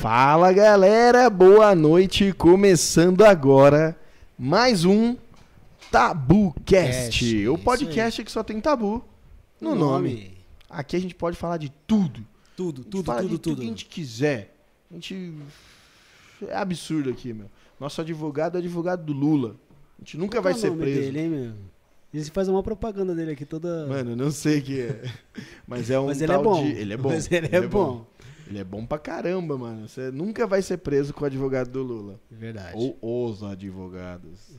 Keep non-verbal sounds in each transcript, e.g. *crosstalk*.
Fala galera, boa noite. Começando agora mais um TabuCast, Cast, o podcast que só tem tabu no nome. Aqui a gente pode falar de tudo. Tudo, A gente tudo, fala tudo, de tudo tudo. que a gente quiser. A gente é absurdo aqui, meu. Nosso advogado é advogado do Lula. A gente nunca vai Qual é o ser nome preso. Dele, hein, meu? Ele faz uma propaganda dele aqui toda. Mano, eu não sei o que é. *laughs* Mas é um Mas ele é bom. de- Ele é bom. Mas ele é bom. Ele é bom pra caramba, mano. Você nunca vai ser preso com o advogado do Lula. Verdade. Ou os advogados.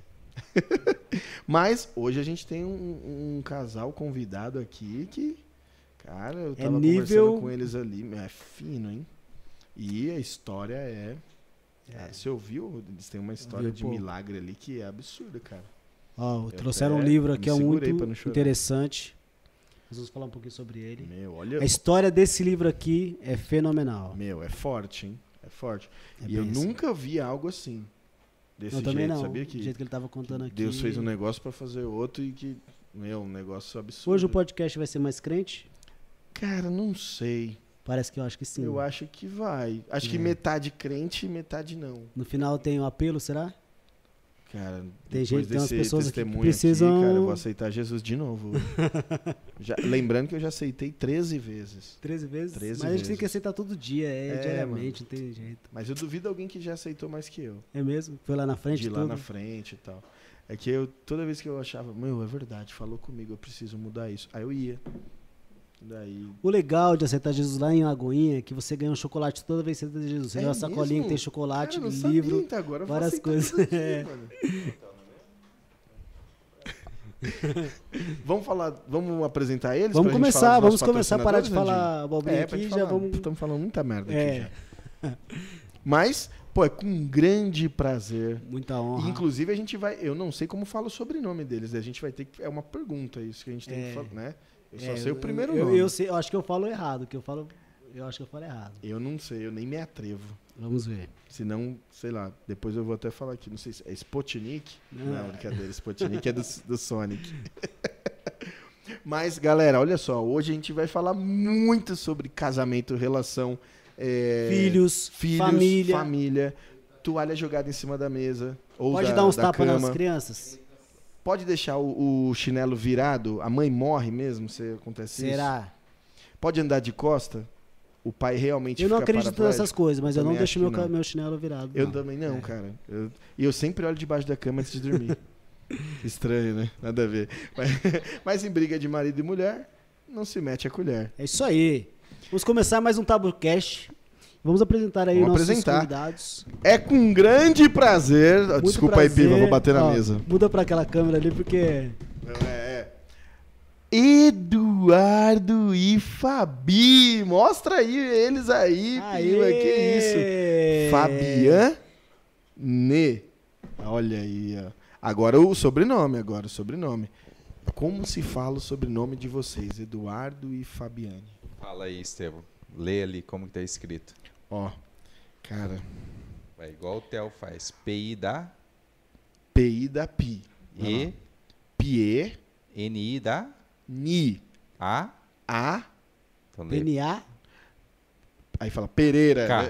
*laughs* Mas hoje a gente tem um, um casal convidado aqui que, cara, eu É tava nível- conversando com eles ali. É fino, hein? E a história é. É. Você ouviu? Eles têm uma história de pô. milagre ali que é absurda, cara. Ó, Eu trouxeram um livro aqui, é muito interessante. Nós vamos falar um pouquinho sobre ele. Meu, olha. A história desse livro aqui é fenomenal. Meu, é forte, hein? É forte. É e eu assim. nunca vi algo assim. Desse Eu jeito, não. sabia Do que jeito que ele tava contando aqui. Deus fez um negócio pra fazer outro e que, meu, um negócio absurdo. Hoje o podcast vai ser mais crente? Cara, não sei. Parece que eu acho que sim. Eu acho que vai. Acho que É. metade crente e metade não. No final tem o apelo, será? Cara, Tem gente- tem umas pessoas aqui que precisam- aqui, cara, eu vou aceitar Jesus de novo. *laughs* Já- lembrando que eu já aceitei 13 vezes. 13 vezes? 13 Mas a gente tem vezes. que aceitar todo dia, é, É, diariamente, não tem jeito. Mas eu duvido alguém que já aceitou mais que eu. É mesmo? Foi lá na frente de lá tudo? na frente e tal. É que eu, toda vez que eu achava, meu, é verdade, falou comigo, eu preciso mudar isso. Aí eu ia. Daí. O legal de aceitar Jesus lá em Lagoinha é que você ganha um chocolate toda vez que você aceita Jesus. Você É ganha uma sacolinha que tem chocolate, Cara, livro. sabia, então agora várias coisas. dia, É. vamos falar, vamos apresentar eles? Vamos começar, vamos começar a parar de falar abobrinha É, aqui falar. já vamos. Estamos falando muita merda aqui É, já. Mas, pô, é com grande prazer. muita honra. Inclusive, a gente vai. Eu não sei como fala o sobrenome deles. A gente vai ter que. É uma pergunta isso que a gente tem É. que falar, né? Eu só É, sei o primeiro eu, nome. Eu, sei, eu acho que eu falo errado, que eu falo. Eu acho que eu falo errado. Eu não sei, eu nem me atrevo. Vamos ver. Senão, sei lá, depois eu vou até falar aqui. Não sei se é Spotnik. Não. Não, brincadeira. Spotnik é do, do Sonic. *laughs* Mas, galera, olha só. Hoje a gente vai falar muito sobre casamento, relação. é, filhos, filhos, família. família, toalha jogada em cima da mesa. Ou Pode da, dar uns tapas nas crianças? Pode deixar o, o chinelo virado? A mãe morre mesmo se acontece isso? Será? Pode andar de costa? O pai realmente Eu não acredito nessas coisas, mas eu não deixo meu, não. meu chinelo virado. Eu não. também não, É. cara. Eu- E eu, sempre olho debaixo da cama antes de dormir. *laughs* Estranho, né? Nada a ver. Mas, *laughs* mas em briga de marido e mulher, não se mete a colher. É isso aí. Vamos começar mais um Tabucast. Vamos apresentar aí Vamos nossos apresentar. convidados. É com grande prazer. Muito Desculpa aí, prazer. Piva, vou bater na Ó, mesa. Muda pra aquela câmera ali, porque É, é. Eduardo e Fabi. Mostra aí eles aí, Piva. Que isso? Fabian Ne. Olha aí, ó. Agora o sobrenome, agora o sobrenome. Como se fala o sobrenome de vocês, Eduardo e Fabiane? Fala aí, Estevam. Lê ali como que tá escrito. Ó, cara, Vai igual o Theo faz. PI da PI da Pi. E Pie, NI da Ni, A. A, Então lê. PNA. aí fala Pereira. K. né?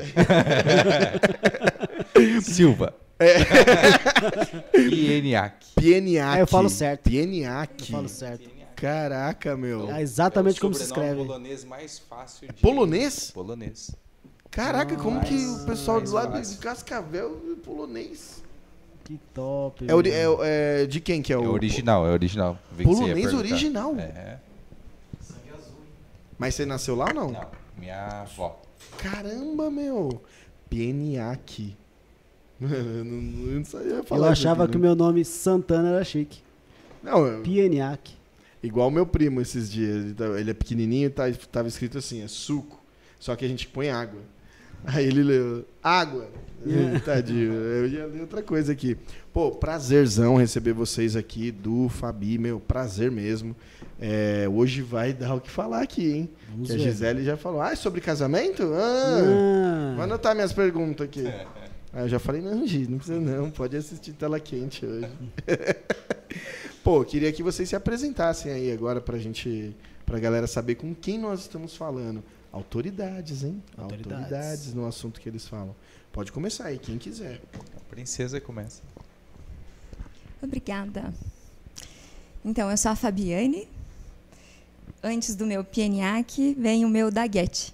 *laughs* Silva. É. E ENIAC. Pieniac. É, eu falo certo. Pieniac. Eu falo certo. Caraca, meu. É exatamente É o como se escreve. polonês mais fácil de... Polonês? Polonês. Caraca, como que o pessoal do lado de Cascavel é polonês? Que top. É, ori- é- é- de quem que é É o... original, é original. Vi que você ia Polonês perguntar. original? É. Mas você nasceu lá ou não? Não, minha avó. Caramba, meu. Pieniac. *laughs* Mano, eu não, eu não sabia Eu falar isso achava aqui, que o né? meu nome Santana era chique. Não, eu- PNAC. igual o meu primo esses dias. Ele, tá- ele é pequenininho e tá, tava escrito assim, é suco. Só que a gente põe água. *laughs* Aí ele leu, água. Tadinho, eu ia ler outra coisa aqui. Pô, prazerzão receber vocês aqui, do Fabi, meu, prazer mesmo. É, hoje vai dar o que falar aqui, hein? Vamos Que a. Gisele já falou, ah, é sobre casamento? Ah, Ah, vou anotar minhas perguntas aqui. *laughs* Aí eu já falei, não, Gi, não precisa não, pode assistir tela quente hoje. *laughs* Pô, queria que vocês se apresentassem aí agora pra gente, pra galera saber com quem nós estamos falando. Autoridades, hein? Autoridades. Autoridades no assunto que eles falam. Pode começar aí, quem quiser. A princesa começa. Obrigada. Então, eu sou a Fabiane. Antes do meu PNAC vem o meu Daguete.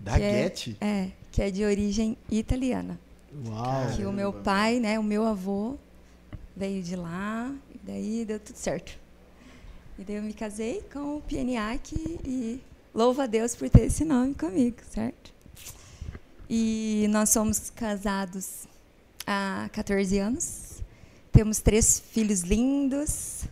Daguete? É, que é de origem italiana. Uau. Que o meu pai, né, o meu avô, veio de lá, e daí deu tudo certo. E daí eu me casei com o PNAC e louvo a Deus por ter esse nome comigo, certo? E nós somos casados há 14 anos. Temos três filhos lindos.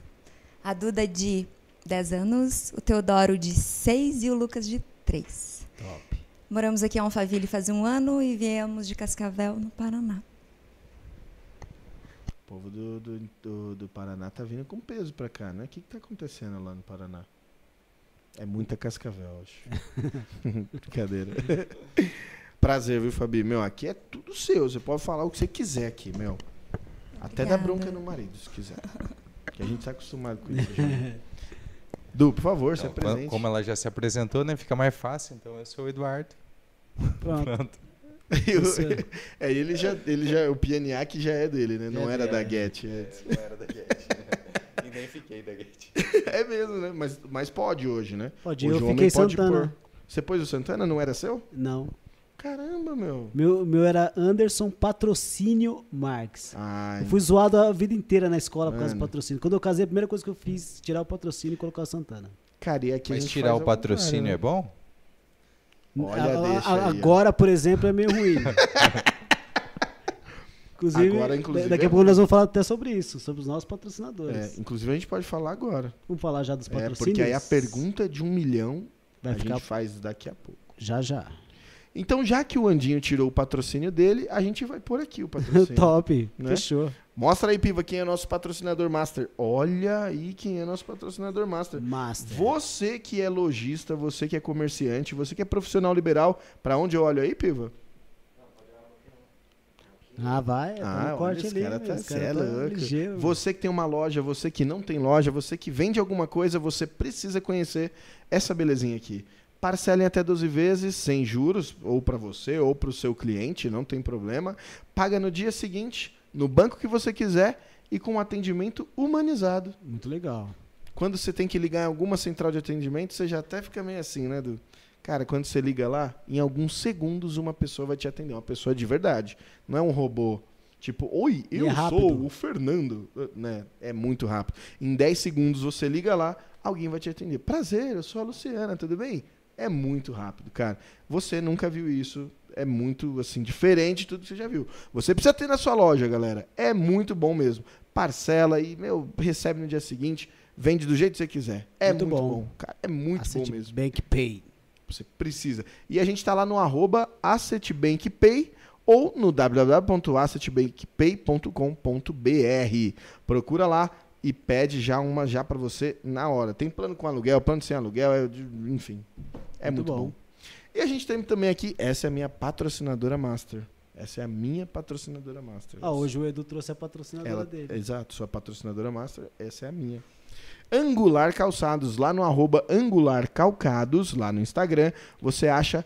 A Duda de 10 anos, o Teodoro de 6 e o Lucas de 3. Top. Moramos aqui em Alphaville faz um ano e viemos de Cascavel, no Paraná. O povo do, do, do, do Paraná tá vindo com peso pra cá, né? O que, que tá acontecendo lá no Paraná? É muita cascavel, acho. *laughs* Brincadeira. *laughs* Prazer, viu, Fabi? Meu, aqui é tudo seu. Você pode falar o que você quiser aqui, meu. Até dar Obrigada. bronca no marido, se quiser. Que a gente tá acostumado com isso. *laughs* Du, por favor, se Então, apresente. como ela já se apresentou, né? Fica mais fácil. Então, eu sou o Eduardo. Pronto. Pronto. Eu- Você- é, ele já, ele já, o PNAC já é dele, né? Não Já era é. da Get. É. não era da Get. e nem fiquei da Get. É mesmo, né? Mas, mas pode hoje, né? Pode, hoje eu fiquei pode Santana. pôr. Você pôs o Santana? Não era seu? Não. Caramba, meu. Meu, meu era Anderson Patrocínio Marques. Ai, Eu fui zoado a vida inteira na escola por causa do patrocínio. Quando eu casei, a primeira coisa que eu fiz, tirar o patrocínio e colocar o Santana. cara, e aqui a Mas gente tirar faz o patrocínio é contrário, bom? Olha, A- a- deixa a- aí, ó. agora, por exemplo, é meio ruim. *laughs* Inclusive, Agora, inclusive, daqui a é pouco nós vamos falar até sobre isso, sobre os nossos patrocinadores. É, inclusive a gente pode falar agora. Vamos falar já dos É, patrocínios? porque aí a pergunta de um milhão vai a ficar gente faz daqui a pouco. já já. Então, já que o Andinho tirou o patrocínio dele, a gente vai pôr aqui o patrocínio. *laughs* Top, Né? fechou. Mostra aí, Piva, quem é nosso patrocinador master. Olha aí quem é nosso patrocinador master. Master. Você que é lojista, você que é comerciante, você que é profissional liberal, pra onde eu olho aí, Piva? Ah, vai, Ah, tá no olha, corte ali. cara tá- Esse cara é tá ligeiro. Você que tem uma loja, você que não tem loja, você que vende alguma coisa, você precisa conhecer essa belezinha aqui. Parcelem até 12 vezes, sem juros, ou para você, ou para o seu cliente, não tem problema. Paga no dia seguinte, no banco que você quiser e com um atendimento humanizado. Muito legal. Quando você tem que ligar em alguma central de atendimento, você já até fica meio assim, né, Du? Cara, quando você liga lá, em alguns segundos uma pessoa vai te atender. Uma pessoa de verdade. Não é um robô. Tipo, oi, E eu é sou o Fernando. Uh, Né? É muito rápido. Em 10 segundos você liga lá, alguém vai te atender. Prazer, eu sou a Luciana, tudo bem? É muito rápido, cara. Você nunca viu isso. É muito, assim, diferente de tudo que você já viu. Você precisa ter na sua loja, galera. É muito bom mesmo. Parcela e, meu, recebe no dia seguinte. Vende do jeito que você quiser. É Muito muito, bom. bom. Cara, é muito Asset bom mesmo. Bank Pay. Você precisa. E a gente está lá no arroba AssetBankPay ou no www.assetbankpay.com.br. Procura lá e pede já uma já para você na hora. Tem plano com aluguel, plano sem aluguel, é enfim. É Muito muito, bom. bom. E a gente tem também aqui, essa é a minha patrocinadora master. Essa é a minha patrocinadora master. Ah, hoje o Edu trouxe a patrocinadora Ela, dele. Exato, sua patrocinadora master, essa é a minha. Angular Calçados, lá no arroba Angular Calcados, lá no Instagram, você acha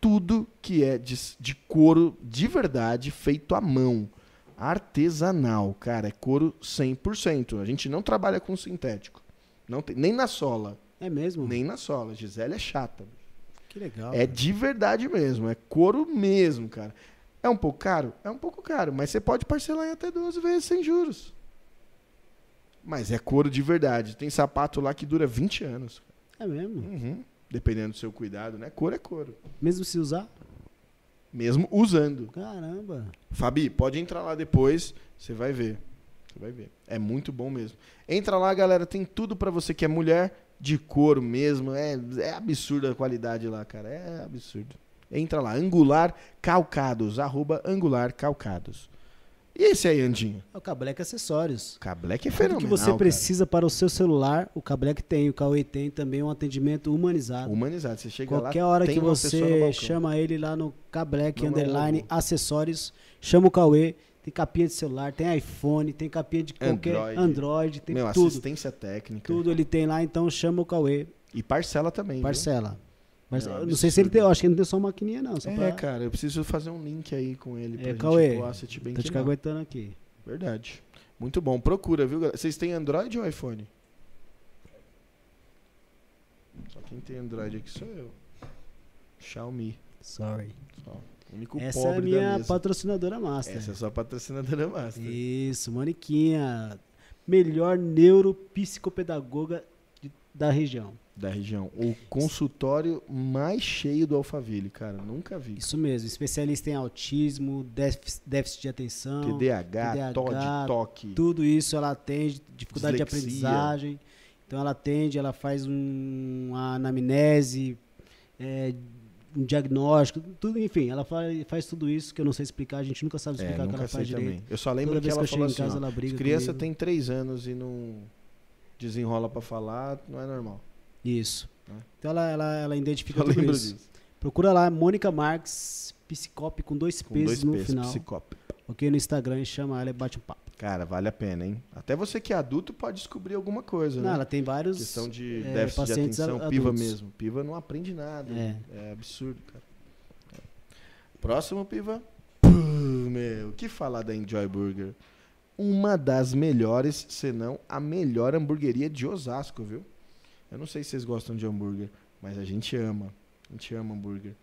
tudo que é de, de couro de verdade, feito à mão. Artesanal, cara, é couro 100%. A gente não trabalha com sintético. Não tem, nem na sola, É mesmo? nem na sola. Gisele é chata. Que legal. É de verdade mesmo, é couro mesmo, cara. É um pouco caro? É um pouco caro, mas você pode parcelar em até 12 vezes sem juros. Mas é couro de verdade. Tem sapato lá que dura 20 anos. É mesmo? Uhum. Dependendo do seu cuidado, né? Couro é couro. Mesmo se usar? Mesmo usando. Caramba. Fabi, pode entrar lá depois, você vai ver. Você vai ver. É muito bom mesmo. Entra lá, galera, tem tudo pra você que é mulher, de couro mesmo. É, é absurda a qualidade lá, cara. É absurdo. Entra lá, Angular Calcados, arroba Angular Calcados. E esse aí, Andinho? É o Cablec Acessórios. Cableque é Tudo fenomenal, que você cara. precisa para o seu celular, o Cablec tem. O Cauê tem também um atendimento humanizado. Humanizado. Você chega Qualquer lá, hora que você chama ele lá no Cablec Não Underline. Acessórios, chama o Cauê. Tem capinha de celular, tem iPhone, tem capinha de qualquer Android. Android, tem Meu, tudo. assistência técnica. Tudo ele tem lá, então chama o Cauê, E parcela também. viu? Mas É eu não sei se ele tem, eu acho que ele não tem só maquininha, não. Só É, pra... cara, eu preciso fazer um link aí com ele pra É, gente Cauê, pôr Asset Bank Tô te não. caguetando aqui. Verdade. Muito bom. Procura, viu, galera? Vocês têm Android ou iPhone? Só quem tem Android aqui sou eu. Xiaomi. Sorry. Só. O único Essa é a minha patrocinadora master. Essa é só patrocinadora master. Isso, Moniquinha. Melhor neuropsicopedagoga de- da região. Da região. O consultório mais cheio do Alphaville, cara. Nunca vi. Isso mesmo, especialista em autismo, déficit, déficit de atenção, TDAH, TDAH, TOD, toque. tudo isso ela atende, dificuldade Dislexia. de aprendizagem. Então ela atende, ela faz um, uma anamnese, é, um diagnóstico, tudo, enfim, ela faz, faz tudo isso que eu não sei explicar, a gente nunca sabe É, explicar o que nunca ela faz também. direito. Eu só lembro Toda que que ela falou em assim, casa, ó, ela briga criança comigo. tem 3 anos e não desenrola pra falar, não é normal. Isso. É. Então ela, ela, ela identifica *laughs* Eu tudo lembro isso. disso. Procura lá, Mônica Marques, psicop com dois Com P's dois no P's, final. psicópio. Ok, no Instagram e chama ela e bate um papo. Cara, vale a pena, hein? Até você que é adulto pode descobrir alguma coisa, Não, né? ela tem vários. Questão de é, déficit de atenção, a- piva adultos. mesmo. Piva não aprende nada. É. É absurdo, cara. Próximo, piva. Puh, meu, o que falar da Enjoy Burger? Uma das melhores, se não a melhor hamburgueria de Osasco, viu? Eu não sei se vocês gostam de hambúrguer, mas a gente ama. A gente ama hambúrguer.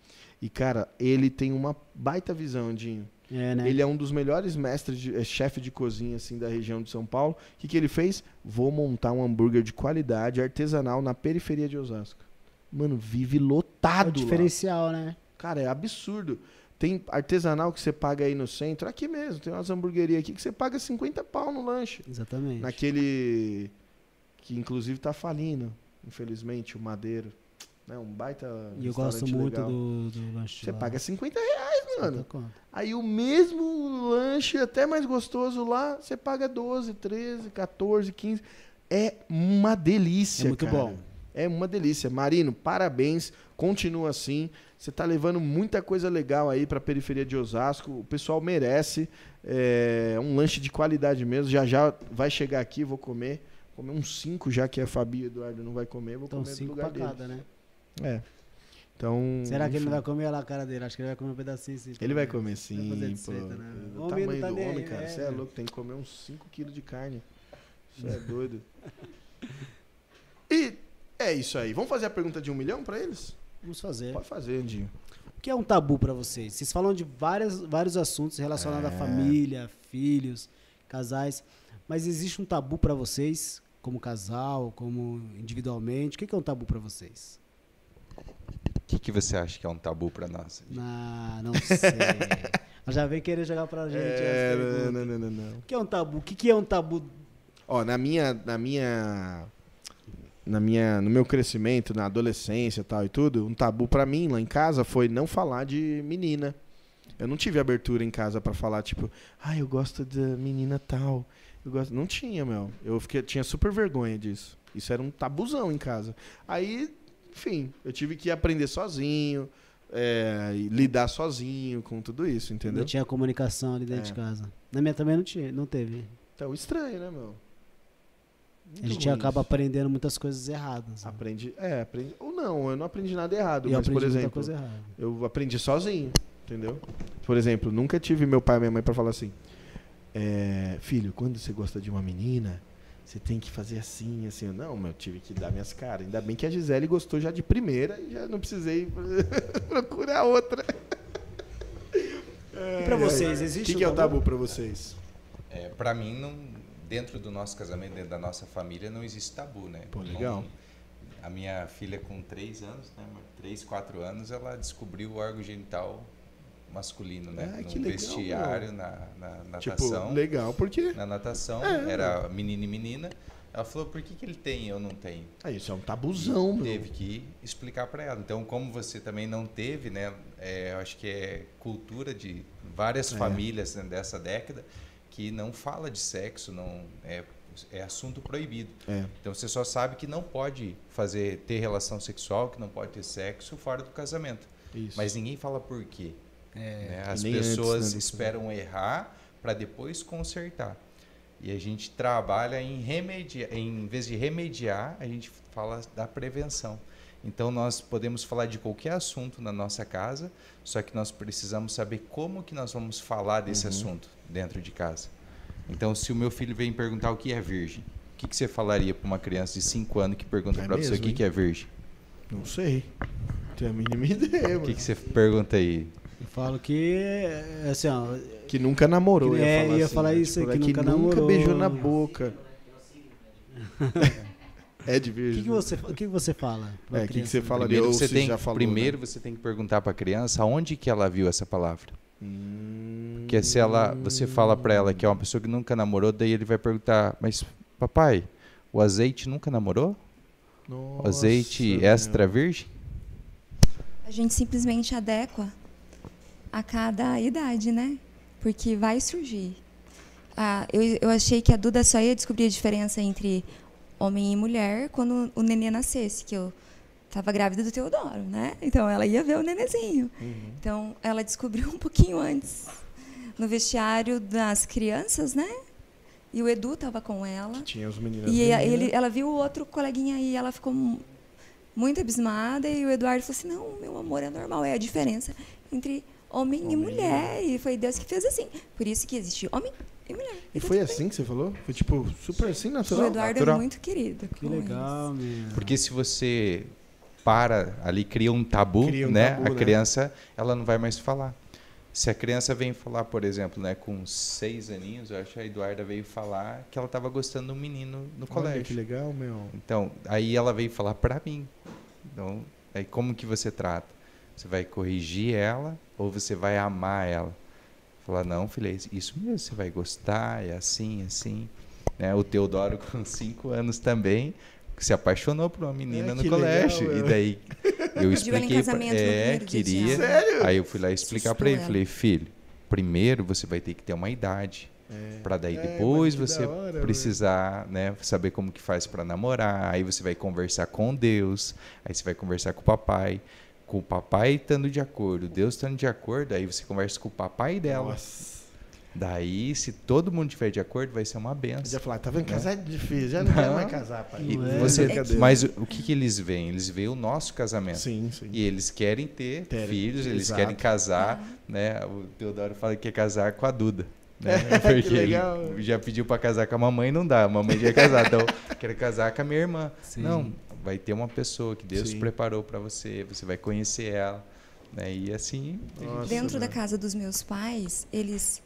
E, cara, ele tem uma baita visão, Dinho. É, né? Ele é um dos melhores mestres, de, é, chefe de cozinha assim da região de São Paulo. O que, que ele fez? Vou montar um hambúrguer de qualidade artesanal na periferia de Osasco. Mano, vive É o lotado lá. diferencial, né? Cara, é absurdo. Tem artesanal que você paga aí no centro, aqui mesmo, tem umas hamburguerias aqui que você paga 50 pau no lanche. Exatamente. Naquele que inclusive tá falindo, infelizmente, o Madeiro. Né? Um baita E eu gosto muito legal. do, do lanche. Você lá. paga 50 reais, mano. Aí o mesmo lanche, até mais gostoso lá, você paga 12, 13, 14, 15. É uma delícia, É muito cara. bom. É uma delícia. Marino, parabéns. Continua assim. Você tá levando muita coisa legal aí pra periferia de Osasco. O pessoal merece. É um lanche de qualidade mesmo. Já já vai chegar aqui, vou comer. Comer uns 5, já que a Fabi e o Eduardo não vai comer, vou Então, comer do cinco lugar pra dele. cada, né? É. Então. Será que ele não enfim. vai comer lá a cara dele? Acho que ele vai comer um pedacinho sim. Ele vai comer sim, Vai fazer de pô. né? O Homem tamanho tá do homem, cara. é, Você é meu. louco, tem que comer uns 5 quilos de carne. Você é *laughs* doido. E é isso aí. Vamos fazer a pergunta de um milhão pra eles? Vamos fazer. Pode fazer, Andinho. O que é um tabu pra vocês? Vocês falam de várias, vários assuntos relacionados É. à família, filhos, casais, mas existe um tabu pra vocês, como casal, como individualmente? O que é um tabu pra vocês? O que, que você acha que é um tabu pra nós? Ah, não sei. *laughs* Já vem querer jogar pra gente. É, perguntas. não, não, não, não. O que é um tabu? O que que é um tabu? Ó, na minha, na minha, na minha, no meu crescimento, na adolescência e tal e tudo, um tabu pra mim lá em casa foi não falar de menina. Eu não tive abertura em casa pra falar tipo, ah, eu gosto da menina tal. Eu gosto, não tinha, meu. Eu fiquei, tinha super vergonha disso. Isso era um tabuzão em casa. Aí, enfim, eu tive que aprender sozinho, é, e lidar sozinho com tudo isso, entendeu? Não tinha comunicação ali dentro É. de casa. Na minha também não tinha, não teve. Então, estranho, né, meu? A Muito gente ruim acaba isso. aprendendo muitas coisas erradas. né? Aprende, é, aprende. Ou não, eu não aprendi nada errado, eu mas aprendi por exemplo, eu aprendi sozinho, entendeu? Por exemplo, nunca tive meu pai e minha mãe pra falar assim: é, filho, quando você gosta de uma menina, você tem que fazer assim, assim. Não, meu, eu tive que dar minhas caras. Ainda bem que a Gisele gostou já de primeira e já não precisei *laughs* procurar outra. E pra vocês, O existe que, um que é o tabu pra vocês? É, para mim, não, dentro do nosso casamento, dentro da nossa família, não existe tabu, né? Pô, Não- legal. a minha filha, com três anos, né? Três, quatro anos, ela descobriu o órgão genital masculino, né? Ah, no legal, vestiário, na, na Tipo, natação. legal, porque. na natação, É. era menino e menina. Ela falou, por que, que ele tem e eu não tenho? Ah, isso é um tabuzão, meu. Teve que explicar para ela. Então, como você também não teve, né? é, eu acho que é cultura de várias É. famílias né, dessa década que não fala de sexo, não é, é assunto proibido. É. Então, você só sabe que não pode fazer ter relação sexual, que não pode ter sexo fora do casamento. Isso. Mas ninguém fala por quê. Né? As nem antes, pessoas né, esperam errar para depois consertar. E a gente trabalha em remediar, em vez de remediar, a gente fala da prevenção. Então nós podemos falar de qualquer assunto na nossa casa, só que nós precisamos saber como que nós vamos falar desse Uhum. assunto dentro de casa. Então, se o meu filho vem perguntar o que é virgem, o que, que você falaria para uma criança de 5 anos que pergunta É para você o que, hein? que é virgem? Não sei. Não tenho a mínima *laughs* ideia, O que, que você pergunta aí? Eu falo que, é, assim, ó, Que nunca namorou. Que- ia é, falar ia assim, falar né? isso aí, Tipo, que é nunca nunca namorou. beijou na boca. *laughs* é de o virgem. que, que, você, o que que você fala? É, o que, que você fala Primeiro, você, tem, já falou, primeiro né? você tem que perguntar para a criança onde que ela viu essa palavra. Hum, Porque se ela, você fala para ela que é uma pessoa que nunca namorou, daí ele vai perguntar: Mas papai, o azeite nunca namorou? O azeite Nossa, extra meu. virgem? A gente simplesmente adequa a cada idade, né? Porque vai surgir. Ah, eu, eu achei que a Duda só ia descobrir a diferença entre homem e mulher quando o nenê nascesse, que eu estava grávida do Teodoro, né? Então ela ia ver o nenezinho. Uhum. Então ela descobriu um pouquinho antes, no vestiário das crianças, né? E o Edu estava com ela. Tinha os meninos. E a- ele, ela viu o outro coleguinha aí, ela ficou mu- muito abismada e o Eduardo falou assim: "Não, meu amor, é normal, é a diferença entre homem, e Homem e mulher". E foi Deus que fez assim. Por isso que existe homem e mulher. E foi assim que você falou? Foi tipo super assim, O natural? Eduardo natural. é muito querido. Que legal, meu. Porque se você para ali, cria um tabu, Cria um né? tabu, a né? criança, ela não vai mais falar. Se a criança vem falar, por exemplo, né, com seis aninhos, eu acho que a Eduarda veio falar que ela estava gostando de um menino no Olha que colégio. legal, meu. Então, aí ela veio falar para mim. Então, aí como que você trata? Você vai corrigir ela ou você vai amar ela? Falar, não, filha, é isso mesmo, você vai gostar, é assim, é assim. Né? O Teodoro, *laughs* com cinco anos também, se apaixonou por uma menina Ah, no colégio. legal, e daí *laughs* eu Pediu ela em expliquei é, queria. Sério? Aí eu fui lá explicar para ele, falei, filho, primeiro você vai ter que ter uma idade. É. Para daí É, depois você da hora, precisar, né, saber como que faz para namorar. Aí você vai conversar com Deus, aí você vai conversar com o papai, com o papai estando de acordo, Deus estando de acordo, aí você conversa com o papai dela. Nossa. Daí, se todo mundo estiver de acordo, vai ser uma Já benção. falar, tá vendo? Casar é difícil. Já não, quero Não. mais casar, pai. E é. você- Brincadeira. mas o que, que eles veem? Eles veem o nosso casamento. Sim, sim. E eles querem ter Terem, filhos, eles exato. querem casar, né? O Teodoro fala que quer casar com a Duda. Né? *laughs* Que Porque legal. ele já pediu para casar com a mamãe, não dá. A mamãe já é casada, então quero casar com a minha irmã. Sim. Não, vai ter uma pessoa que Deus Sim. preparou para você, você vai conhecer ela, né? E assim, Nossa, Dentro da mano. casa dos meus pais, eles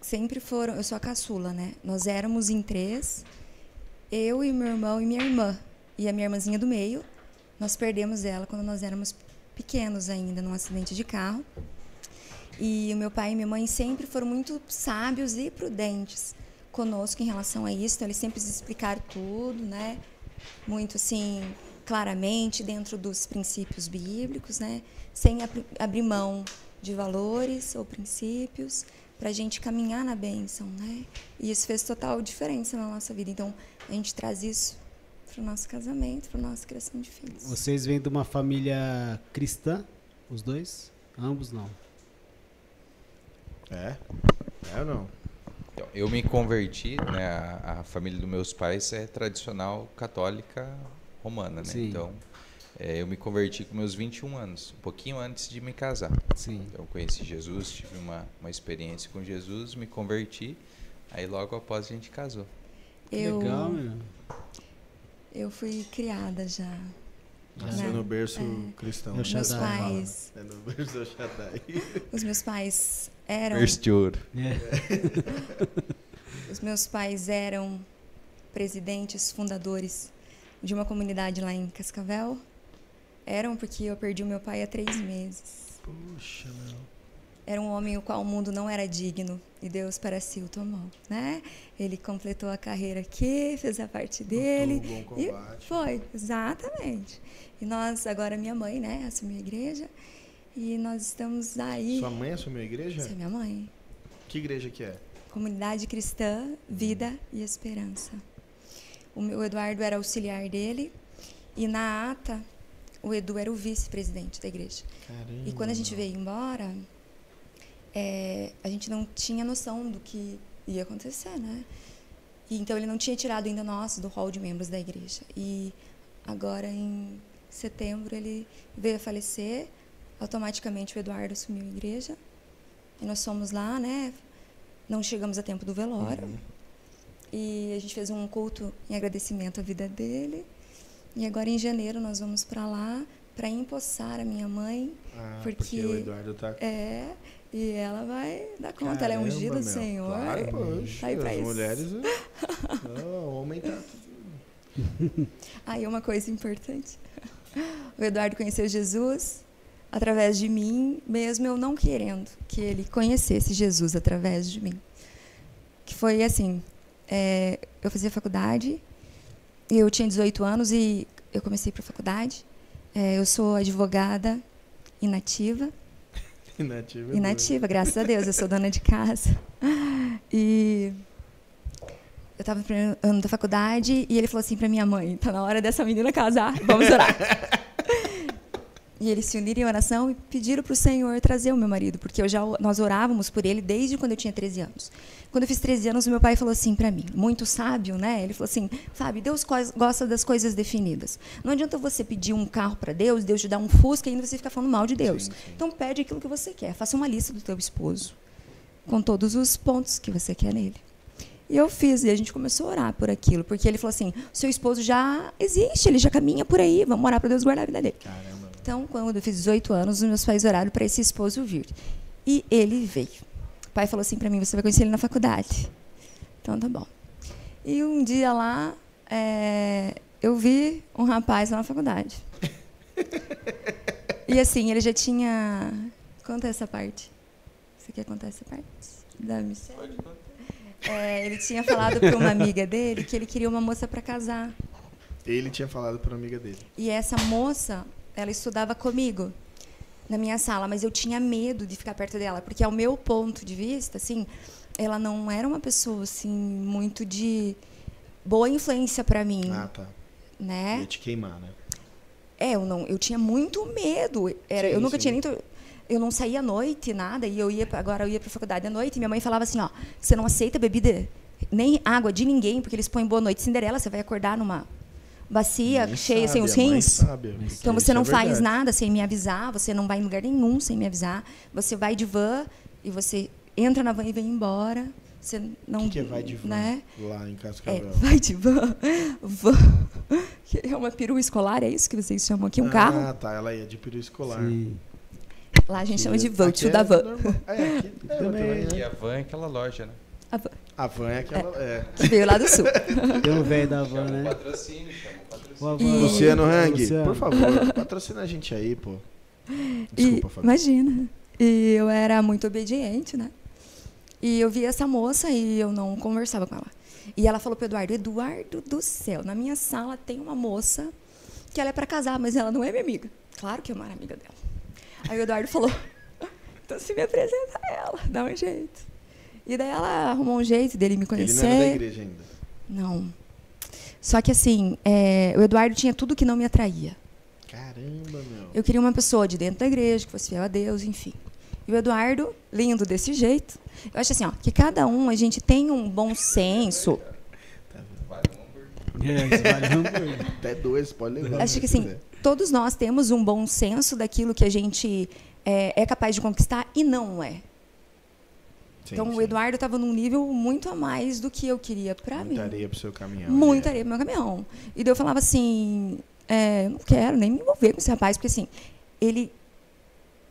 sempre foram. Eu sou a caçula, né? Nós éramos em três, eu e meu irmão e minha irmã. E a minha irmãzinha do meio, nós perdemos ela quando nós éramos pequenos ainda, num acidente de carro. E o meu pai e minha mãe sempre foram muito sábios e prudentes conosco em relação a isso. Então, eles sempre explicaram tudo, né? Muito assim, claramente, dentro dos princípios bíblicos, né? Sem abri- abrir mão de valores ou princípios para a gente caminhar na bênção, né? E isso fez total diferença na nossa vida. Então, a gente traz isso para o nosso casamento, para a nossa criação de filhos. Vocês vêm de uma família cristã, os dois? Ambos não. É? É ou não? Então, eu me converti, né? A, a família dos meus pais é tradicional católica romana, né? Sim. Então, é, eu me converti com meus 21 anos, um pouquinho antes de me casar. Sim. Então, eu conheci Jesus, tive uma, uma experiência com Jesus, me converti. Aí logo após a gente casou. Eu, legal, meu. eu fui criada já. Nasceu Né? no berço É. cristão. Né? Shaddai. Meus pais, É no berço Shaddai. *laughs* os meus pais eram Berço de ouro. É. *laughs* Os meus pais eram presidentes, fundadores de uma comunidade lá em Cascavel. Eram porque eu perdi o meu pai há três meses. Puxa, meu. Era um homem o qual o mundo não era digno e Deus para si o tomou, né? Ele completou a carreira aqui, fez a parte dele. Lutou bom E foi, exatamente. E nós, agora minha mãe, né, assumiu a igreja. E nós estamos aí. Sua mãe assumiu a igreja? Essa é minha mãe. Que igreja que é? Comunidade Cristã, Vida Uhum. e Esperança. O meu Eduardo era auxiliar dele e na ata o Edu era o vice-presidente da igreja. Caramba. E quando a gente veio embora, é, a gente não tinha noção do que ia acontecer, né? E, então ele não tinha tirado ainda nós do hall de membros da igreja. E agora em setembro ele veio a falecer. Automaticamente o Eduardo assumiu a igreja. E nós fomos lá, né? Não chegamos a tempo do velório. Uhum. E a gente fez um culto em agradecimento à vida dele. E agora em janeiro nós vamos para lá para empossar a minha mãe. Ah, Porque- o Eduardo tá. É, e ela vai dar conta, ela é ungida do Caramba. Senhor. Claro, poxa, Tá aí pra as isso. mulheres. Não, o homem tá. *laughs* Aí uma coisa importante. O Eduardo conheceu Jesus através de mim, mesmo eu não querendo que ele conhecesse Jesus através de mim. Que foi assim, é, eu fazia faculdade, eu tinha 18 anos e eu comecei para faculdade. É, eu sou advogada inativa, Inativa. é inativa, graças a Deus, eu sou dona de casa. E eu estava no primeiro ano da faculdade e ele falou assim para minha mãe: tá na hora dessa menina casar, vamos orar. *laughs* E eles se uniram em oração e pediram para o Senhor trazer o meu marido, porque eu já, nós orávamos por ele desde quando eu tinha 13 anos. Quando eu fiz 13 anos, o meu pai falou assim para mim, muito sábio, né? Ele falou assim: Fábio, Deus gosta das coisas definidas. Não adianta você pedir um carro para Deus, Deus te dá um fusca e ainda você fica falando mal de Deus. Sim, sim. Então pede aquilo que você quer. Faça uma lista do teu esposo com todos os pontos que você quer nele. E eu fiz, e a gente começou a orar por aquilo, porque ele falou assim: seu esposo já existe, ele já caminha por aí, vamos orar para Deus guardar a vida dele. Caramba. Então, quando eu fiz 18 anos, os meus pais oraram para esse esposo vir. E ele veio. O pai falou assim para mim: você vai conhecer ele na faculdade. Então, tá bom. E um dia lá, é, eu vi um rapaz lá na faculdade. E assim, ele já tinha. Conta essa parte. Você quer contar essa parte? Da missão? É, ele tinha falado para uma amiga dele que ele queria uma moça para casar. Ele tinha falado pra amiga dele. E essa moça, ela estudava comigo na minha sala, mas eu tinha medo de ficar perto dela, porque ao meu ponto de vista, assim, ela não era uma pessoa assim muito de boa influência para mim, Ah, tá. né? Ia te queimar, né? É, eu não, eu tinha muito medo. Era, Sim, eu nunca sim. tinha nem eu não saía à noite, nada, e eu ia agora eu ia para faculdade à noite, e minha mãe falava assim, ó, você não aceita bebida nem água de ninguém, porque eles põem boa noite Cinderela, você vai acordar numa bacia Nem cheia sem os rins. Então você não é faz verdade. nada sem me avisar, você não vai em lugar nenhum sem me avisar. Você vai de van e você entra na van e vem embora. Você não, O que, que é vai de van né? lá em É, Cascavel? vai de van. van. *laughs* É uma perua escolar, é isso que vocês chamam aqui? Um ah, carro? tá. Ela ia de peru escolar. Sim. Lá a gente Aqui chama de é- van, tio é da van. normal. É, aqui é, Também. também, E a van é aquela loja, né? A van, A van é aquela. É. que veio lá do sul. *laughs* Tem um velho da van, né? patrocínio, chama patrocínio. E- Luciano Hang, Luciano. por favor, *laughs* patrocina a gente aí, pô. Desculpa, e, Fábio. Imagina. E eu era muito obediente, né? E eu vi essa moça e eu não conversava com ela. E ela falou pro Eduardo, Eduardo do céu, na minha sala tem uma moça que ela é para casar, mas ela não é minha amiga. Claro que eu não era amiga dela. Aí o Eduardo falou, *laughs* então se me apresenta a ela, dá um jeito. E daí ela arrumou um jeito dele me Ele conhecer. não era da igreja ainda. Não. Só que assim, é, o Eduardo tinha tudo que não me atraía. Caramba, meu. Eu queria uma pessoa de dentro da igreja, que fosse fiel a Deus, enfim. E o Eduardo, lindo desse jeito. Eu acho assim, ó, que cada um, a gente tem um bom senso. Vale um hambúrguer. É. Até dois, pode levar. Acho se que assim, todos nós temos um bom senso daquilo que a gente é, é capaz de conquistar e não é. Sim, então, sim. o Eduardo estava num nível muito a mais do que eu queria para mim. Muita areia pro seu caminhão. Muita né? areia pro meu caminhão. E daí eu falava assim, é, eu não quero nem me envolver com esse rapaz, porque assim, ele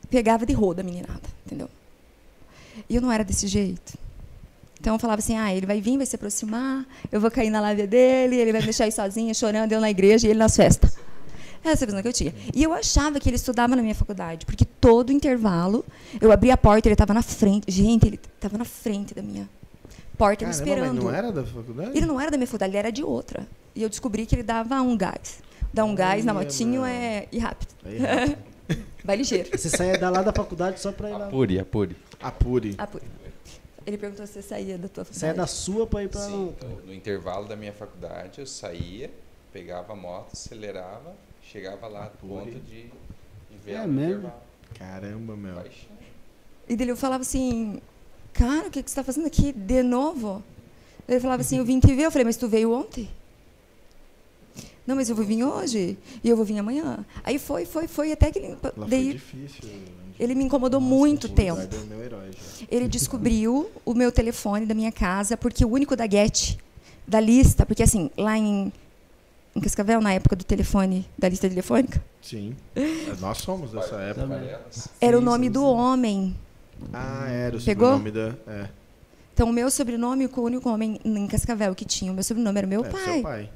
pegava de roda a meninada, entendeu? E eu não era desse jeito. Então eu falava assim, ah, ele vai vir, vai se aproximar, eu vou cair na lábia dele, ele vai me deixar aí sozinha, chorando, eu na igreja e ele nas festas. Essa é a visão que eu tinha. E eu achava que ele estudava na minha faculdade, porque todo intervalo, eu abria a porta, ele estava na frente. Gente, ele estava na frente da minha porta, me Caramba, esperando. mas não era da faculdade? Ele não era da minha faculdade, ele era de outra. E eu descobri que ele dava um gás. Dar um gás na motinho é ir rápido. Aí, rápido. *laughs* Vai ligeiro. Você saía da lá da faculdade só pra ir lá. Apure, apure. Apure. Pô. Ele perguntou se você saía da tua faculdade. Saía da sua pra ir pra Sim, outra. no, no intervalo da minha faculdade eu saía, pegava a moto, acelerava, chegava lá a ponto de, de ver É mesmo? Caramba, meu. Paixão. E dele eu falava assim, cara, o que, que você está fazendo aqui de novo? Ele falava assim, eu vim te ver. Eu falei, mas tu veio ontem? Não, mas eu vou vir hoje. E eu vou vir amanhã. Aí foi, foi, foi, até que ele. Lá foi daí, difícil. ele me incomodou muito O tempo. É meu herói já. Ele descobriu o meu telefone da minha casa, porque o único da Get, da lista, porque assim, lá em, em Cascavel, na época do telefone, da lista telefônica, Sim. Nós somos dessa época. Também. era o nome do homem. Ah, era o Pegou? sobrenome da. É, Então, o meu sobrenome, o único homem em Cascavel que tinha o meu sobrenome era meu é pai. seu pai.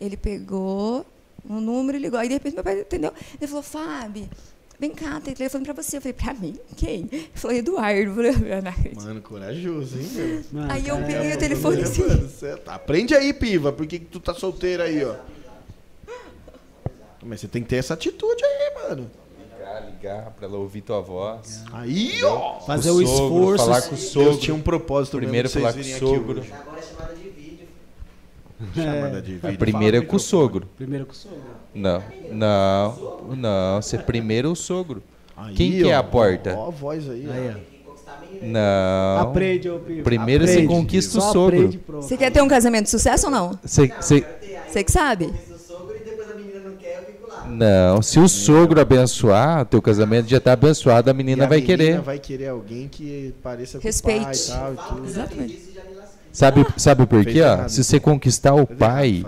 Ele pegou o número e ligou. Aí, de repente, meu pai entendeu. Ele falou, Fábio, vem cá, tem telefone pra você. Eu falei, pra mim? Quem? Ele falou, Eduardo. Eu falei, "Eu não acredito." Mano, corajoso, hein, meu? Mano, Aí eu peguei é- o telefone assim. Mano, tá- Aprende aí, piva. Por que, que tu tá solteira aí, ó? Mas você tem que ter essa atitude aí, mano. Ligar, ligar pra ela ouvir tua voz. Aí, ó. Fazer o sogro, esforço. falar com o sogro. Deus tinha um propósito Primeiro mesmo falar vocês com o sogro. Agora é chamada de. *laughs* Chamada de vídeo. A primeira é com o sogro. Primeiro com o sogro. Não, não, não. Você primeiro o sogro. Aí, Quem que é ó, a porta? Ó, a voz aí. Aí, ó. ó. Não. Aprende, ô Pivo. Primeiro você Aprende. conquista o Só sogro. aprende. Você quer ter um casamento de sucesso ou não? Você, você- Você que sabe? conquista o sogro e depois a menina não quer, eu fico lá. não, se o sogro abençoar, teu casamento já tá abençoado, a E menina a vai menina querer. vai querer alguém que pareça com Respeite. o pai e tal. E tudo. Exatamente. Sabe, sabe por quê? ó? Se você conquistar o pai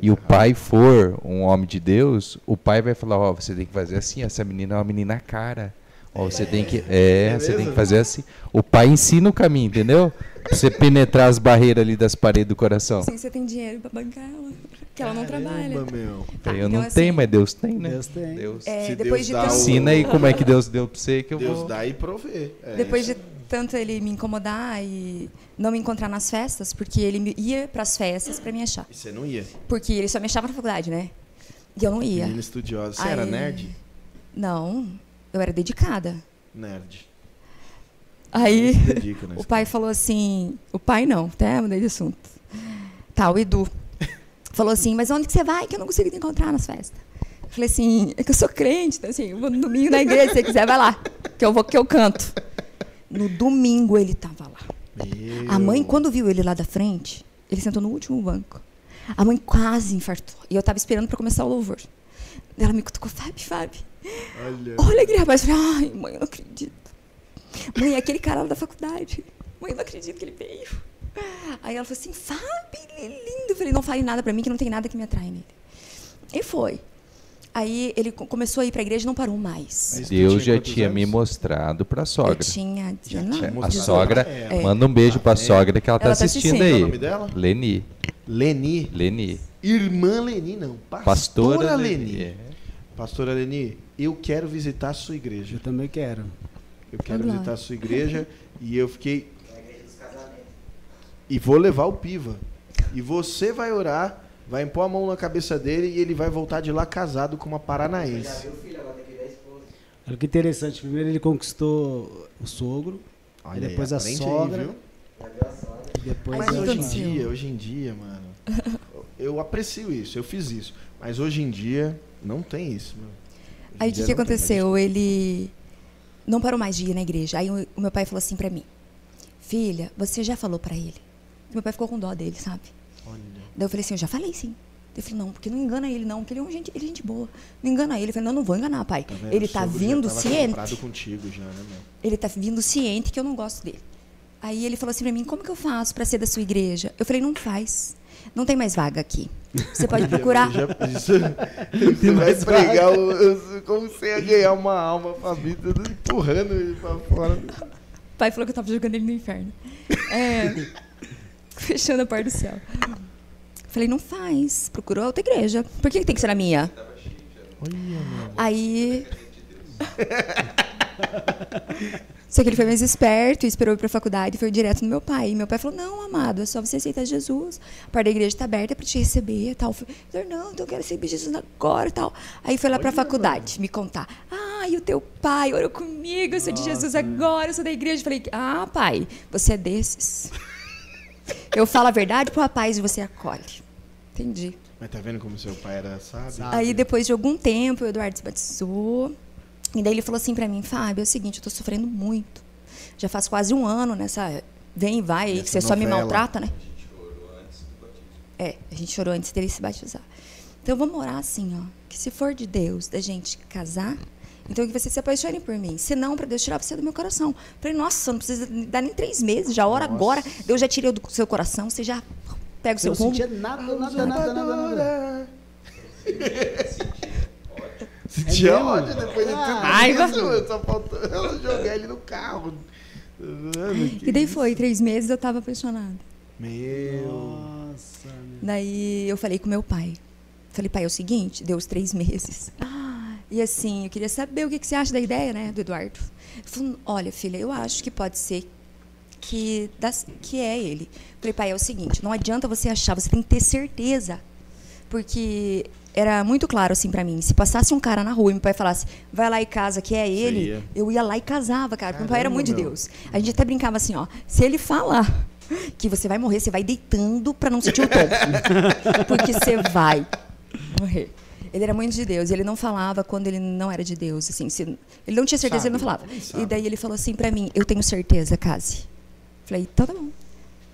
e o pai for um homem de Deus, o pai vai falar, ó, você tem que fazer assim, essa menina é uma menina cara. Ó, você tem que, é, você tem que fazer assim. O pai ensina o caminho, entendeu? Pra você penetrar as barreiras ali das paredes do coração. Sim, você tem dinheiro pra bancar ela. Que ela não trabalha. Meu. Tá, eu então, não assim, tenho, mas Deus tem, né? Deus tem. Deus. É, depois Deus de dá tanto- o- Ensina aí como é que Deus deu pra você que eu Deus vou. dá e provê. É, Depois isso. de tanto ele me incomodar e não me encontrar nas festas, porque ele ia pras festas pra me achar. E você não ia. Porque ele só me achava na faculdade, né? E eu não ia. Menina estudiosa. Você era Aí- nerd? Não, eu era dedicada. Nerd. Aí dedica, né? *laughs* o pai falou assim, o pai não, até mudei de assunto. Tá, o Edu *laughs* falou assim, mas onde que você vai que eu não consigo te encontrar nas festas? Eu falei assim, é que eu sou crente, então assim, eu vou no domingo na igreja, se você quiser, vai lá, que eu vou que eu canto. No domingo ele tava lá. Meu. A mãe, quando viu ele lá da frente, ele sentou no último banco. A mãe quase infartou. E eu tava esperando para começar o louvor. Ela me cutucou, Fábio, Fábio, Olha. olha aquele rapaz. Eu falei, ai, mãe, eu não acredito. Mãe, é aquele cara lá da faculdade. Mãe, eu não acredito que ele veio. Aí ela falou assim, Fábio, ele é lindo. Eu falei, não fale nada para mim, que não tem nada que me atrai nele. E foi. Aí ele co- começou a ir para a igreja e não parou mais. Deus já tinha me anos? mostrado pra sogra. Eu tinha Já 19. tinha A mostrado sogra. É. manda um beijo pra sogra que ela tá Ela tá assistindo assistindo. Qual é o aí. nome dela? Leni. Leni. Leni. Irmã Leni, não. Pastora, Pastora Leni. Leni. É. Pastora Leni, eu quero visitar a sua Eu igreja. também quero. Eu quero Vamos lá. visitar a sua igreja *laughs* e eu fiquei. É a igreja dos casamentos. E vou levar o Piva. E você vai orar, vai impor a mão na cabeça dele e ele vai voltar de lá casado com uma paranaense. Olha que interessante. Primeiro ele conquistou o sogro, Olha aí, depois a sogra. viu? Já viu a sogra. e depois Mas hoje em dia, hoje em dia, mano, *laughs* eu aprecio isso, eu fiz isso. Mas hoje em dia, não tem isso, mano. Aí o que, que aconteceu? Ele não parou mais de ir na igreja. Aí o, o meu pai falou assim pra mim: Filha, você já falou pra ele? Meu pai ficou com dó dele, sabe? Olha. Daí eu falei assim: Eu já falei sim. Ele falou: Não, porque não engana ele, não, porque ele é um gente, ele é gente boa. Não engana ele. Eu falei: Não, não vou enganar, pai. Tá ele tá vindo ciente. contigo já, né, meu? Ele tá vindo ciente que eu não gosto dele. Aí ele falou assim pra mim: Como que eu faço pra ser da sua igreja? Eu falei: Não faz. Não tem mais vaga aqui. Você pode *laughs* procurar. Já, você *laughs* vai pregar o, o- como você ia ganhar uma alma pra vida, empurrando ele pra fora. O pai falou que eu tava jogando ele no inferno. É, *laughs* fechando a porta do céu. Falei, não faz. Procurou outra igreja. Por que tem que ser a minha? Aí. *laughs* Só que ele foi mais esperto e esperou ir pra faculdade e foi direto no meu pai. E meu pai falou: Não, amado, é só você aceitar Jesus. A porta da igreja está aberta para te receber tal. Eu falei, não, então eu quero receber Jesus agora tal. Aí foi lá pra Olha, faculdade me contar. Ah, e o teu pai orou comigo, eu sou de Jesus agora, eu sou da igreja. Eu falei: Ah, pai, você é desses. Eu falo a verdade pro rapaz e você acolhe. Entendi. Mas tá vendo como seu pai era sábio? Aí depois de algum tempo, o Eduardo se batizou. E daí ele falou assim pra mim, Fábio, é o seguinte, eu tô sofrendo muito. Já faz quase um ano nessa vem e vai aí, que você só me novela. maltrata, né? É, a gente chorou antes dele se batizar. Então vamos orar assim, ó. Que se for de Deus, da gente casar, então que você se apaixone por mim. Se não, para Deus tirar você do meu coração. Falei, nossa, não precisa dar nem três meses, já ora agora. Deus já tirou do seu coração, você já pega o seu não rumo. sentia nada, nada, nada, nada, nada. *laughs* Sentia ódio depois de tudo Raiva. isso. Só faltou ela jogar ele no carro. E daí isso? foi, três meses eu tava apaixonada. Meu. Nossa, meu. Daí eu falei com meu pai. Falei, pai, é o seguinte, deu os três meses. E assim, eu queria saber o que, que você acha da ideia, né, do Eduardo. Ele falou, olha, filha, eu acho que pode ser que, das, que é ele. Falei, pai, é o seguinte, não adianta você achar, você tem que ter certeza. Porque era muito claro assim pra mim, se passasse um cara na rua e meu pai falasse, vai lá e casa que é ele, ia. eu ia lá e casava, cara. Porque meu pai era Caramba, muito de meu. Deus. A gente até brincava assim, ó, se ele falar que você vai morrer, você vai deitando pra não sentir o tombo. *laughs* Porque você vai morrer. Ele era muito de Deus. E ele não falava quando ele não era de Deus. Assim, se- ele não tinha certeza, ele não falava. E daí ele falou assim pra mim: Eu tenho certeza, case. Falei: Então tá bom.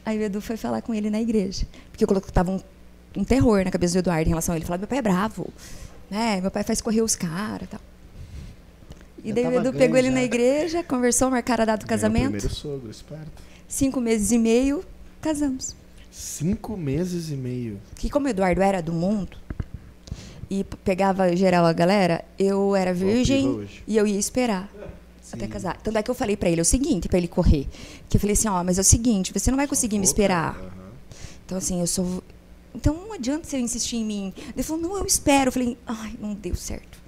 Aí o Edu foi falar com ele na igreja. Porque eu colocava um, um terror na cabeça do Eduardo em relação a ele. Falava: Meu pai é bravo. Né? Meu pai faz correr os caras e tal. E daí o Edu pegou grande ele na igreja, conversou, marcaram a data do casamento. Primeiro sogro, esperto. Cinco meses e meio, casamos. Cinco meses e meio. que como o Eduardo era do mundo e pegava geral a galera, eu era virgem e eu ia esperar até casar. Tanto é que eu falei pra ele o seguinte, pra ele correr, que eu falei assim, ó, mas é o seguinte, você não vai conseguir me esperar. Então assim, eu sou então não adianta você insistir em mim. Ele falou: "Não, eu espero". Eu falei: "Ai, não deu certo".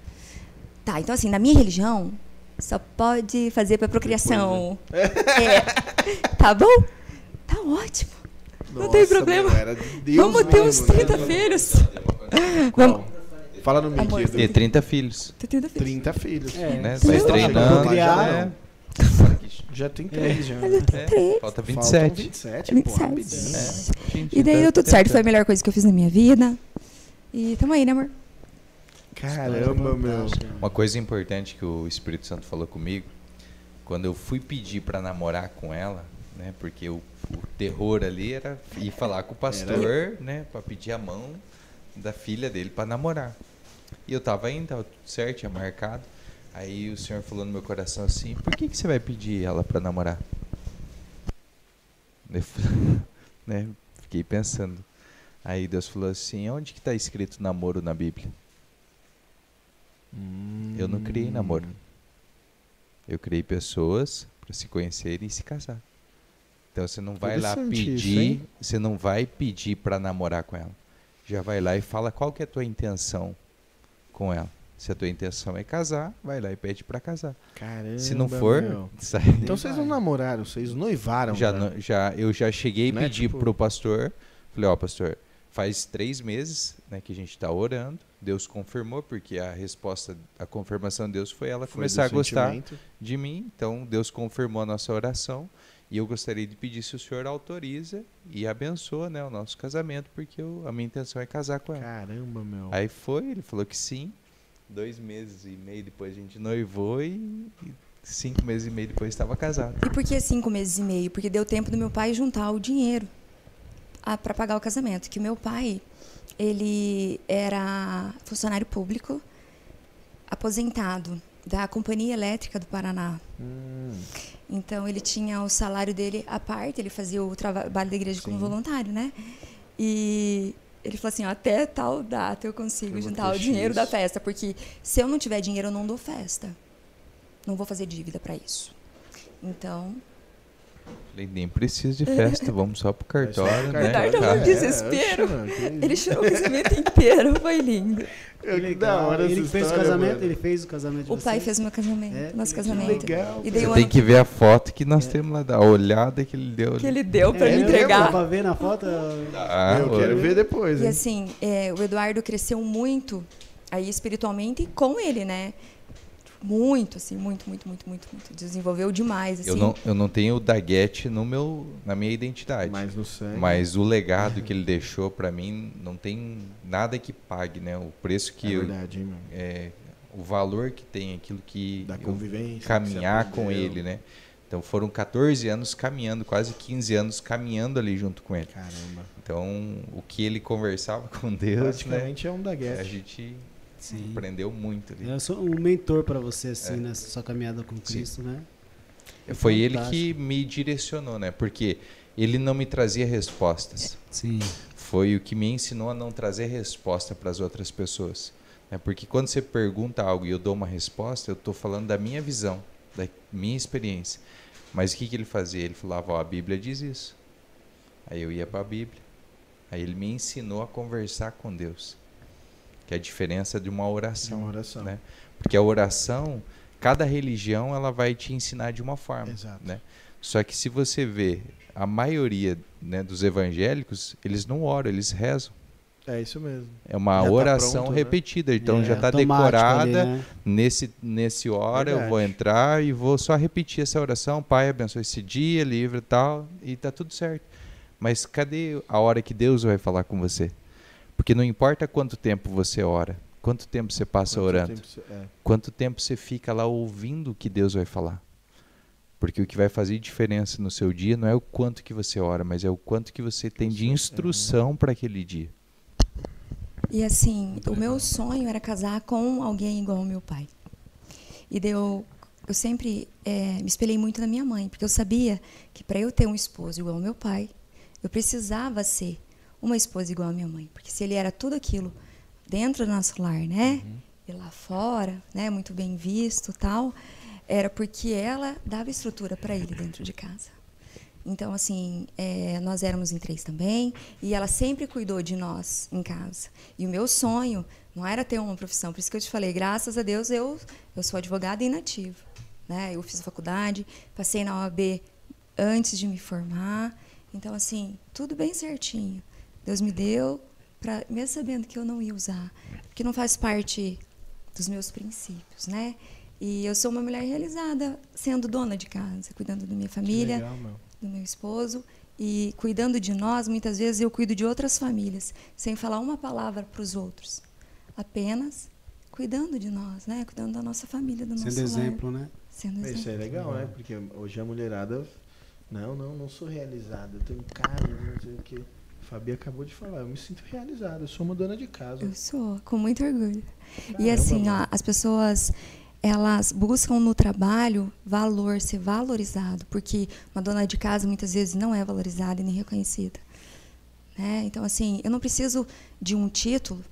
Tá, então assim, na minha religião, só pode fazer pra procriação. É. Tá bom? Tá ótimo. Não tem problema. Meu, Vamos ter uns mesmo, né? 30 filhos. Vamos. Fala no mic, Amor. Ter 30 filhos. Ter 30 filhos. 30 filhos. É, Né? Vai treinando. já é. Já tem três, já. Mas eu tenho É, três. falta Faltam 27. 27, pô, 27. rapidinho. É, gente, E daí deu tudo certo. tentando. Foi a melhor coisa que eu fiz na minha vida. E tamo aí, né, amor? Caramba, meu. Uma coisa importante que o Espírito Santo falou comigo, quando eu fui pedir pra namorar com ela, né? Porque o, o terror ali era ir falar com o pastor, né? Pra pedir a mão da filha dele pra namorar. E eu tava indo, tava tudo certo, tinha marcado. Aí o Senhor falou no meu coração assim: Por que, que você vai pedir ela pra namorar? Eu *laughs* né? Fiquei pensando. Aí Deus falou assim: Onde que tá escrito namoro na Bíblia? Eu não criei namoro. Eu criei pessoas para se conhecerem e se casar. Então você não vai lá isso, pedir, hein? você não vai pedir para namorar com ela. Já vai lá e fala qual que é a tua intenção com ela. Se a tua intenção é casar, vai lá e pede para casar. Caramba, Se não for, meu. sai. Então vocês não namoraram, vocês noivaram. já, né? já eu já cheguei e Né, pedi tipo- pro pastor, falei, ó, pastor, faz três meses né, que a gente está orando. Deus confirmou, porque a resposta, a confirmação de Deus foi ela Foi começar a gostar sentimento. de mim. Então Deus confirmou a nossa oração e eu gostaria de pedir se o senhor autoriza e abençoa né, o nosso casamento, porque eu- a minha intenção é casar com ela. Caramba, meu. Aí foi, ele falou que sim. Dois meses e meio depois a gente noivou e, e cinco meses e meio depois estava casado. E por que cinco meses e meio? Porque deu tempo do meu pai juntar o dinheiro para pagar o casamento. Que o meu pai, ele era funcionário público, aposentado da Companhia Elétrica do Paraná. Hum, Então ele tinha o salário dele à parte, ele fazia o trabalho da igreja como Sim. voluntário, né? E ele falou assim, ó, até tal data eu consigo Eu juntar o dinheiro X. da festa, porque se eu não tiver dinheiro eu não dou festa. Não vou fazer dívida para isso. Então, Falei, nem preciso de festa, vamos só pro cartório, né? Cartório não, Tá. um desespero. mano, que ele chorou o casamento inteiro, foi lindo. Que da hora ele fez o história, casamento, mano. ele fez o casamento de O pai fez meu casamento, É, nosso que casamento. legal, E daí Você o tem ano que ver a foto que nós temos lá, da olhada que ele deu que ele deu para É, me entregar. pra ver na foto? Ah, Eu quero ver depois, E hein? assim, é, o Eduardo cresceu muito aí espiritualmente com ele, né? Muito, assim, muito, muito, muito, muito, muito. Desenvolveu demais, assim. Eu não, eu não tenho o Daguete no meu, na minha identidade. Mais no sangue. Mas o legado que ele deixou pra mim não tem nada que pague, né? O preço é que eu, verdade, hein, mano. é, o valor que tem aquilo que Da eu convivência. caminhar com ele, né? Então foram 14 anos caminhando, quase 15 anos caminhando ali junto com ele. Caramba. Então o que ele conversava *laughs* com Deus, né? Praticamente é um da A gente Sim. aprendeu muito ali. Eu sou um mentor para você, assim, É. nessa sua caminhada com Cristo, né? Foi ele Fantástico. que me direcionou, né? Porque ele não me trazia respostas. Sim. Foi o que me ensinou a não trazer resposta para as outras pessoas. né? Porque quando você pergunta algo e eu dou uma resposta, eu estou falando da minha visão, da minha experiência. Mas o que, que ele fazia? Ele falava, ó, a Bíblia diz isso. Aí eu ia para a Bíblia. Aí ele me ensinou a conversar com Deus. Que é a diferença de uma oração. uma oração. né? Porque a oração, cada religião ela vai te ensinar de uma forma. Exato. Né? Só que se você vê a maioria né, dos evangélicos, eles não oram, eles rezam. É isso mesmo. É uma Já tá oração pronto, né? repetida. Então É, já está decorada. ali, né? Nesse, nesse hora eu vou Verdade. entrar e vou só repetir essa oração. Pai, abençoe esse dia, livre e tal. E tá tudo certo. Mas cadê a hora que Deus vai falar com você? Porque não importa quanto tempo você ora, quanto tempo você passa Quanto orando, tempo você- é. quanto tempo você fica lá ouvindo o que Deus vai falar. Porque o que vai fazer diferença no seu dia não é o quanto que você ora, mas é o quanto que você tem de instrução para aquele dia. E assim, o meu sonho era casar com alguém igual ao meu pai. E daí eu, eu sempre eh, me espelhei muito na minha mãe, porque eu sabia que para eu ter um esposo igual ao meu pai, eu precisava ser uma esposa igual à minha mãe. Porque se ele era tudo aquilo dentro do nosso lar, né? E lá fora, né? Muito bem visto tal, era porque ela dava estrutura para ele dentro de casa. Então, assim, eh, nós éramos em três também, e ela sempre cuidou de nós em casa. E o meu sonho não era ter uma profissão, por isso que eu te falei, graças a Deus eu, eu sou advogada inativa. Né? Eu fiz faculdade, passei na OAB antes de me formar. Então, assim, tudo bem certinho. Deus me deu, pra, mesmo sabendo que eu não ia usar, porque não faz parte dos meus princípios, né? E eu sou uma mulher realizada, sendo dona de casa, cuidando da minha família, legal, meu. do meu esposo e cuidando de nós, muitas vezes eu cuido de outras famílias, sem falar uma palavra para os outros. Apenas cuidando de nós, né? Cuidando da nossa família, do Sendo nosso lar. exemplo, né? Sendo Isso exemplo. é legal, né? Porque hoje a mulherada. Não, não, não sou realizada. Eu tenho casa, não sei o quê. Fabi acabou de falar, eu me sinto realizada, eu sou uma dona de casa. Eu sou, com muito orgulho. e Caramba, assim, mano. ó, as pessoas elas buscam no trabalho valor, ser valorizado, porque uma dona de casa muitas vezes não é valorizada e nem reconhecida. Né? Então, assim, eu não preciso de um título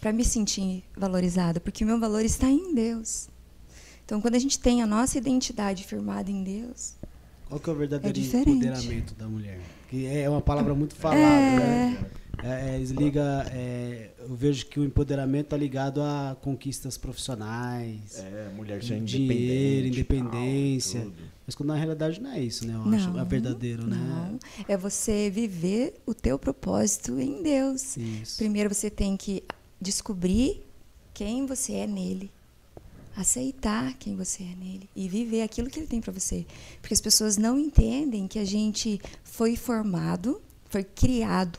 para me sentir valorizada, porque o meu valor está em Deus. Então, quando a gente tem a nossa identidade firmada em Deus, Qual que é o verdadeiro É diferente. empoderamento da mulher? Que é uma palavra muito falada, né? é, É, é, liga, é, eu vejo que o empoderamento está ligado a conquistas profissionais, É, mulher ser dinheiro, independente. independência. tal. Mas quando na realidade não é isso, né? Eu acho, é verdadeiro, né? não. É você viver o teu propósito em Deus. Isso. Primeiro você tem que descobrir quem você é nele. Aceitar quem você é nele e viver aquilo que ele tem para você. Porque as pessoas não entendem que a gente foi formado, foi criado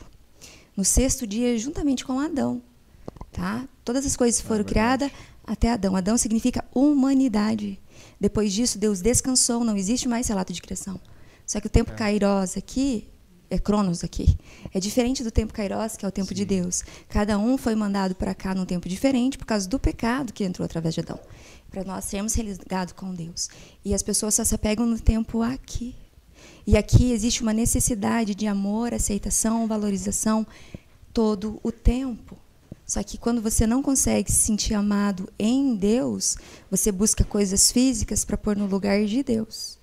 no sexto dia juntamente com Adão, tá? Todas as coisas foram criadas até Adão. Adão significa humanidade. Depois disso, Deus descansou, não existe mais relato de criação. Só que o tempo Kairos aqui, é Cronos aqui, é diferente do tempo Kairos, que é o tempo de Deus. Cada um foi mandado para cá num tempo diferente por causa do pecado que entrou através de Adão. Para nós sermos religados com Deus. E as pessoas só se apegam no tempo aqui. E aqui existe uma necessidade de amor, aceitação, valorização todo o tempo. Só que quando você não consegue se sentir amado em Deus, você busca coisas físicas para pôr no lugar de Deus.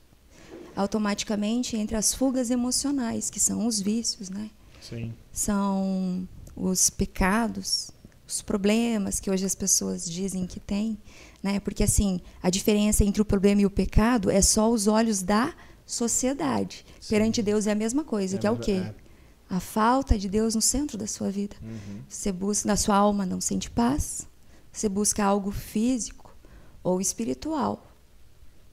Automaticamente entra as fugas emocionais, que são os vícios, né? Sim. São os pecados, os problemas que hoje as pessoas dizem que têm, né? Porque assim, a diferença entre o problema e o pecado é só os olhos da sociedade. Perante Deus é a mesma coisa, É que é o quê? A falta de Deus no centro da sua vida. Uhum. Você busca, na sua alma não sente paz. Você busca algo físico ou espiritual.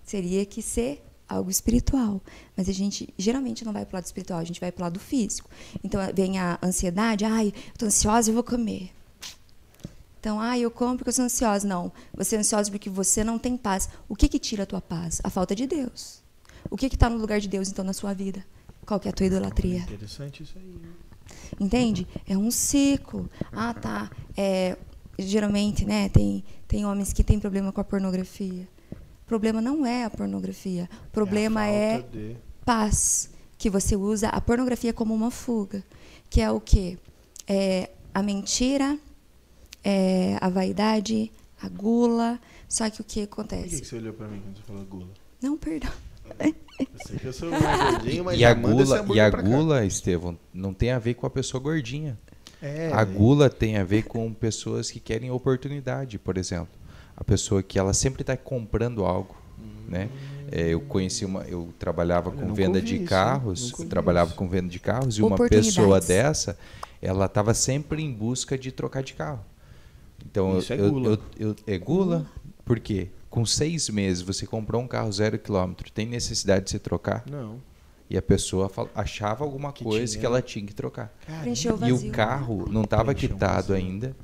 Seria que ser algo espiritual. Mas a gente geralmente não vai para o lado espiritual, a gente vai para o lado físico. Então vem a ansiedade, ai, estou ansiosa, eu vou comer. Então, ah, eu como porque eu sou ansiosa. Não, você é ansiosa porque você não tem paz. O que, que tira a tua paz? A falta de Deus. O que está no lugar de Deus, então, na sua vida? Qual que é a tua idolatria? Interessante isso aí. Entende? É um ciclo. Ah, tá. É, geralmente, né, tem, tem homens que têm problema com a pornografia. O problema não é a pornografia. O problema a é, falta de- paz, que você usa a pornografia como uma fuga. Que é o quê? É a mentira, é a vaidade, a gula. Só que o que Por que, acontece? que você olhou pra mim quando você falou gula? Não, perdão. Eu sei que eu sou gordinho, mas E a gula, e a gula, Estevão, não tem a ver com a pessoa gordinha. É, A velho. gula tem a ver com pessoas que querem oportunidade, por exemplo. A pessoa que ela sempre está comprando algo, né? É, eu conheci uma, eu trabalhava com nunca venda de isso, carros, trabalhava isso. com venda de carros e uma pessoa dessa, ela estava sempre em busca de trocar de carro. Então Isso é eu, gula. eu- eu- é gula? Por quê? Com seis meses você comprou um carro zero quilômetro, tem necessidade de se trocar? Não. E a pessoa fal- achava alguma Que coisa tinha. que ela tinha que trocar. E vazio. o carro não estava quitado ainda.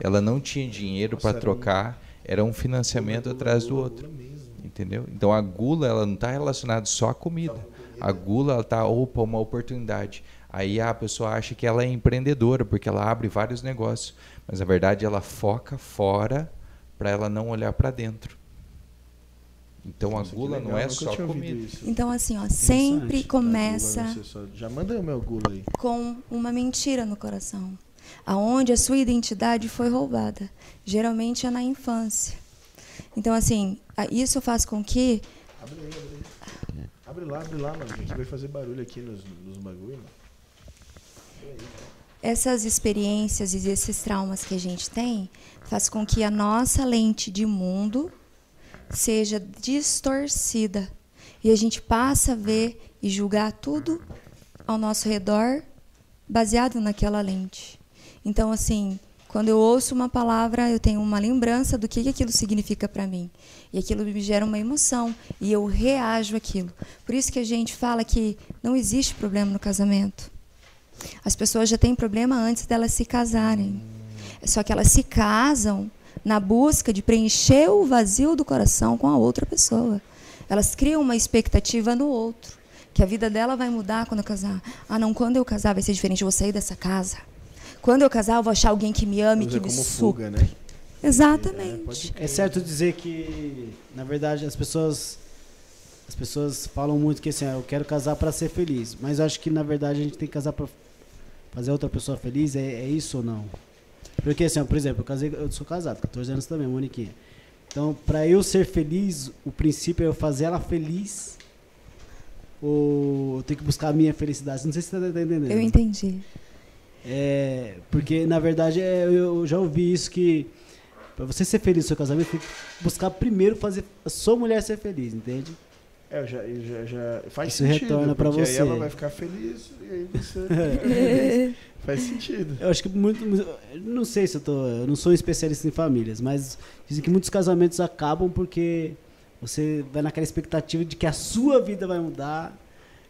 Ela não tinha dinheiro para um- trocar. Era um financiamento atrás do outro. Entendeu? Então a gula ela não está relacionada só à comida. A gula ela tá opa uma oportunidade. Aí a pessoa acha que ela é empreendedora porque ela abre vários negócios, mas na verdade ela foca fora para ela não olhar para dentro. Então Nossa, a gula legal, não é só comida. isso. Então, assim, ó, sempre Tá, começa gula, você só- Já manda o meu gula aí. com uma mentira no coração, aonde a sua identidade foi roubada. Geralmente é na infância. Então, assim, isso faz com que Abre aí, abre aí. Abre lá, abre lá, mano. Aqui vai fazer barulho aqui nos, nos bagulho. essas experiências e esses traumas que a gente tem faz com que a nossa lente de mundo seja distorcida e a gente passa a ver e julgar tudo ao nosso redor baseado naquela lente. Então, assim, quando eu ouço uma palavra, eu tenho uma lembrança do que aquilo significa para mim. E aquilo me gera uma emoção e eu reajo àquilo. Por isso que a gente fala que não existe problema no casamento. As pessoas já têm problema antes delas se casarem. Só que elas se casam na busca de preencher o vazio do coração com a outra pessoa. Elas criam uma expectativa no outro, que a vida dela vai mudar quando eu casar. Ah, não, quando eu casar vai ser diferente, eu vou sair dessa casa. Quando eu casar, eu vou achar alguém que me ame, Usa que me como suga. fuga, né? Exatamente. pode É certo dizer que, na verdade, as pessoas as pessoas falam muito que assim, ah, eu quero casar para ser feliz, mas eu acho que na verdade a gente tem que casar para fazer outra pessoa feliz, é, é isso ou não? Porque assim, ó, por exemplo, eu casei, eu sou casado, 14 anos também, Moniquinha. Então, para eu ser feliz, o princípio é eu fazer ela feliz ou eu tenho que buscar a minha felicidade. Não sei se você tá entendendo. Eu entendi. É, porque na verdade é, eu já ouvi isso que para você ser feliz no seu casamento, tem que buscar primeiro fazer a sua mulher ser feliz, entende? É, já, já, já faz Isso sentido. retorna porque você. Aí ela vai ficar feliz e aí você. *laughs* *laughs* Faz sentido. Eu acho que muito, não sei se eu tô, eu não sou especialista em famílias, mas dizem que muitos casamentos acabam porque você vai naquela expectativa de que a sua vida vai mudar,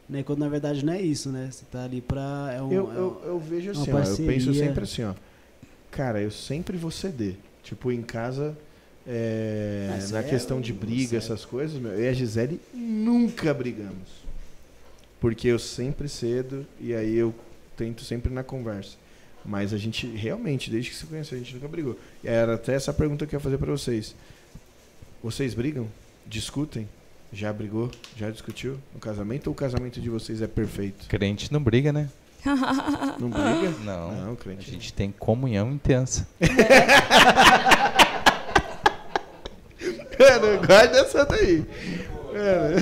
né? Quando na verdade não é isso, né? Você tá ali pra é um, Eu, é eu, eu vejo uma assim, ó, eu penso sempre assim, ó. Cara, eu sempre vou ceder. Tipo, em casa, é, Ah, na é questão de briga, essas coisas, meu, eu e a Gisele nunca brigamos. Porque eu sempre cedo e aí eu tento sempre na conversa. Mas a gente realmente, desde que se conheceu, a gente nunca brigou. E era até essa pergunta que eu ia fazer pra vocês. Vocês brigam? Discutem? Já brigou? Já discutiu no casamento ou o casamento de vocês é perfeito? Crente não briga, né? *laughs* Não briga? Não. Não, A crente. gente tem comunhão intensa. *laughs* Cara, guarda essa daí. Cara,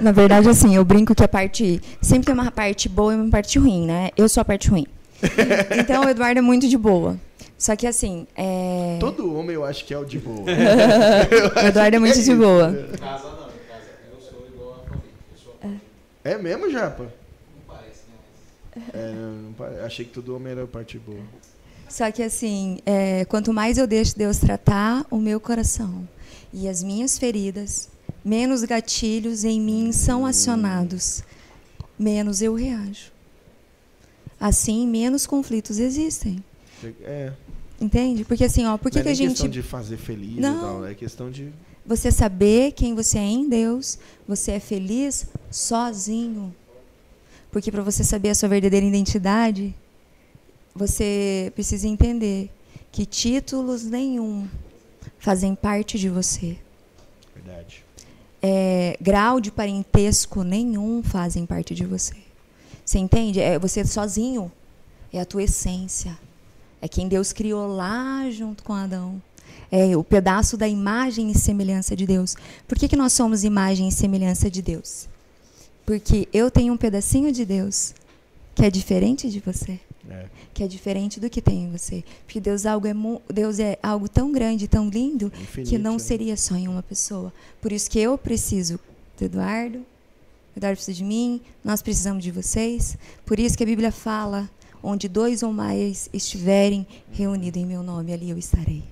Na verdade, assim, eu brinco que a parte. Sempre tem uma parte boa e uma parte ruim, né? Eu sou a parte ruim. *laughs* Então o Eduardo é muito de boa. Só que assim, é... todo homem eu acho que é o de boa. *laughs* o Eduardo é muito de boa. Casa não, em casa eu sou igual a família. Eu sou a É mesmo, Japa? não parece, né? É, não pare- achei que todo homem era a parte boa. Só que assim, é, quanto mais eu deixo Deus tratar o meu coração e as minhas feridas, menos gatilhos em mim são acionados, menos eu reajo. Assim, menos conflitos existem. É, Entende? Porque assim, ó, por que, não que é a gente. questão de fazer feliz Não. e tal, é questão de. Você saber quem você é em Deus, você é feliz sozinho. Porque para você saber a sua verdadeira identidade, você precisa entender que títulos nenhum fazem parte de você. Verdade. É, grau de parentesco nenhum fazem parte de você. Você entende? É você sozinho. É a tua essência. É quem Deus criou lá junto com Adão. É o pedaço da imagem e semelhança de Deus. Por que, que nós somos imagem e semelhança de Deus? Porque eu tenho um pedacinho de Deus que é diferente de você É. que é diferente do que tem em você. Porque Deus, algo é, Deus é algo tão grande, tão lindo, Infinito, que não né? seria só em uma pessoa. Por isso que eu preciso do Eduardo, o Eduardo precisa de mim, nós precisamos de vocês. Por isso que a Bíblia fala, onde dois ou mais estiverem reunidos em meu nome, ali eu estarei.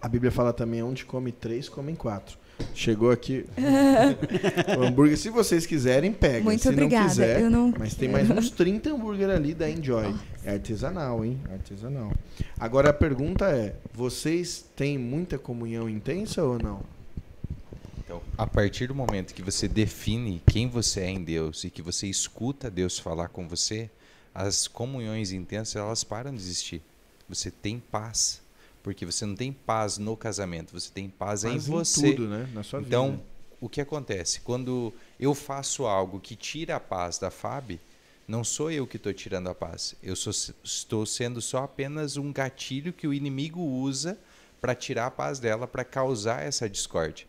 A Bíblia fala também onde come três, comem quatro. Chegou aqui *laughs* o hambúrguer. Se vocês quiserem, pega. Muito Se obrigada. não quiser, Eu não- mas tem mais uns 30 hambúrguer ali da Enjoy. É artesanal, hein? Artesanal. Agora a pergunta é: vocês têm muita comunhão intensa ou não? Então, a partir do momento que você define quem você é em Deus e que você escuta Deus falar com você, as comunhões intensas elas param de existir. Você tem paz, porque você não tem paz no casamento, você tem paz, Mas em você. tudo, né? Na sua Então, vida. o que acontece? Quando eu faço algo que tira a paz da Fábio, não sou eu que estou tirando a paz. Eu sou- estou sendo só apenas um gatilho que o inimigo usa para tirar a paz dela, para causar essa discórdia.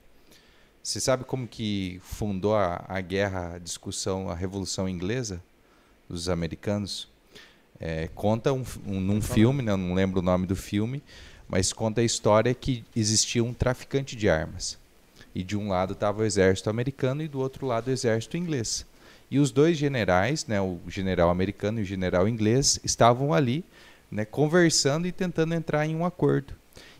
Você sabe como que fundou a, a guerra, a discussão, a Revolução Inglesa dos americanos? É, conta um, um, num filme, né, não lembro o nome do filme, mas conta a história que existia um traficante de armas. E de um lado estava o exército americano e do outro lado o exército inglês. E os dois generais, né, o general americano e o general inglês, estavam ali né, conversando e tentando entrar em um acordo.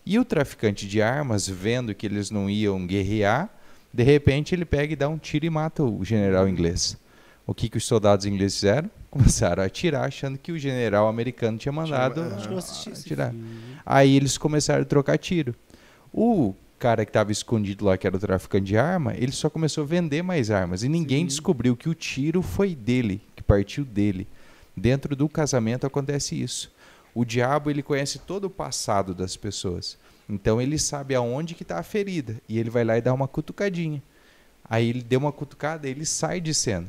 E o traficante de armas, vendo que eles não iam guerrear, de repente ele pega e dá um tiro e mata o general inglês. O que, que os soldados ingleses fizeram? Começaram a atirar, achando que o general americano tinha mandado Tinha- atirar. filme. Aí eles começaram a trocar tiro. O cara que estava escondido lá, que era o traficante de arma, ele só começou a vender mais armas. E ninguém Sim. descobriu que o tiro foi dele, que partiu dele. Dentro do casamento acontece isso. O diabo ele conhece todo o passado das pessoas. Então ele sabe aonde que está a ferida. E ele vai lá e dá uma cutucadinha. Aí ele deu uma cutucada, ele sai de cena.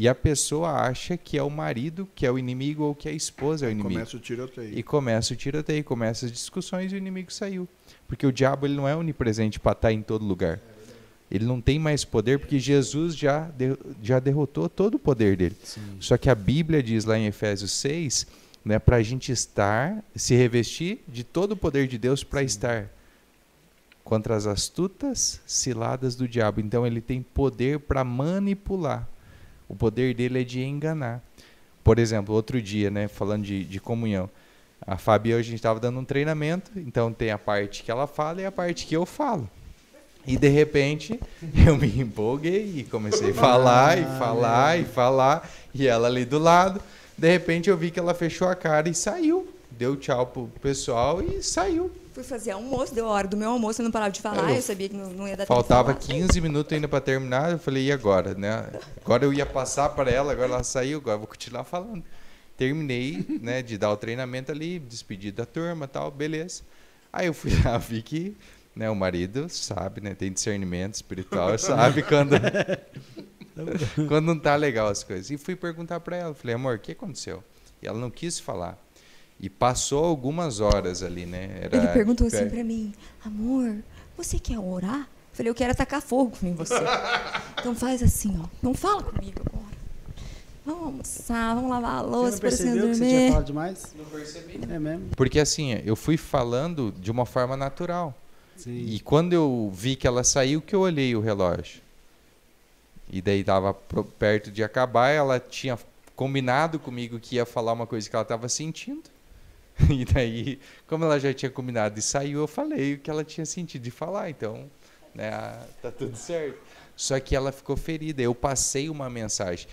E a pessoa acha que é o marido, que é o inimigo, ou que a esposa é o inimigo. Começa o tiroteio. E começa o tiroteio, começa as discussões e o inimigo saiu. Porque o diabo ele não é onipresente para estar em todo lugar. Ele não tem mais poder porque Jesus já, de- já derrotou todo o poder dele. Sim. Só que a Bíblia diz lá em Efésios 6, né, para a gente estar, se revestir de todo o poder de Deus para estar contra as astutas ciladas do diabo. Então ele tem poder para manipular. O poder dele é de enganar. Por exemplo, outro dia, né, falando de, de comunhão, a Fábio hoje a gente estava dando um treinamento, então tem a parte que ela fala e a parte que eu falo. E de repente *laughs* eu me empolguei e comecei a falar e falar e falar, e ela ali do lado. De repente eu vi que ela fechou a cara e saiu. Deu tchau pro pessoal e saiu. Fui fazer almoço, deu a hora do meu almoço, eu não parava de falar, Eu- eu, sabia que não, não ia dar Faltava tempo falar. 15 minutos ainda para terminar. Eu falei, e agora? Né? Agora eu ia passar para ela, agora ela saiu, agora eu vou continuar falando. Terminei né, de dar o treinamento ali, despedi da turma tal, beleza. Aí eu fui lá, *laughs* vi que né, o marido sabe, né, tem discernimento espiritual, *laughs* sabe quando, *laughs* quando não tá legal as coisas. E fui perguntar para ela, falei, amor, o que aconteceu? E ela não quis falar. E passou algumas horas ali, né? Era Ele perguntou assim pra mim, amor, você quer orar? Eu falei, eu quero atacar fogo em você. então faz assim, ó. Não fala comigo agora. Vamos almoçar, vamos lavar a Você louça, não para você percebeu que você tinha falado demais? Não percebi. É mesmo? Porque assim, eu fui falando de uma forma natural. Sim. E quando eu vi que ela saiu, que eu olhei o relógio. E daí estava perto de acabar, ela tinha combinado comigo que ia falar uma coisa que ela estava sentindo. *laughs* E daí, como ela já tinha combinado e saiu, eu falei o que ela tinha sentido de falar. Então, né, tá tudo certo. Só que ela ficou ferida. Eu passei uma mensagem.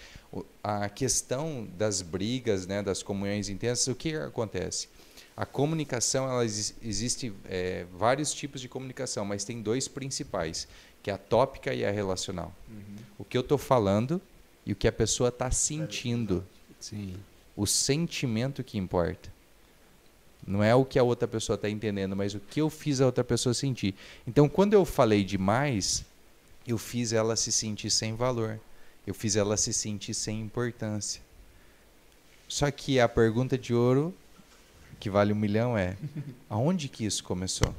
A questão das brigas, né, das comunhões intensas, o que acontece? A comunicação, ela exi- existe é, vários tipos de comunicação, mas tem dois principais, que é a tópica e a relacional. O que eu estou falando e o que a pessoa está sentindo. Sim. O sentimento que importa. Não é o que a outra pessoa está entendendo, mas o que eu fiz a outra pessoa sentir. Então, quando eu falei demais, eu fiz ela se sentir sem valor. Eu fiz ela se sentir sem importância. Só que a pergunta de ouro, que vale um milhão, é: *laughs* aonde que isso começou?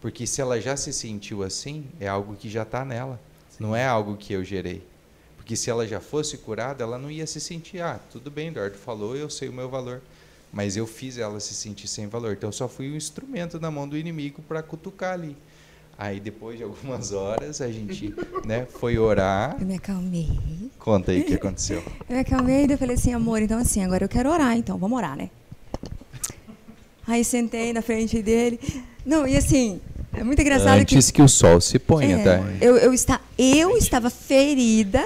Porque se ela já se sentiu assim, é algo que já está nela. Não é algo que eu gerei. Porque se ela já fosse curada, ela não ia se sentir, ah, tudo bem, Eduardo falou, eu sei o meu valor. Mas eu fiz ela se sentir sem valor. Então eu só fui um instrumento na mão do inimigo para cutucar ali. Aí depois de algumas horas a gente *laughs* né, foi orar. Eu me acalmei. Conta aí o que aconteceu. *laughs* Eu me acalmei e falei assim, amor, então assim, agora eu quero orar, então, vamos orar, né? Aí sentei na frente dele. Não, e assim, é muito engraçado Antes que. que o sol se ponha, É, tá? eu, eu, está, eu estava ferida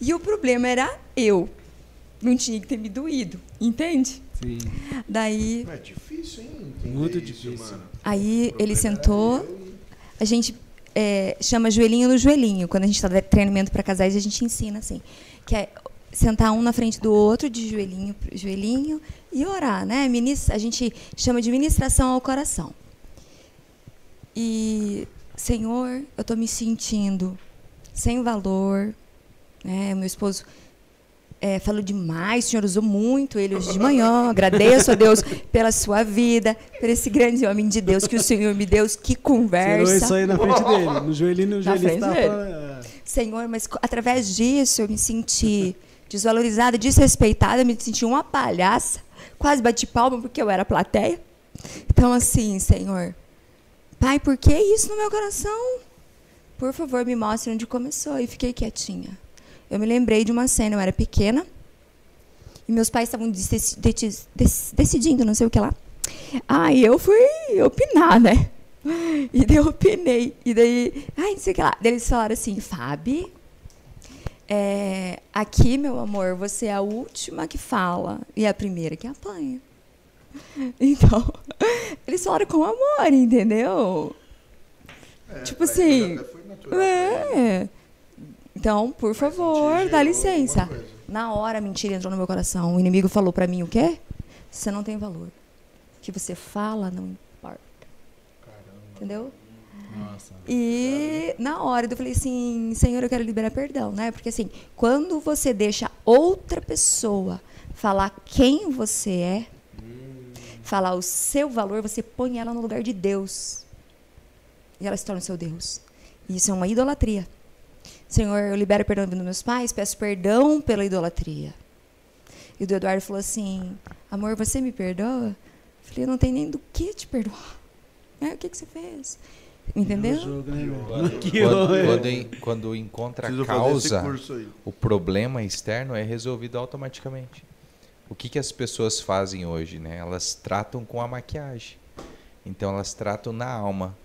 e o problema era eu. Não tinha que ter me doído, entende? Sim. Daí, É difícil, hein? entender Muito isso, difícil. mano. aí ele sentou, a gente é, chama joelhinho no joelhinho. Quando a gente está treinamento para casais, a gente ensina assim, que é sentar um na frente do outro, de joelhinho para joelhinho, e orar, né? A gente chama de ministração ao coração. E, Senhor, eu estou me sentindo sem valor, né? Meu esposo é, falou demais, o Senhor usou muito ele hoje de manhã. Agradeço a Deus pela sua vida, por esse grande homem de Deus que o Senhor me deu, que Tirou conversa. isso aí na frente dele. No joelhinho, no Na joelhinho frente tava. dele. é, Senhor, mas através disso eu me senti desvalorizada, desrespeitada, me senti uma palhaça, quase bati palma porque eu era plateia. Então, assim, Senhor, Pai, por que isso no meu coração? Por favor, me mostre onde começou. E fiquei quietinha. Eu me lembrei de uma cena, eu era pequena, e meus pais estavam dec- dec- dec- decidindo, não sei o que lá. Aí eu fui opinar, né? *laughs* E daí eu opinei. E daí, ai, não sei o que lá. Daí eles falaram assim, Fábio, é, aqui, meu amor, você é a última que fala e a primeira que apanha. *laughs* Então, *laughs* eles falaram com amor, entendeu? É, Tipo assim, natural pra ele. É. Então, por favor, dá gerou licença. Na hora a mentira entrou no meu coração. O inimigo falou pra mim o quê? Você não tem valor. O que você fala não importa. Entendeu? Nossa. E na hora eu falei assim, Senhor, eu quero liberar perdão, né? Porque assim, quando você deixa outra pessoa falar quem você é, falar o seu valor, você põe ela no lugar de Deus. E ela se torna o seu Deus. E isso é uma idolatria. Senhor, eu libero perdão dos meus pais, peço perdão pela idolatria. E o do Eduardo falou assim: Amor, você me perdoa? Eu falei: Eu não tenho nem do que te perdoar. É, o que, que você fez? Entendeu? Né? Quando, Que quando, quando en- quando encontra a causa, o problema externo é resolvido automaticamente. O que, que as pessoas fazem hoje? Né? Elas tratam com a maquiagem. Então elas tratam na alma.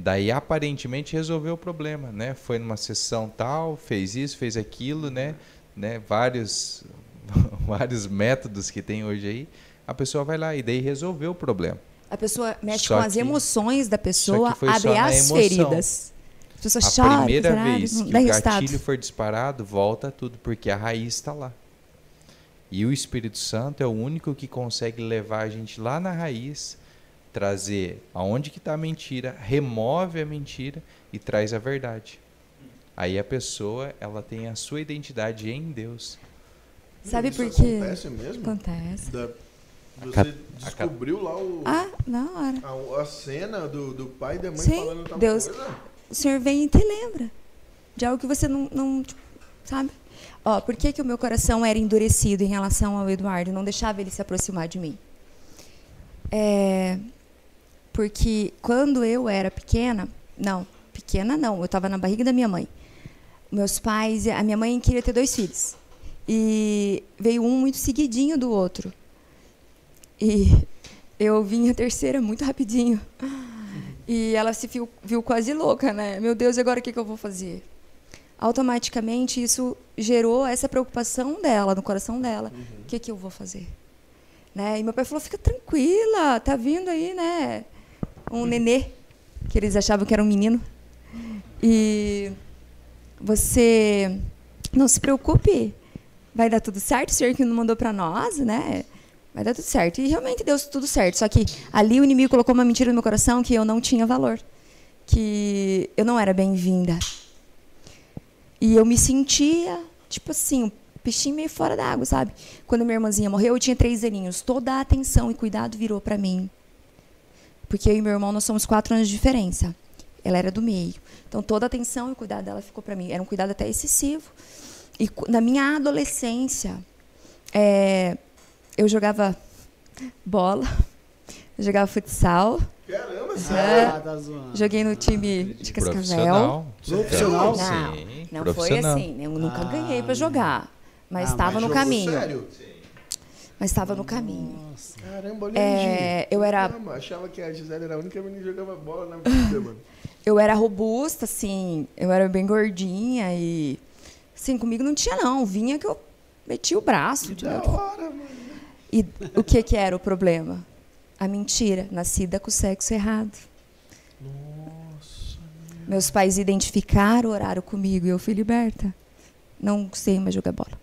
Daí aparentemente resolveu o problema, né? Foi numa sessão tal, fez isso, fez aquilo, né? né? Vários, *laughs* vários métodos que tem hoje aí. A pessoa vai lá e daí resolveu o problema. A pessoa mexe Só com as que- emoções da pessoa, abre as feridas. A pessoa A primeira vez que o resultado. gatilho for disparado, volta tudo, porque a raiz está lá. E o Espírito Santo é o único que consegue levar a gente lá na raiz, trazer aonde que está a mentira, remove a mentira e traz a verdade. Aí a pessoa, ela tem a sua identidade em Deus. Sabe por quê? Acontece mesmo? Acontece. Da- você descobriu lá o, Ah, na hora. a, a cena do, do pai e da mãe Sim, falando tal Deus- coisa? O Senhor vem e te lembra de algo que você não, não tipo, sabe? Ó, por que, que o meu coração era endurecido em relação ao Eduardo? Não deixava ele se aproximar de mim. É, porque quando eu era pequena, não, pequena não, eu estava na barriga da minha mãe. Meus pais, a minha mãe queria ter dois filhos. E veio um muito seguidinho do outro. E eu vim a terceira muito rapidinho. E ela se viu, viu quase louca, né? Meu Deus, agora o que, que eu vou fazer? Automaticamente isso gerou essa preocupação dela, no coração dela. O que, que eu vou fazer? Né? E meu pai falou: fica tranquila, tá vindo aí, né? Um nenê, que eles achavam que era um menino. E você não se preocupe, vai dar tudo certo, o senhor que não mandou para nós, né? Vai dar tudo certo. E realmente deu tudo certo. Só que ali o inimigo colocou uma mentira no meu coração que eu não tinha valor. Que eu não era bem-vinda. E eu me sentia, tipo assim, um peixinho meio fora da água, sabe? Quando minha irmãzinha morreu, eu tinha três aninhos. Toda a atenção e cuidado virou para mim. Porque eu e meu irmão, nós somos quatro anos de diferença. Ela era do meio. Então, toda a atenção e cuidado dela ficou para mim. Era um cuidado até excessivo. E na minha adolescência, é, eu jogava bola, eu jogava futsal, Caramba, Ah, tá joguei no time de Cascavel. Profissional. Profissional? Não, Sim, não foi assim. Eu nunca Ah, ganhei para jogar. Mas Ah, estava mas no caminho. Sério? Mas estava no caminho. Nossa. Caramba, olha É, eu era- Caramba, achava que a Gisele era a única menina que jogava bola na vida, mano. *laughs* Eu era robusta, assim, eu era bem gordinha e. Assim, comigo não tinha, não. Vinha que eu metia o braço. Que da hora, mano. E o que, que era o problema? A mentira, nascida com o sexo errado. Nossa. Meus pais identificaram, oraram comigo e eu fui liberta. Não sei mais jogar bola.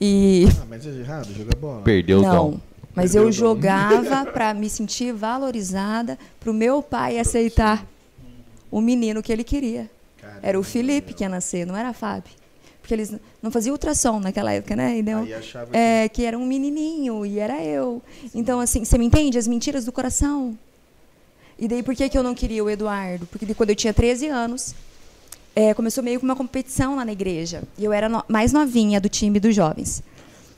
E Ah, mas é errado jogar bola. Perdeu o não, dom. mas Perdeu eu jogava para me sentir valorizada, para o meu pai aceitar o menino que ele queria. Caramba, Era o Felipe meu. que ia nascer, não era a Fábio. Porque eles não faziam ultrassom naquela época, né? E Aí achava que... é, que era um menininho e era eu. Então, assim, você me entende? As mentiras do coração. E daí, por que, que eu não queria o Eduardo? Porque de quando eu tinha 13 anos, é, começou meio que uma competição lá na igreja. E eu era no- mais novinha do time dos jovens.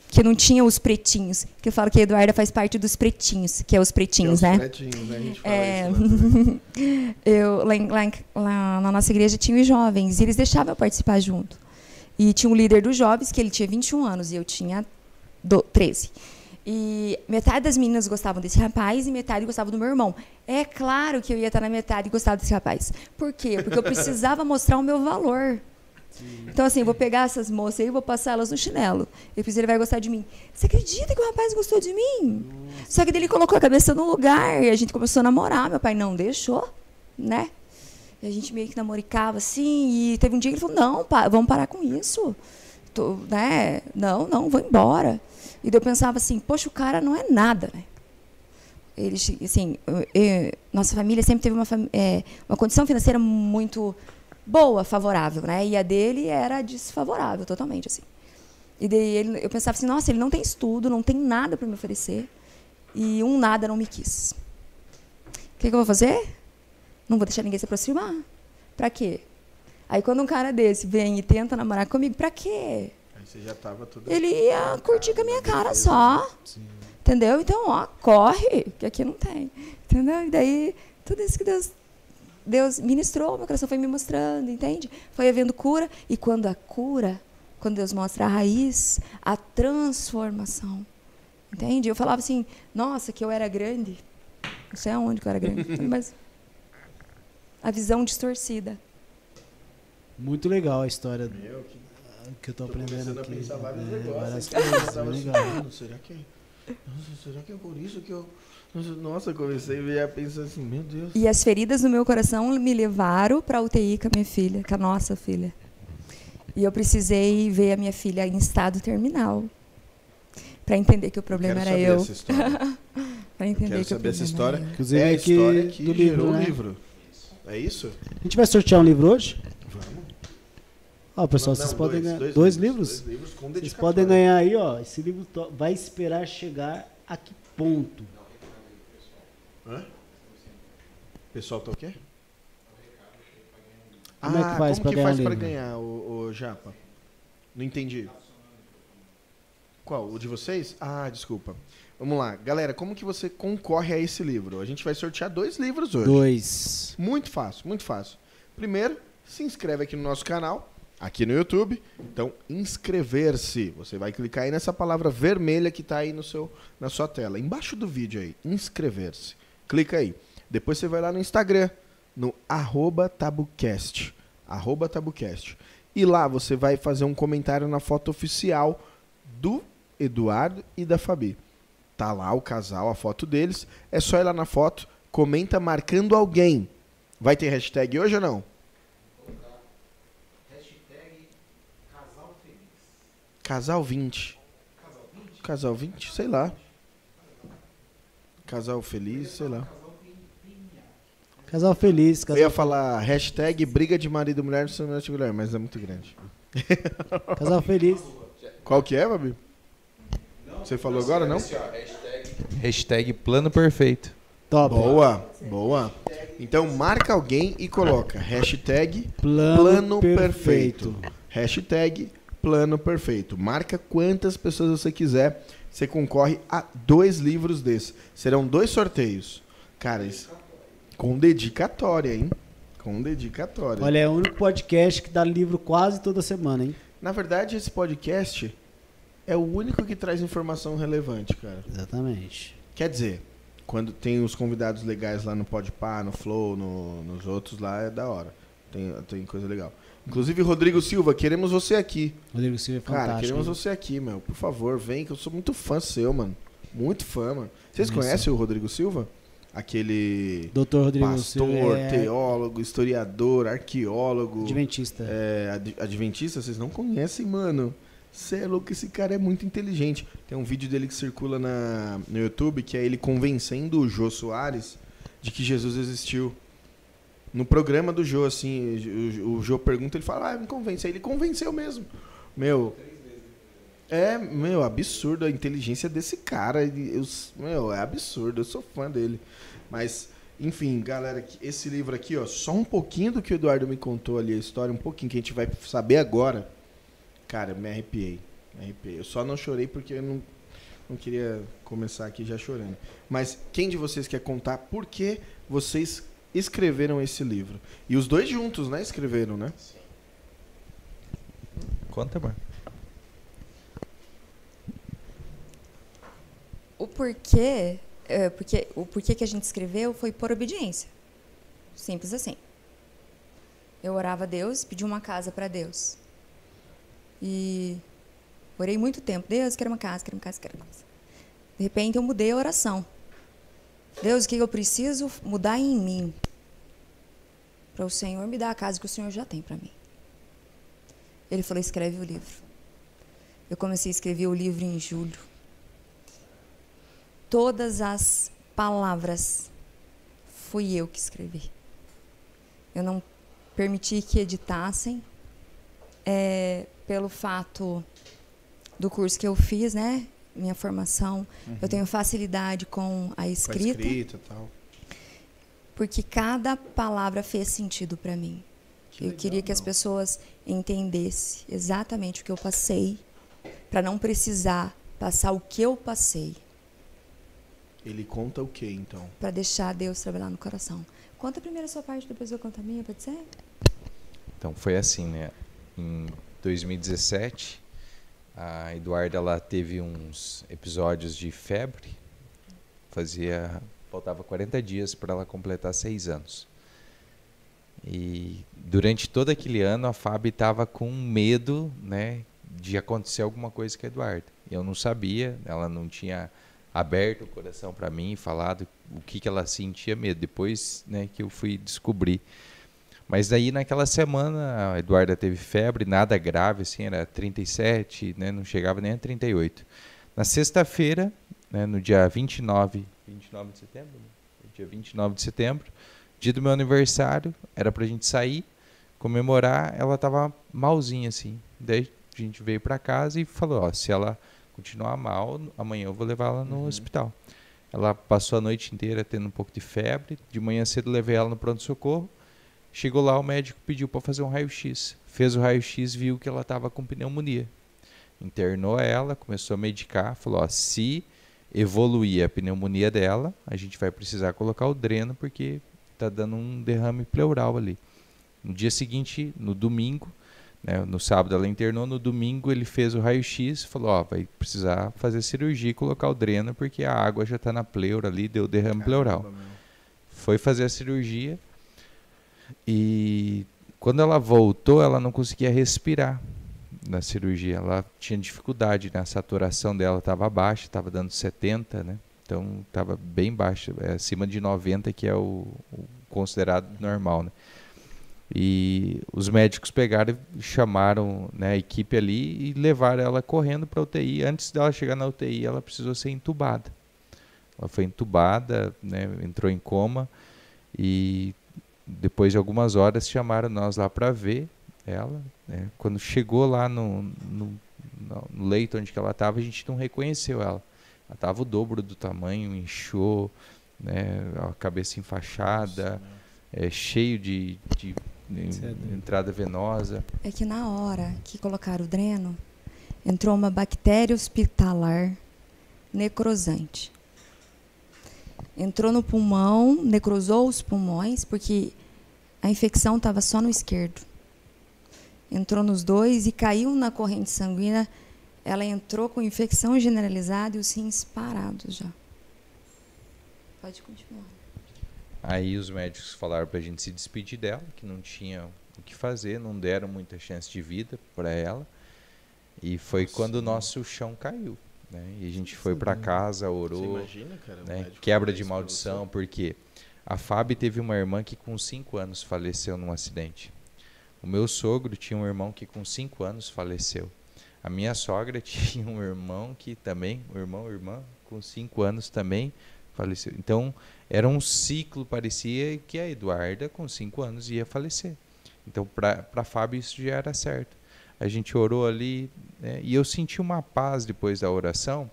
Que não tinha os pretinhos. Que eu falo que a Eduarda faz parte dos pretinhos, que é os que é pretinhos, os né? pretinhos, né? A gente fala É. isso *laughs* eu, lá, lá lá na nossa igreja tinha os jovens, e eles deixavam eu participar junto. E tinha um líder dos jovens, que ele tinha 21 anos, e eu tinha do- 13. E metade das meninas gostavam desse rapaz e metade gostavam do meu irmão. É claro que eu ia estar na metade e gostava desse rapaz. Por quê? Porque eu precisava *laughs* mostrar o meu valor. Então, assim, eu vou pegar essas moças aí e vou passar elas no chinelo. E depois ele vai gostar de mim. Você acredita que o rapaz gostou de mim? Só que ele colocou a cabeça no lugar e a gente começou a namorar. Meu pai não deixou, né? E a gente meio que namoricava assim. E teve um dia que ele falou: Não, vamos parar com isso. Tô, né? Não, não, vou embora. E eu pensava assim: Poxa, o cara não é nada, né? Ele, assim, eu- nossa família sempre teve uma, é, uma condição financeira muito boa, favorável, né? E a dele era desfavorável totalmente, assim. E daí ele, eu pensava assim, nossa, ele não tem estudo, não tem nada para me oferecer. E um nada não me quis. O que, que eu vou fazer? Não vou deixar ninguém se aproximar. Pra quê? Aí quando um cara desse vem e tenta namorar comigo, pra quê? Você já tava tudo... Ele ia curtir com a minha cara só. Entendeu? Então, ó, corre, que aqui não tem. Entendeu? E daí, tudo isso que Deus, Deus ministrou, meu coração foi me mostrando, entende? Foi havendo cura. E quando a cura, quando Deus mostra a raiz, a transformação. Entende? Eu falava assim, nossa, que eu era grande. Não sei aonde que eu era grande, *laughs* mas a visão distorcida. Muito legal a história Meu, que... que eu tô Tô aprendendo começando a aqui. pensar vários É, negócios. várias aqui. Eu coisas, tava legal. mano, será que... Nossa, será que é por isso que eu... Nossa, eu comecei a ver a pensar assim, meu Deus. E as feridas no meu coração me levaram para a UTI com a minha filha, com a nossa filha. E eu precisei ver a minha filha em estado terminal. Para entender que o problema Quero era saber eu. essa história. *laughs* Para entender Quero que o saber essa história. eu. Inclusive é a aqui história que do gerou livro, o né? livro. É isso? A gente vai sortear um livro hoje? Ó, pessoal, Não, vocês não, podem dois, ganhar. dois Dois, livros? Dois livros com Vocês podem ganhar aí, ó. Esse livro to- vai esperar chegar a que ponto? Hã? O pessoal tá o quê? Como é que Ah, faz que ganhar faz ganhar, o, o Japa? Não entendi. Qual? O de vocês? Ah, desculpa. Vamos lá. Galera, como que você concorre a esse livro? A gente vai sortear dois livros hoje. Dois. Muito fácil, muito fácil. Primeiro, se inscreve aqui no nosso canal, aqui no YouTube. Então, inscrever-se. Você vai clicar aí nessa palavra vermelha que está aí no seu, na sua tela, embaixo do vídeo aí, inscrever-se. Clica aí. Depois você vai lá no Instagram, no arroba tabucast. Arroba tabucast. E lá você vai fazer um comentário na foto oficial do Eduardo e da Fabi. Tá lá o casal, a foto deles. É só ir lá na foto, comenta marcando alguém. Vai ter hashtag hoje ou não? Hashtag casal feliz. Casal 20. Casal 20? Casal 20, sei lá. Casal feliz, sei lá. Casal feliz, Eu casal, ia falar hashtag briga de marido e mulher no seu mulher, mas é muito grande. *laughs* casal feliz. Qual que é, Babi? Você falou agora, não? Hashtag plano perfeito. Top. Boa, boa. Então marca alguém e coloca hashtag Plano, plano perfeito. perfeito. Hashtag plano perfeito. Marca quantas pessoas você quiser. Você concorre a dois livros desses. Serão dois sorteios. Cara, isso, com dedicatória, hein? Com dedicatória. Olha, é o único podcast que dá livro quase toda semana, hein? Na verdade, esse podcast é o único que traz informação relevante, cara. Exatamente. Quer dizer, quando tem os convidados legais lá no Podpah, no Flow, no- nos outros lá, é da hora. Tem, tem coisa legal. Inclusive, Rodrigo Silva, queremos você aqui. Rodrigo Silva é Cara, fantástico. queremos hein? você aqui, meu. Por favor, vem, que eu sou muito fã seu, mano. Muito fã, mano. Vocês Isso. conhecem o Rodrigo Silva? Aquele Doutor Rodrigo pastor, Silva é teólogo, historiador, arqueólogo, adventista. é, ad- adventista. Vocês não conhecem, mano. Você é louco, esse cara é muito inteligente. Tem um vídeo dele que circula na, no YouTube que é ele convencendo o Jô Soares de que Jesus existiu. No programa do Jô, assim, o, o Jô pergunta, ele fala, ah, me convence. Aí ele convenceu mesmo. Meu. É, meu, absurdo a inteligência desse cara. Eu- meu, é absurdo, eu sou fã dele. Mas, enfim, galera, esse livro aqui, ó, só um pouquinho do que o Eduardo me contou ali, a história, um pouquinho que a gente vai saber agora. Cara, me arrepiei. Me arrepiei. Eu só não chorei porque eu não, não queria começar aqui já chorando. Mas quem de vocês quer contar por que vocês escreveram esse livro? E os dois juntos, né? Escreveram, né? Conta, amor. O porquê, é, porque, o porquê que a gente escreveu foi por obediência. Simples assim. Eu orava a Deus, pedi uma casa para Deus. E orei muito tempo. Deus, quero uma casa, quero uma casa, quero uma casa. De repente eu mudei a oração. Deus, o que eu preciso mudar em mim? Para o Senhor me dar a casa que o Senhor já tem para mim. Ele falou: escreve o livro. Eu comecei a escrever o livro em julho todas as palavras fui eu que escrevi. Eu não permiti que editassem, é, pelo fato do curso que eu fiz, né? Minha formação, eu tenho facilidade com a Com a escrita, escrita e tal. porque cada palavra fez sentido para mim. Que eu legal, queria que as meu. pessoas entendessem exatamente o que eu passei, para não precisar passar o que eu passei. Ele conta o que, então? para deixar Deus trabalhar no coração. Conta primeiro a sua parte, depois eu conto a minha, pode ser? Então foi assim, né? Em 2017, a Eduarda ela teve uns episódios de febre. Fazia faltava 40 dias para ela completar seis anos. E durante todo aquele ano a Fábio estava com medo, né, de acontecer alguma coisa com a Eduarda. Eu não sabia, ela não tinha aberto o coração para mim e falado o que, que ela sentia medo. Depois, né, que eu fui descobrir. Mas daí naquela semana a Eduarda teve febre, nada grave, assim, era 37, né, não chegava nem a 38. Na sexta-feira, né, no dia 29, 29 de setembro, né? dia 29 de setembro, dia do meu aniversário, era pra gente sair, comemorar, ela tava malzinha assim. Daí a gente veio pra casa e falou, ó, se ela continuar mal, amanhã eu vou levar ela no Uhum. hospital. Ela passou a noite inteira tendo um pouco de febre, de manhã cedo levei ela no pronto-socorro, Chegou lá, o médico pediu para fazer um raio-x. Fez o raio-x, viu que ela estava com pneumonia. Internou ela, começou a medicar, falou: ó, se evoluir a pneumonia dela, a gente vai precisar colocar o dreno porque está dando um derrame pleural ali. No dia seguinte, no domingo, né, no sábado ela internou, no domingo ele fez o raio-x, falou: ó, vai precisar fazer cirurgia e colocar o dreno porque a água já está na pleura ali, deu derrame pleural Caramba, meu. foi fazer a cirurgia e quando ela voltou, ela não conseguia respirar. na cirurgia. Ela tinha dificuldade, né? A saturação dela estava baixa, estava dando 70, né? Então estava bem baixa, é, acima de 90, que é o, o considerado normal, né? E os médicos pegaram chamaram né, a equipe ali e levaram ela correndo para a UTI. Antes dela chegar na UTI, ela precisou ser entubada. Ela foi entubada, né, entrou em coma e depois de algumas horas chamaram nós lá para ver ela. Né. Quando chegou lá no, no, no leito onde que ela estava, a gente não reconheceu ela. Ela estava o dobro do tamanho, inchou, né, a cabeça enfaixada, é, cheio de, de é entrada venosa. É que na hora que colocaram o dreno, entrou uma bactéria hospitalar necrosante. Entrou no pulmão, necrosou os pulmões, porque a infecção estava só no esquerdo. Entrou nos dois e caiu na corrente sanguínea. Ela entrou com infecção generalizada e os rins parados já. Pode continuar. Aí os médicos falaram para a gente se despedir dela, que não tinha o que fazer, não deram muita chance de vida para ela. E foi Nossa, quando o nosso chão caiu. Né? E a gente foi para casa, Você orou, imagina, cara? né? quebra de maldição, você? porque a Fábio teve uma irmã que com 5 anos faleceu num acidente. O meu sogro tinha um irmão que com 5 anos faleceu. A minha sogra *laughs* tinha um irmão que também, um irmão, irmã, com 5 anos também faleceu. Então, era um ciclo, parecia que a Eduarda, com 5 anos, ia falecer. Então, para Fábio, isso já era certo. A gente orou ali, né, e eu senti uma paz depois da oração,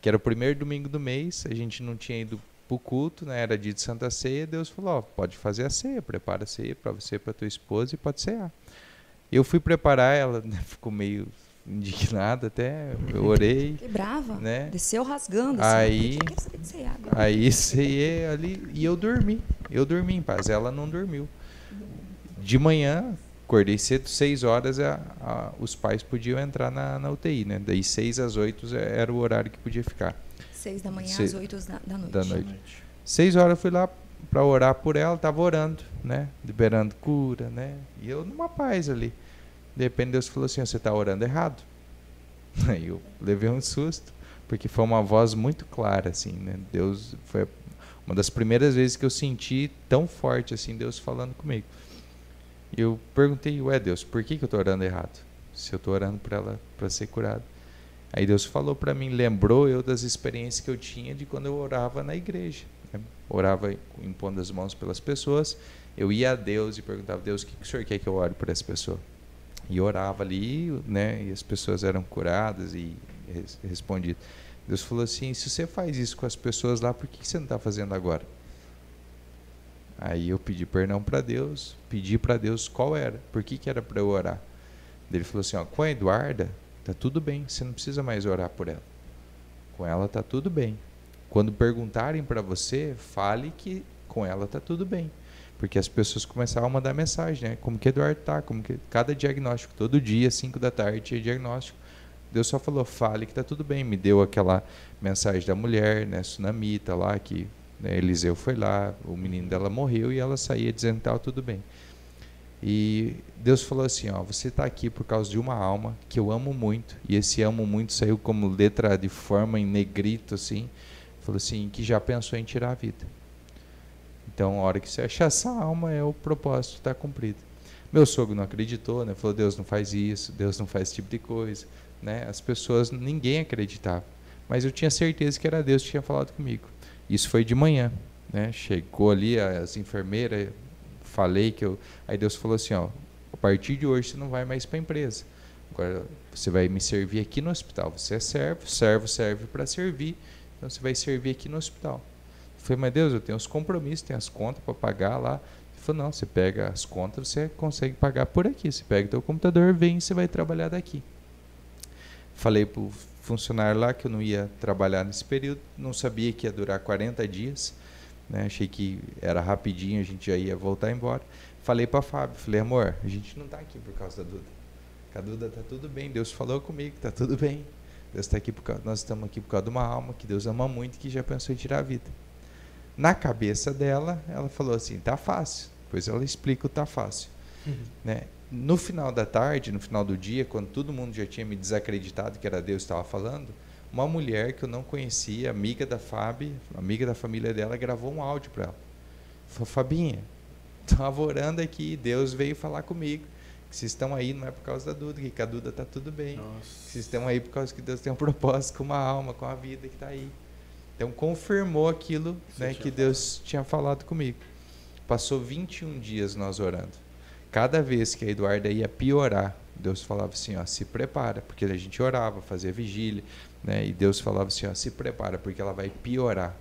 que era o primeiro domingo do mês, a gente não tinha ido para o culto, né, era dia de Santa Ceia, Deus falou, ó, pode fazer a ceia, prepara a ceia para você, para tua esposa e pode cear. Eu fui preparar, ela né, *laughs* ficou meio indignada até, eu orei, *laughs* Que brava. né? Desceu rasgando. Aí- Assim, agora. Aí ceiei ali e eu dormi. Eu dormi em paz. Ela não dormiu. De manhã, acordei cedo, seis horas, a, a- os pais podiam entrar na, na UTI, né? Daí seis às oito era o horário que podia ficar. Seis da manhã Se- às oito da, da noite. da noite. Seis horas eu fui lá para orar por ela, tava orando, né? Liberando cura, né? E eu numa paz ali. De repente Deus falou assim: você está orando errado. *laughs* Aí eu levei um susto, porque foi uma voz muito clara, assim, né? Deus foi uma das primeiras vezes que eu senti tão forte assim Deus falando comigo. E eu perguntei, ué Deus, por que, que eu estou orando errado? Se eu estou orando para ela para ser curada. Aí Deus falou para mim, lembrou eu das experiências que eu tinha de quando eu orava na igreja. né? Orava impondo as mãos pelas pessoas, eu ia a Deus e perguntava, Deus, o que, que o Senhor quer que eu ore por essa pessoa? E orava ali, né, e as pessoas eram curadas e res- respondidas. Deus falou assim, se você faz isso com as pessoas lá, por que, você não está fazendo agora? Aí eu pedi perdão para Deus, pedi para Deus qual era, por que, que era para eu orar. Ele falou assim, ó, com a Eduarda, tá tudo bem, você não precisa mais orar por ela. Com ela tá tudo bem. Quando perguntarem para você, fale que com ela tá tudo bem. Porque as pessoas começaram a mandar mensagem, né? Como que Eduardo tá, como que cada diagnóstico, todo dia, 5 da tarde, tinha diagnóstico. Deus só falou, fale que tá tudo bem. Me deu aquela mensagem da mulher, né, Sunamita lá, que né, Eliseu foi lá, o menino dela morreu e ela saía dizendo estava tudo bem. E Deus falou assim, ó, você está aqui por causa de uma alma que eu amo muito, e esse amo muito saiu como letra de forma em negrito, assim, falou assim, que já pensou em tirar a vida. Então, a hora que você achar essa alma, é o propósito está cumprido. Meu sogro não acreditou, né? Falou, Deus não faz isso, Deus não faz esse tipo de coisa, né? As pessoas, ninguém acreditava. Mas eu tinha certeza que era Deus que tinha falado comigo. Isso foi de manhã, né? Chegou ali as enfermeiras, falei que eu, aí Deus falou assim, ó, a partir de hoje você não vai mais para a empresa. Agora você vai me servir aqui no hospital. Você é servo, servo serve para servir. Então você vai servir aqui no hospital. Eu falei, mas Deus, eu tenho os compromissos, tenho as contas para pagar lá. Ele falou, não, você pega as contas, você consegue pagar por aqui. Você pega o teu computador, vem e você vai trabalhar daqui. Falei para o funcionário lá que eu não ia trabalhar nesse período, não sabia que ia durar 40 dias, né? achei que era rapidinho, a gente já ia voltar embora. Falei para Fábio, falei, amor, a gente não está aqui por causa da Duda. Com a Duda tá tudo bem, Deus falou comigo, tá tudo bem. Deus está aqui por causa, nós estamos aqui por causa de uma alma que Deus ama muito e que já pensou em tirar a vida. Na cabeça dela, ela falou assim, tá fácil. Depois ela explica o tá fácil. Né? no final da tarde, no final do dia, quando todo mundo já tinha me desacreditado que era Deus que estava falando, uma mulher que eu não conhecia, amiga da Fábio, amiga da família dela, gravou um áudio para ela. Falou, Fabinha, estava orando aqui, Deus veio falar comigo. Que vocês estão aí não é por causa da Duda, que com a Duda está tudo bem. Vocês estão aí por causa que Deus tem um *laughs* propósito com uma alma, com a vida que está aí. Então confirmou aquilo né, que Deus tinha falado comigo. Passou 21 dias nós orando. Cada vez que a Eduarda ia piorar, Deus falava assim, ó, se prepara, porque a gente orava, fazia vigília, né, e Deus falava assim, ó, se prepara, porque ela vai piorar.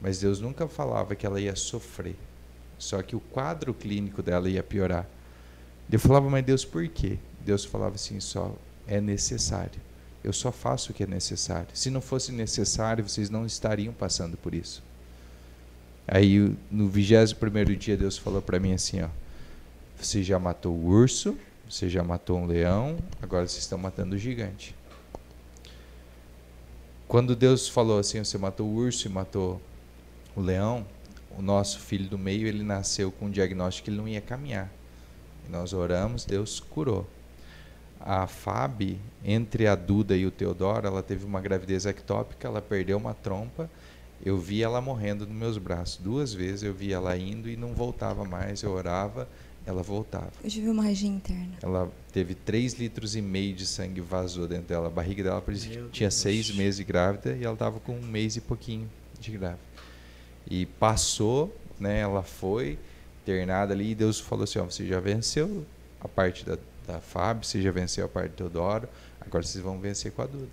Mas Deus nunca falava que ela ia sofrer. Só que o quadro clínico dela ia piorar. Eu falava, mas Deus, por quê? Deus falava assim, só é necessário. Eu só faço o que é necessário. Se não fosse necessário, vocês não estariam passando por isso. Aí no 21 dia Deus falou para mim assim, ó: Você já matou o urso, você já matou um leão, agora vocês estão matando o gigante. Quando Deus falou assim, você matou o urso e matou o leão, o nosso filho do meio, ele nasceu com um diagnóstico que ele não ia caminhar. E nós oramos, Deus curou. A Fábio, entre a Duda e o Teodoro, ela teve uma gravidez ectópica, ela perdeu uma trompa eu vi ela morrendo nos meus braços. Duas vezes eu vi ela indo e não voltava mais. Eu orava, ela voltava. Eu tive uma hemorragia interna. Ela teve 3 litros e meio de sangue vazou dentro dela. A barriga dela parecia que tinha seis meses de grávida e ela estava com um mês e pouquinho de grávida. E passou, né? Ela foi internada ali e Deus falou assim: ó, você já venceu a parte da, da Fábio, você já venceu a parte do Teodoro, agora vocês vão vencer com a Duda.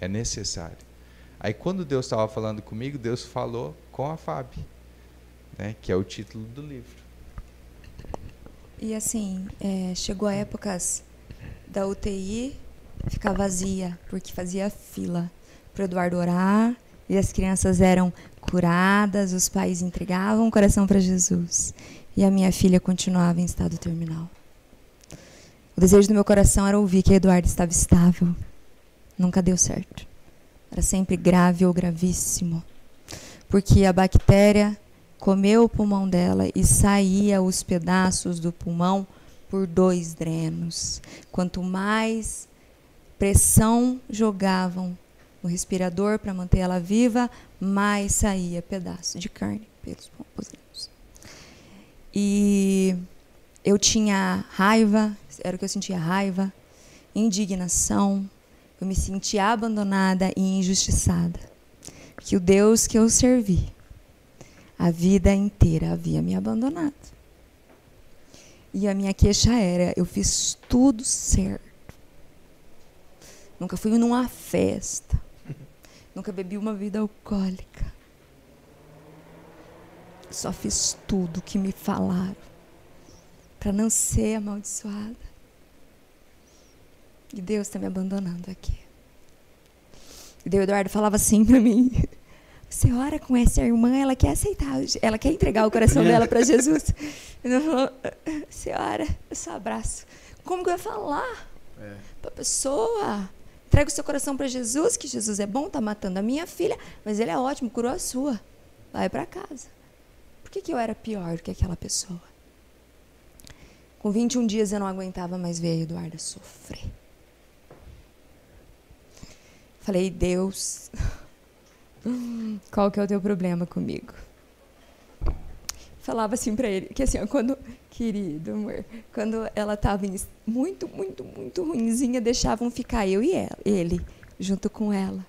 É necessário. Aí quando Deus estava falando comigo, Deus falou com a Fábio, né, que é o título do livro. E assim, é, chegou a épocas da UTI ficar vazia, porque fazia fila para Eduardo orar, e as crianças eram curadas, os pais entregavam o coração para Jesus. E a minha filha continuava em estado terminal. O desejo do meu coração era ouvir que Eduardo estava estável. Nunca deu certo. Era sempre grave ou gravíssimo. Porque a bactéria comeu o pulmão dela e saía os pedaços do pulmão por dois drenos. Quanto mais pressão jogavam no respirador para manter ela viva, mais saía pedaço de carne pelos pulmões. E eu tinha raiva, era o que eu sentia raiva, indignação, eu me sentia abandonada e injustiçada. Que o Deus que eu servi a vida inteira havia me abandonado. E a minha queixa era: eu fiz tudo certo. Nunca fui numa festa. *laughs* Nunca bebi uma bebida alcoólica. Só fiz tudo que me falaram para não ser amaldiçoada. E Deus está me abandonando aqui. E o Eduardo falava assim para mim: *laughs* Você ora com essa irmã, ela quer aceitar, ela quer entregar o coração dela para Jesus. *laughs* Você ora, eu só abraço. Como que eu ia falar é. para a pessoa? Entrega o seu coração para Jesus, que Jesus é bom, está matando a minha filha, mas ele é ótimo, curou a sua. Vai para casa. Por que, que eu era pior do que aquela pessoa? Com 21 dias eu não aguentava mais ver a Eduarda sofrer. Falei, Deus, qual que é o teu problema comigo? Falava assim para ele, que assim, quando, querido amor, quando ela estava muito, muito, muito ruinzinha, deixavam ficar eu e ela, ele, junto com ela.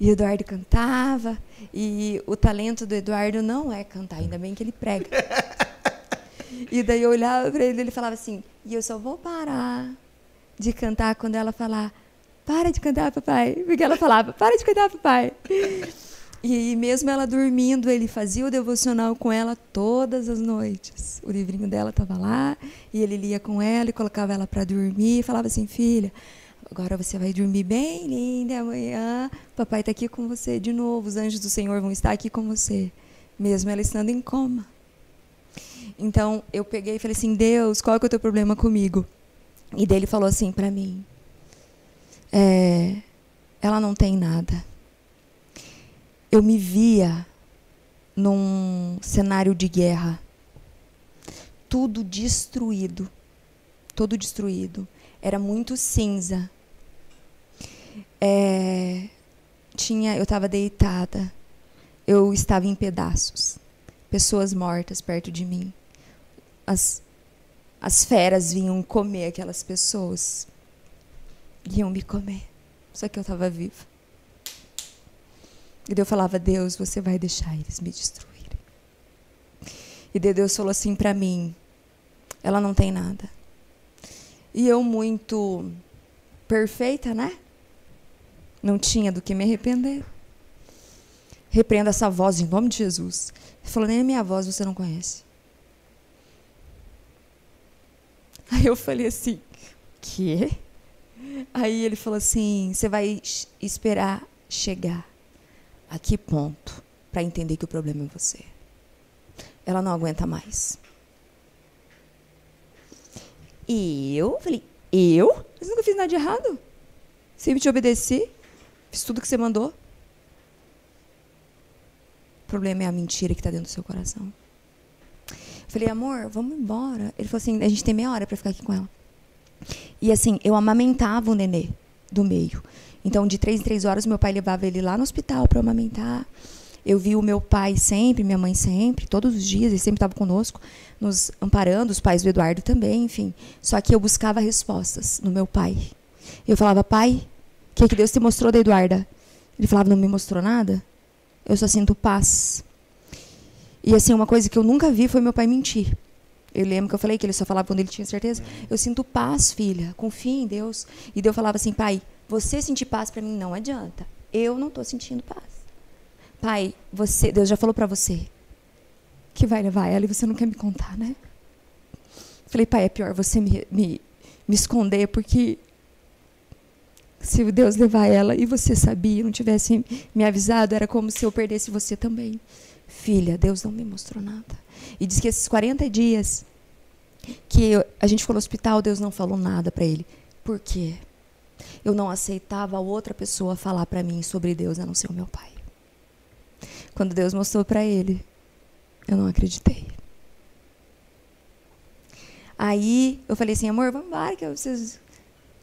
E o Eduardo cantava, e o talento do Eduardo não é cantar, ainda bem que ele prega. *laughs* E daí eu olhava para ele e ele falava assim: e eu só vou parar de cantar quando ela falar para de cantar, papai. Porque ela falava, para de cantar, papai. E mesmo ela dormindo, ele fazia o devocional com ela todas as noites. O livrinho dela estava lá, e ele lia com ela e colocava ela para dormir. E falava assim: Filha, agora você vai dormir bem linda. Amanhã, papai está aqui com você de novo. Os anjos do Senhor vão estar aqui com você, mesmo ela estando em coma. Então eu peguei e falei assim: Deus, qual é, é o teu problema comigo? E dele falou assim para mim: é, ela não tem nada. Eu me via num cenário de guerra. tudo destruído. Todo destruído. Era muito cinza. É, tinha, eu estava deitada. Eu estava em pedaços. Pessoas mortas perto de mim. As, as feras vinham comer aquelas pessoas. Iam me comer. Só que eu estava viva. E eu falava, Deus, você vai deixar eles me destruírem. E Deus falou assim para mim, ela não tem nada. E eu muito perfeita, né? Não tinha do que me arrepender. Repreenda essa voz em nome de Jesus. Ele falou, nem a minha voz você não conhece. Aí eu falei assim, quê? Aí ele falou assim, você vai esperar chegar a que ponto para entender que o problema é você? Ela não aguenta mais. E eu falei, eu? Mas nunca fiz nada de errado. Sempre te obedeci. Fiz tudo que você mandou. O problema é a mentira que está dentro do seu coração. Eu falei, amor, vamos embora. Ele falou assim, a gente tem meia hora para ficar aqui com ela. E assim, eu amamentava o nenê do meio. Então, de três em três horas, meu pai levava ele lá no hospital para amamentar. Eu vi o meu pai sempre, minha mãe sempre, todos os dias, ele sempre estava conosco, nos amparando, os pais do Eduardo também, enfim. Só que eu buscava respostas no meu pai. Eu falava, pai, o que, é que Deus te mostrou da Eduarda? Ele falava, não me mostrou nada. Eu só sinto paz. E assim, uma coisa que eu nunca vi foi meu pai mentir. Eu lembro que eu falei que ele só falava quando ele tinha certeza. Eu sinto paz, filha. Confia em Deus. E Deus falava assim, pai, você sentir paz para mim não adianta. Eu não estou sentindo paz. Pai, você, Deus já falou para você que vai levar ela e você não quer me contar, né? Falei, pai, é pior você me, me, me esconder, porque se Deus levar ela e você sabia, não tivesse me avisado, era como se eu perdesse você também. Filha, Deus não me mostrou nada. E diz que esses 40 dias que eu, a gente ficou no hospital, Deus não falou nada para ele. Por quê? Eu não aceitava outra pessoa falar para mim sobre Deus a não ser o meu pai. Quando Deus mostrou para ele, eu não acreditei. Aí eu falei assim, amor, vamos embora que eu preciso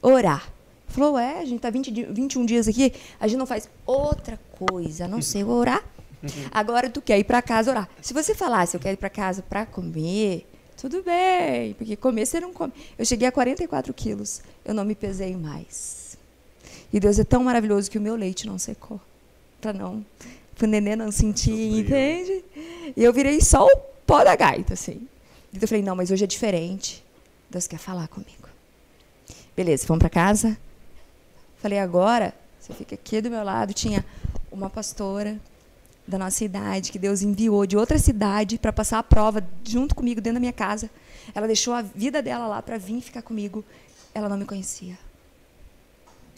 orar. Falou, é, a gente tá 20, 21 dias aqui, a gente não faz outra coisa, a não sei orar. Agora tu quer ir para casa orar. Se você falasse, eu quero ir para casa para comer, tudo bem, porque comer você não come. Eu cheguei a 44 quilos, eu não me pesei mais. E Deus é tão maravilhoso que o meu leite não secou. Para não, para o nenê não sentir, entende? E eu virei só o pó da gaita, assim. E eu falei, não, mas hoje é diferente. Deus quer falar comigo. Beleza, vamos para casa. Falei, agora, você fica aqui do meu lado. Tinha uma pastora da nossa idade, que Deus enviou de outra cidade para passar a prova junto comigo dentro da minha casa. Ela deixou a vida dela lá para vir ficar comigo. Ela não me conhecia.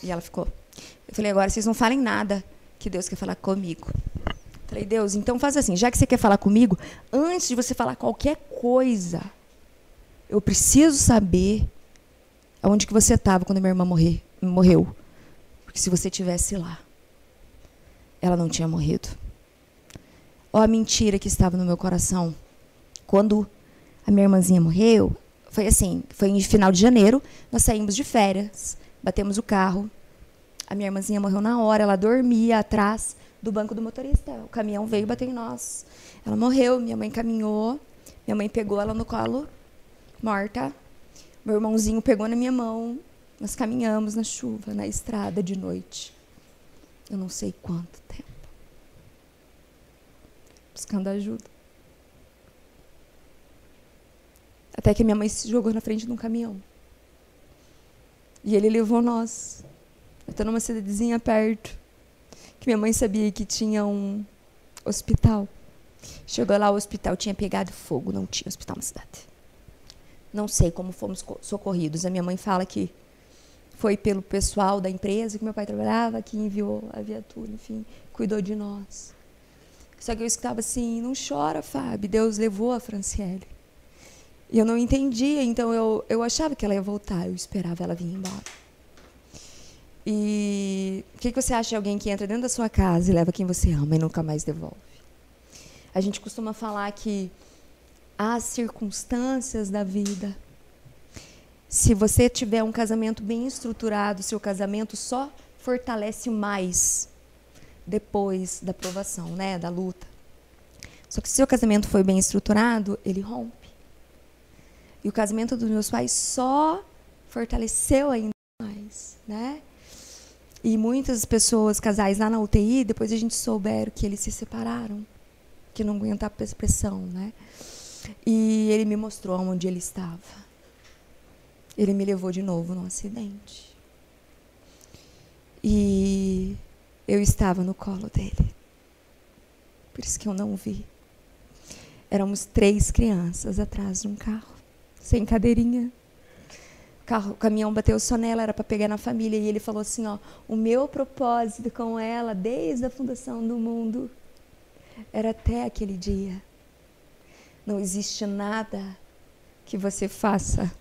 E ela ficou. Eu falei, agora vocês não falem nada, que Deus quer falar comigo. Falei, Deus, então faz assim, já que você quer falar comigo, antes de você falar qualquer coisa, eu preciso saber aonde que você estava quando minha irmã morrer, morreu. Porque se você tivesse lá, ela não tinha morrido. Ó a mentira que estava no meu coração. Quando a minha irmãzinha morreu, foi assim, foi em final de janeiro, nós saímos de férias, batemos o carro. A minha irmãzinha morreu na hora, ela dormia atrás do banco do motorista. O caminhão veio e bateu em nós. Ela morreu, minha mãe caminhou, minha mãe pegou ela no colo, morta. Meu irmãozinho pegou na minha mão. Nós caminhamos na chuva, na estrada de noite. Eu não sei quanto tempo buscando ajuda. Até que minha mãe se jogou na frente de um caminhão. E ele levou nós. Eu estou numa cidadezinha perto. Que minha mãe sabia que tinha um hospital. Chegou lá, o hospital tinha pegado fogo, não tinha hospital na cidade. Não sei como fomos socorridos. A minha mãe fala que foi pelo pessoal da empresa que meu pai trabalhava, que enviou a viatura, enfim, cuidou de nós. Só que eu escutava assim: não chora, Fábio, Deus levou a Franciele. E eu não entendia, então eu, eu achava que ela ia voltar, eu esperava ela vir embora. E o que, que você acha de alguém que entra dentro da sua casa e leva quem você ama e nunca mais devolve? A gente costuma falar que às circunstâncias da vida. Se você tiver um casamento bem estruturado, seu casamento só fortalece mais depois da provação, né, da luta. Só que se seu casamento foi bem estruturado, ele rompe. E o casamento dos meus pais só fortaleceu ainda mais, né? E muitas pessoas, casais lá na UTI, depois a gente souberam que eles se separaram, que não aguentavam a pressão, né? E ele me mostrou onde ele estava. Ele me levou de novo num acidente. E eu estava no colo dele. Por isso que eu não vi. Éramos três crianças atrás de um carro, sem cadeirinha. O, carro, o caminhão bateu só nela, era para pegar na família. E ele falou assim: ó, o meu propósito com ela, desde a fundação do mundo, era até aquele dia. Não existe nada que você faça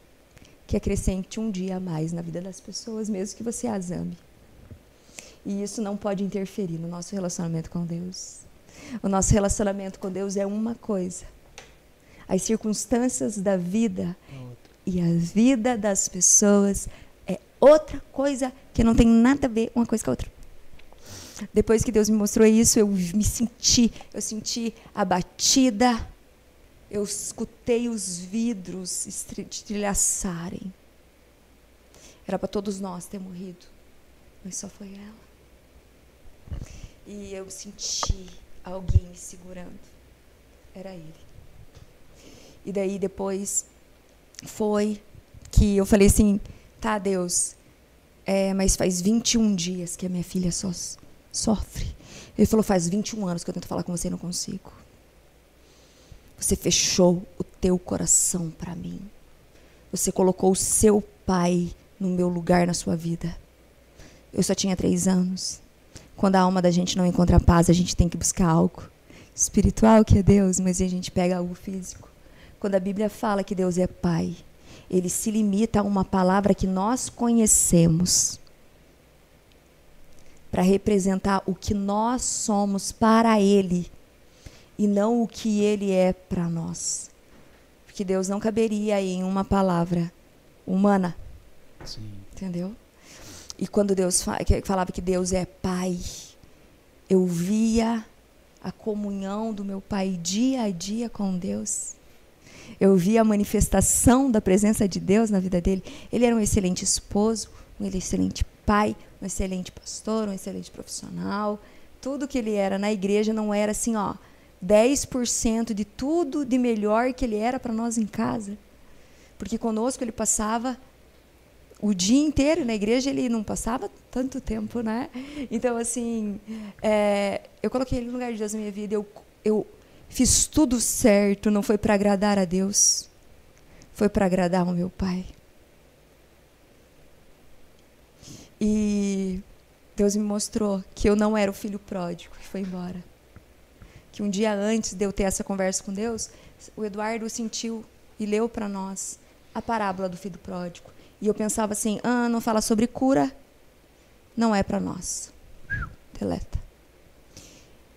que acrescente um dia a mais na vida das pessoas, mesmo que você as ame. E isso não pode interferir no nosso relacionamento com Deus. O nosso relacionamento com Deus é uma coisa. As circunstâncias da vida e a vida das pessoas é outra coisa que não tem nada a ver uma coisa com a outra. Depois que Deus me mostrou isso, eu me senti, eu senti abatida. Eu escutei os vidros estrilhaçarem. Era para todos nós ter morrido, mas só foi ela. E eu senti alguém me segurando. Era ele. E daí depois foi que eu falei assim: tá, Deus, é, mas faz 21 dias que a minha filha só sofre. Ele falou: faz 21 anos que eu tento falar com você e não consigo. Você fechou o teu coração para mim. Você colocou o seu pai no meu lugar na sua vida. Eu só tinha três anos. Quando a alma da gente não encontra paz, a gente tem que buscar algo espiritual, que é Deus, mas a gente pega algo físico. Quando a Bíblia fala que Deus é Pai, ele se limita a uma palavra que nós conhecemos para representar o que nós somos para Ele e não o que Ele é para nós. Porque Deus não caberia em uma palavra humana. Sim. Entendeu? E quando Deus falava que Deus é Pai, eu via a comunhão do meu pai dia a dia com Deus. Eu via a manifestação da presença de Deus na vida dele. Ele era um excelente esposo, um excelente pai, um excelente pastor, um excelente profissional. Tudo que ele era na igreja não era assim, ó, 10% de tudo de melhor que ele era para nós em casa. Porque conosco ele passava o dia inteiro na igreja ele não passava tanto tempo, né? Então assim, é, eu coloquei ele no lugar de Deus na minha vida. Eu, eu fiz tudo certo. Não foi para agradar a Deus, foi para agradar o meu pai. E Deus me mostrou que eu não era o filho pródigo que foi embora. Que um dia antes de eu ter essa conversa com Deus, o Eduardo sentiu e leu para nós a parábola do filho pródigo. E eu pensava assim: ah, não fala sobre cura, não é para nós. Deleta.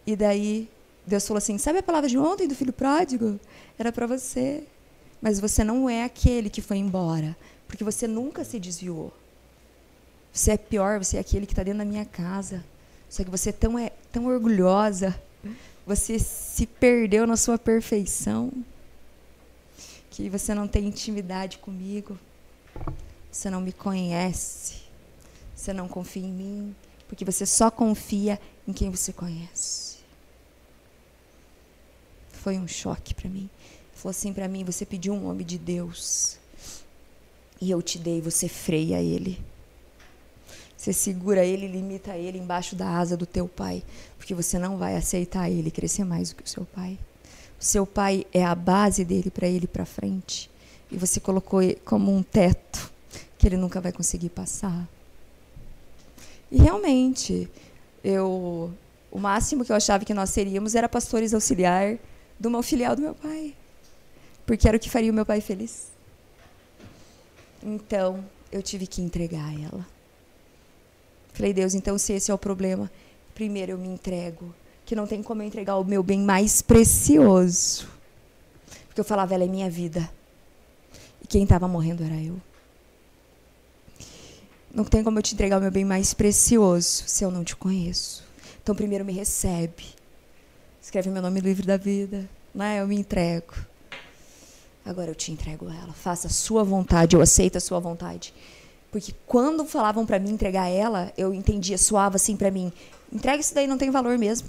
E daí Deus falou assim: sabe a palavra de ontem do filho pródigo? Era para você. Mas você não é aquele que foi embora, porque você nunca se desviou. Você é pior, você é aquele que está dentro da minha casa. Só que você é tão, é tão orgulhosa, você se perdeu na sua perfeição, que você não tem intimidade comigo. Você não me conhece. Você não confia em mim, porque você só confia em quem você conhece. Foi um choque para mim. Falou assim para mim: você pediu um homem de Deus e eu te dei, você freia ele. Você segura ele, limita ele embaixo da asa do teu pai, porque você não vai aceitar ele crescer mais do que o seu pai. O seu pai é a base dele para ele para frente, e você colocou como um teto que ele nunca vai conseguir passar. E realmente, eu o máximo que eu achava que nós seríamos era pastores auxiliar de uma filial do meu pai, porque era o que faria o meu pai feliz. Então, eu tive que entregar ela. Falei, Deus, então se esse é o problema, primeiro eu me entrego, que não tem como eu entregar o meu bem mais precioso. Porque eu falava, ela é minha vida. E quem estava morrendo era eu. Não tem como eu te entregar o meu bem mais precioso se eu não te conheço. Então, primeiro me recebe. Escreve meu nome no livro da vida. Né? Eu me entrego. Agora eu te entrego ela. Faça a sua vontade, eu aceito a sua vontade. Porque quando falavam para mim entregar ela, eu entendia, soava assim para mim: entrega isso daí, não tem valor mesmo.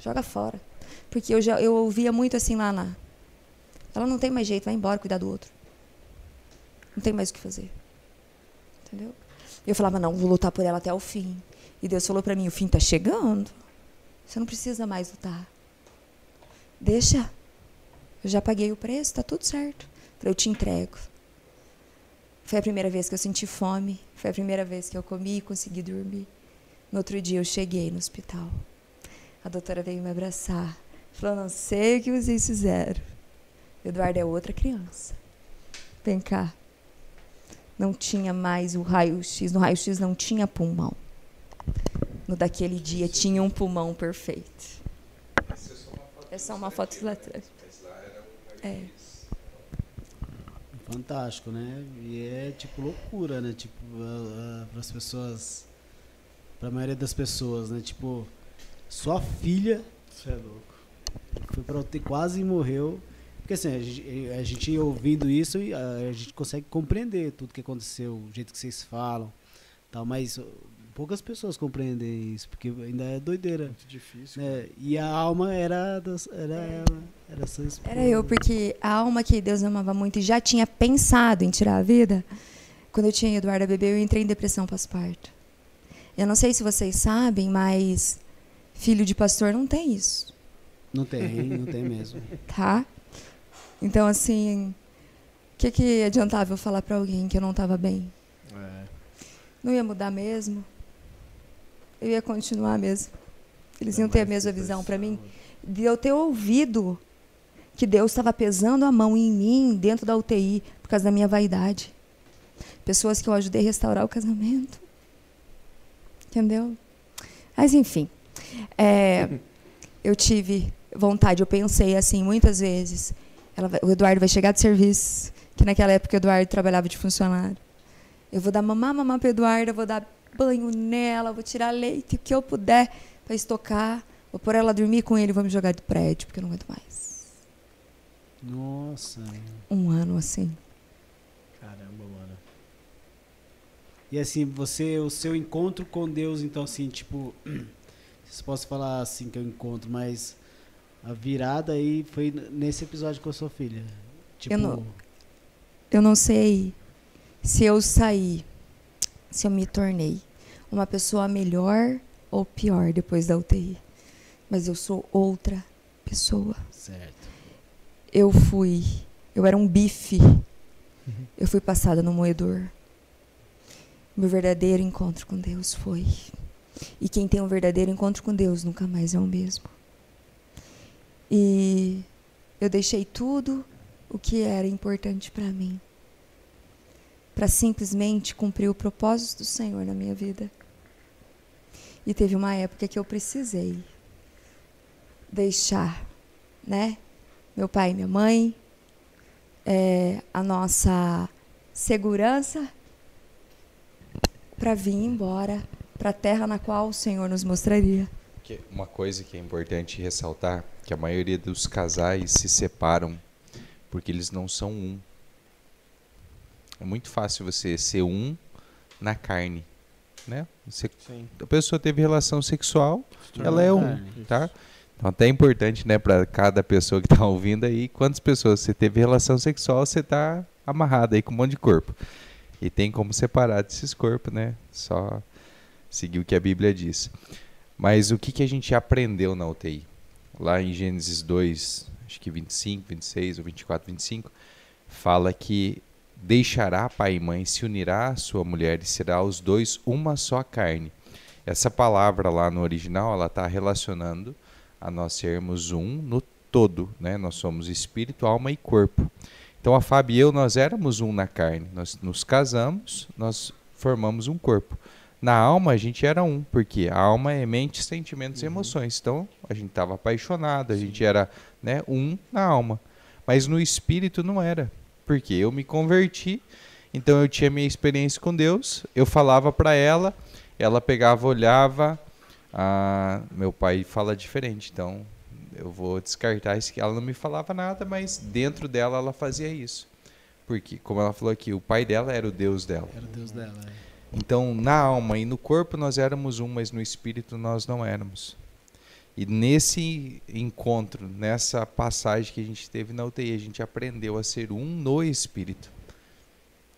Joga fora. Porque eu já eu ouvia muito assim lá na. Ela não tem mais jeito, vai embora cuidar do outro. Não tem mais o que fazer. Entendeu? Eu falava: não, vou lutar por ela até o fim. E Deus falou para mim: o fim está chegando. Você não precisa mais lutar. Deixa. Eu já paguei o preço, está tudo certo. Eu te entrego. Foi a primeira vez que eu senti fome. Foi a primeira vez que eu comi e consegui dormir. No outro dia eu cheguei no hospital. A doutora veio me abraçar. Falou: Não sei o que vocês fizeram. Eduardo é outra criança. Vem cá. Não tinha mais o raio-x. No raio-x não tinha pulmão. No daquele dia tinha um pulmão perfeito. É só uma foto lá atrás. É. Fantástico, né? E é tipo loucura, né? Tipo, para as pessoas, para a maioria das pessoas, né? Tipo, sua filha, Você é louco. foi para UTI, quase morreu. Porque assim, a gente, a gente ouvindo isso, e a, a gente consegue compreender tudo que aconteceu, o jeito que vocês falam, tal, mas uh, poucas pessoas compreendem isso, porque ainda é doideira. Muito difícil. né? E a alma era das, era ela, era sua esposa. Era eu, porque a alma que Deus amava muito e já tinha pensado em tirar a vida, quando eu tinha Eduardo bebê, eu entrei em depressão pós-parto. Eu não sei se vocês sabem, mas filho de pastor não tem isso, Não tem, não tem mesmo. tá? Então, assim, o que, que adiantava eu falar para alguém que eu não estava bem? É. Não ia mudar mesmo? Eu ia continuar mesmo. Eles iam ter a mesma visão para mim. De eu ter ouvido que Deus estava pesando a mão em mim dentro da UTI por causa da minha vaidade. Pessoas que eu ajudei a restaurar o casamento. Entendeu? Mas, enfim. é, eu tive vontade, eu pensei assim muitas vezes. Vai- o Eduardo vai chegar de serviço, que naquela época o Eduardo trabalhava de funcionário. Eu vou dar mamar, mamar para Eduardo, eu vou dar banho nela, vou tirar leite, o que eu puder para estocar. Vou pôr ela a dormir com ele, vou me jogar do prédio, porque eu não aguento mais. Nossa. Um ano assim. Caramba, mano. E assim, você, o seu encontro com Deus, então assim, tipo, *clears throat* se posso falar assim que o encontro, mas a virada aí foi nesse episódio com a sua filha. Tipo, não- Eu não sei se eu saí, se eu me tornei uma pessoa melhor ou pior depois da UTI. Mas eu sou outra pessoa. certo. Eu fui, eu era um bife. Eu fui passada no moedor. Meu verdadeiro encontro com Deus foi. E quem tem um verdadeiro encontro com Deus nunca mais é o mesmo. E eu deixei tudo o que era importante para mim para simplesmente cumprir o propósito do Senhor na minha vida. E teve uma época que eu precisei deixar, né? Meu pai e minha mãe, é, a nossa segurança para vir embora para a terra na qual o Senhor nos mostraria. Uma coisa que é importante ressaltar, que a maioria dos casais se separam porque eles não são um. É muito fácil você ser um na carne, né? Você, a pessoa teve relação sexual, ela é um, carne. tá? Então até é importante, né, para cada pessoa que está ouvindo aí, quantas pessoas você teve relação sexual, você tá amarrado aí com um monte de corpo. E tem como separar desses corpos, né? Só seguir o que a Bíblia diz. Mas o que, que a gente aprendeu na UTI? Lá em Gênesis 2, acho que 25, 26 ou 24, 25, fala que deixará pai e mãe, se unirá à sua mulher e será os dois uma só carne. Essa palavra lá no original, ela está relacionando a nós sermos um no todo, né? Nós somos espírito, alma e corpo. Então a Fábio e eu, nós éramos um na carne. Nós nos casamos, nós formamos um corpo. Na alma a gente era um, porque a alma é mente, sentimentos e emoções. Então a gente estava apaixonado, a gente era né, um na alma. Mas no espírito não era. Porque eu me converti, então eu tinha minha experiência com Deus, eu falava para ela, ela pegava, olhava, ah, meu pai fala diferente, então eu vou descartar isso que ela não me falava nada, mas dentro dela ela fazia isso. Porque, como ela falou aqui, o pai dela era o Deus dela. Era o Deus dela. é. Então, na alma e no corpo nós éramos um, mas no espírito nós não éramos. E nesse encontro, nessa passagem que a gente teve na UTI, a gente aprendeu a ser um no espírito.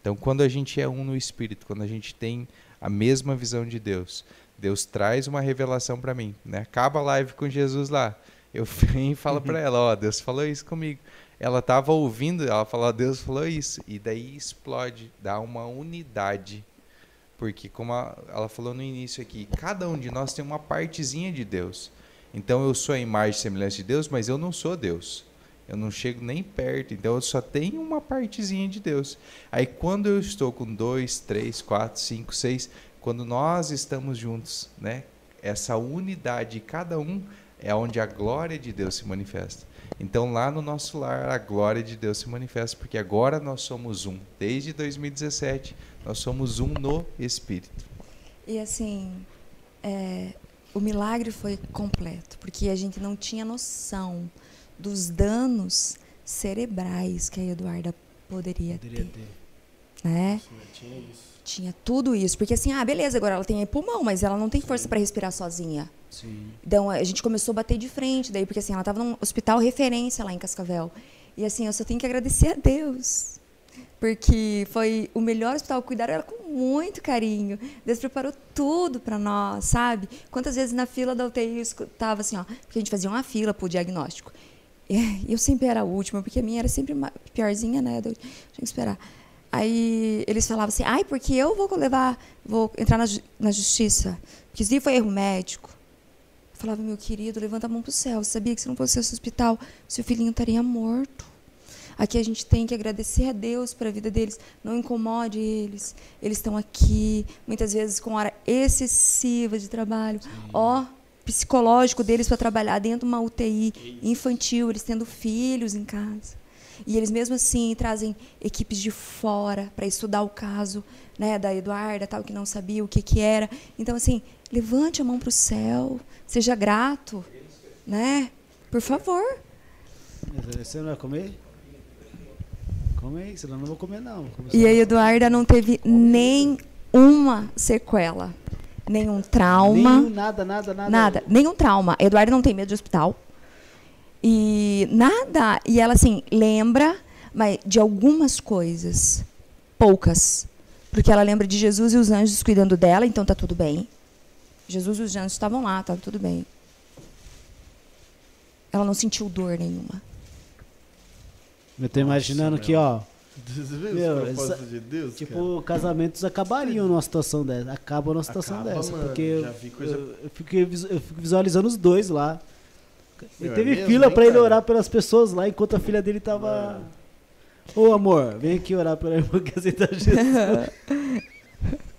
Então, quando a gente é um no espírito, quando a gente tem a mesma visão de Deus, Deus traz uma revelação para mim. Né? Acaba a live com Jesus lá. Eu *laughs* venho e falo para ela: Ó, Deus falou isso comigo. Ela estava ouvindo, ela falou: "Ó, Deus falou isso. E daí explode, dá uma unidade. Porque, como a- ela falou no início aqui, cada um de nós tem uma partezinha de Deus. Então, eu sou a imagem e semelhança de Deus, mas eu não sou Deus. Eu não chego nem perto. Então, eu só tenho uma partezinha de Deus. Aí, quando eu estou com dois, três, quatro, cinco, seis, quando nós estamos juntos, né? Essa unidade, cada um é onde a glória de Deus se manifesta. Então, lá no nosso lar, a glória de Deus se manifesta, porque agora nós somos um. Desde 2017, nós somos um no Espírito. E assim, é, o milagre foi completo, porque a gente não tinha noção dos danos cerebrais que a Eduarda poderia, Poderia ter, ter. né? Tinha isso. Tinha tudo isso, porque assim, ah, beleza, agora ela tem pulmão, mas ela não tem força para respirar sozinha. Sim. Então a gente começou a bater de frente daí, porque assim, ela estava num hospital referência lá em Cascavel. E assim, eu só tenho que agradecer a Deus. Porque foi o melhor hospital, cuidaram ela com muito carinho. Deus preparou tudo para nós, sabe? Quantas vezes na fila da UTI eu escutava assim, ó, porque a gente fazia uma fila pro diagnóstico. E eu sempre era a última, porque a minha era sempre piorzinha, né? Eu tinha que esperar. Aí eles falavam assim, ai, porque eu vou levar, vou entrar na, ju- na justiça. Porque aí foi erro médico. Falava, meu querido, levanta a mão pro céu. Você sabia que se não fosse esse hospital, seu filhinho estaria morto. Aqui a gente tem que agradecer a Deus pela vida deles. Não incomode eles. Eles estão aqui, muitas vezes com hora excessiva de trabalho. Ó, psicológico deles para trabalhar dentro de uma UTI infantil, eles tendo filhos em casa. E eles mesmo assim trazem equipes de fora para estudar o caso, né, da Eduarda, tal que não sabia o que que era. Então assim, levante a mão para o céu, seja grato, né? Por favor. Você não vai comer? Come aí, senão não vou comer não. Vou E a Eduarda não teve nem uma sequela, nenhum trauma. Nenhum, nada, nada, nada. Nada, nenhum trauma. A Eduarda não tem medo de hospital. E nada. E ela, assim, lembra mas de algumas coisas. Poucas. Porque ela lembra de Jesus e os anjos cuidando dela, então tá tudo bem. Jesus e os anjos estavam lá, tava tudo bem. Ela não sentiu dor nenhuma. Eu tô imaginando Nossa, que, ó, Meu, os propósitos essa- de Deus, cara? tipo, casamentos acabariam numa situação dessa. Acabam numa situação Acaba, dessa. mano, porque eu, coisa- eu, eu fico, eu fico visualizando os dois lá. E Meu, é teve mesmo, fila hein, pra ele cara? orar pelas pessoas lá enquanto a filha dele tava. Mano. Ô amor, vem aqui orar pela irmã que aceita Jesus. *laughs*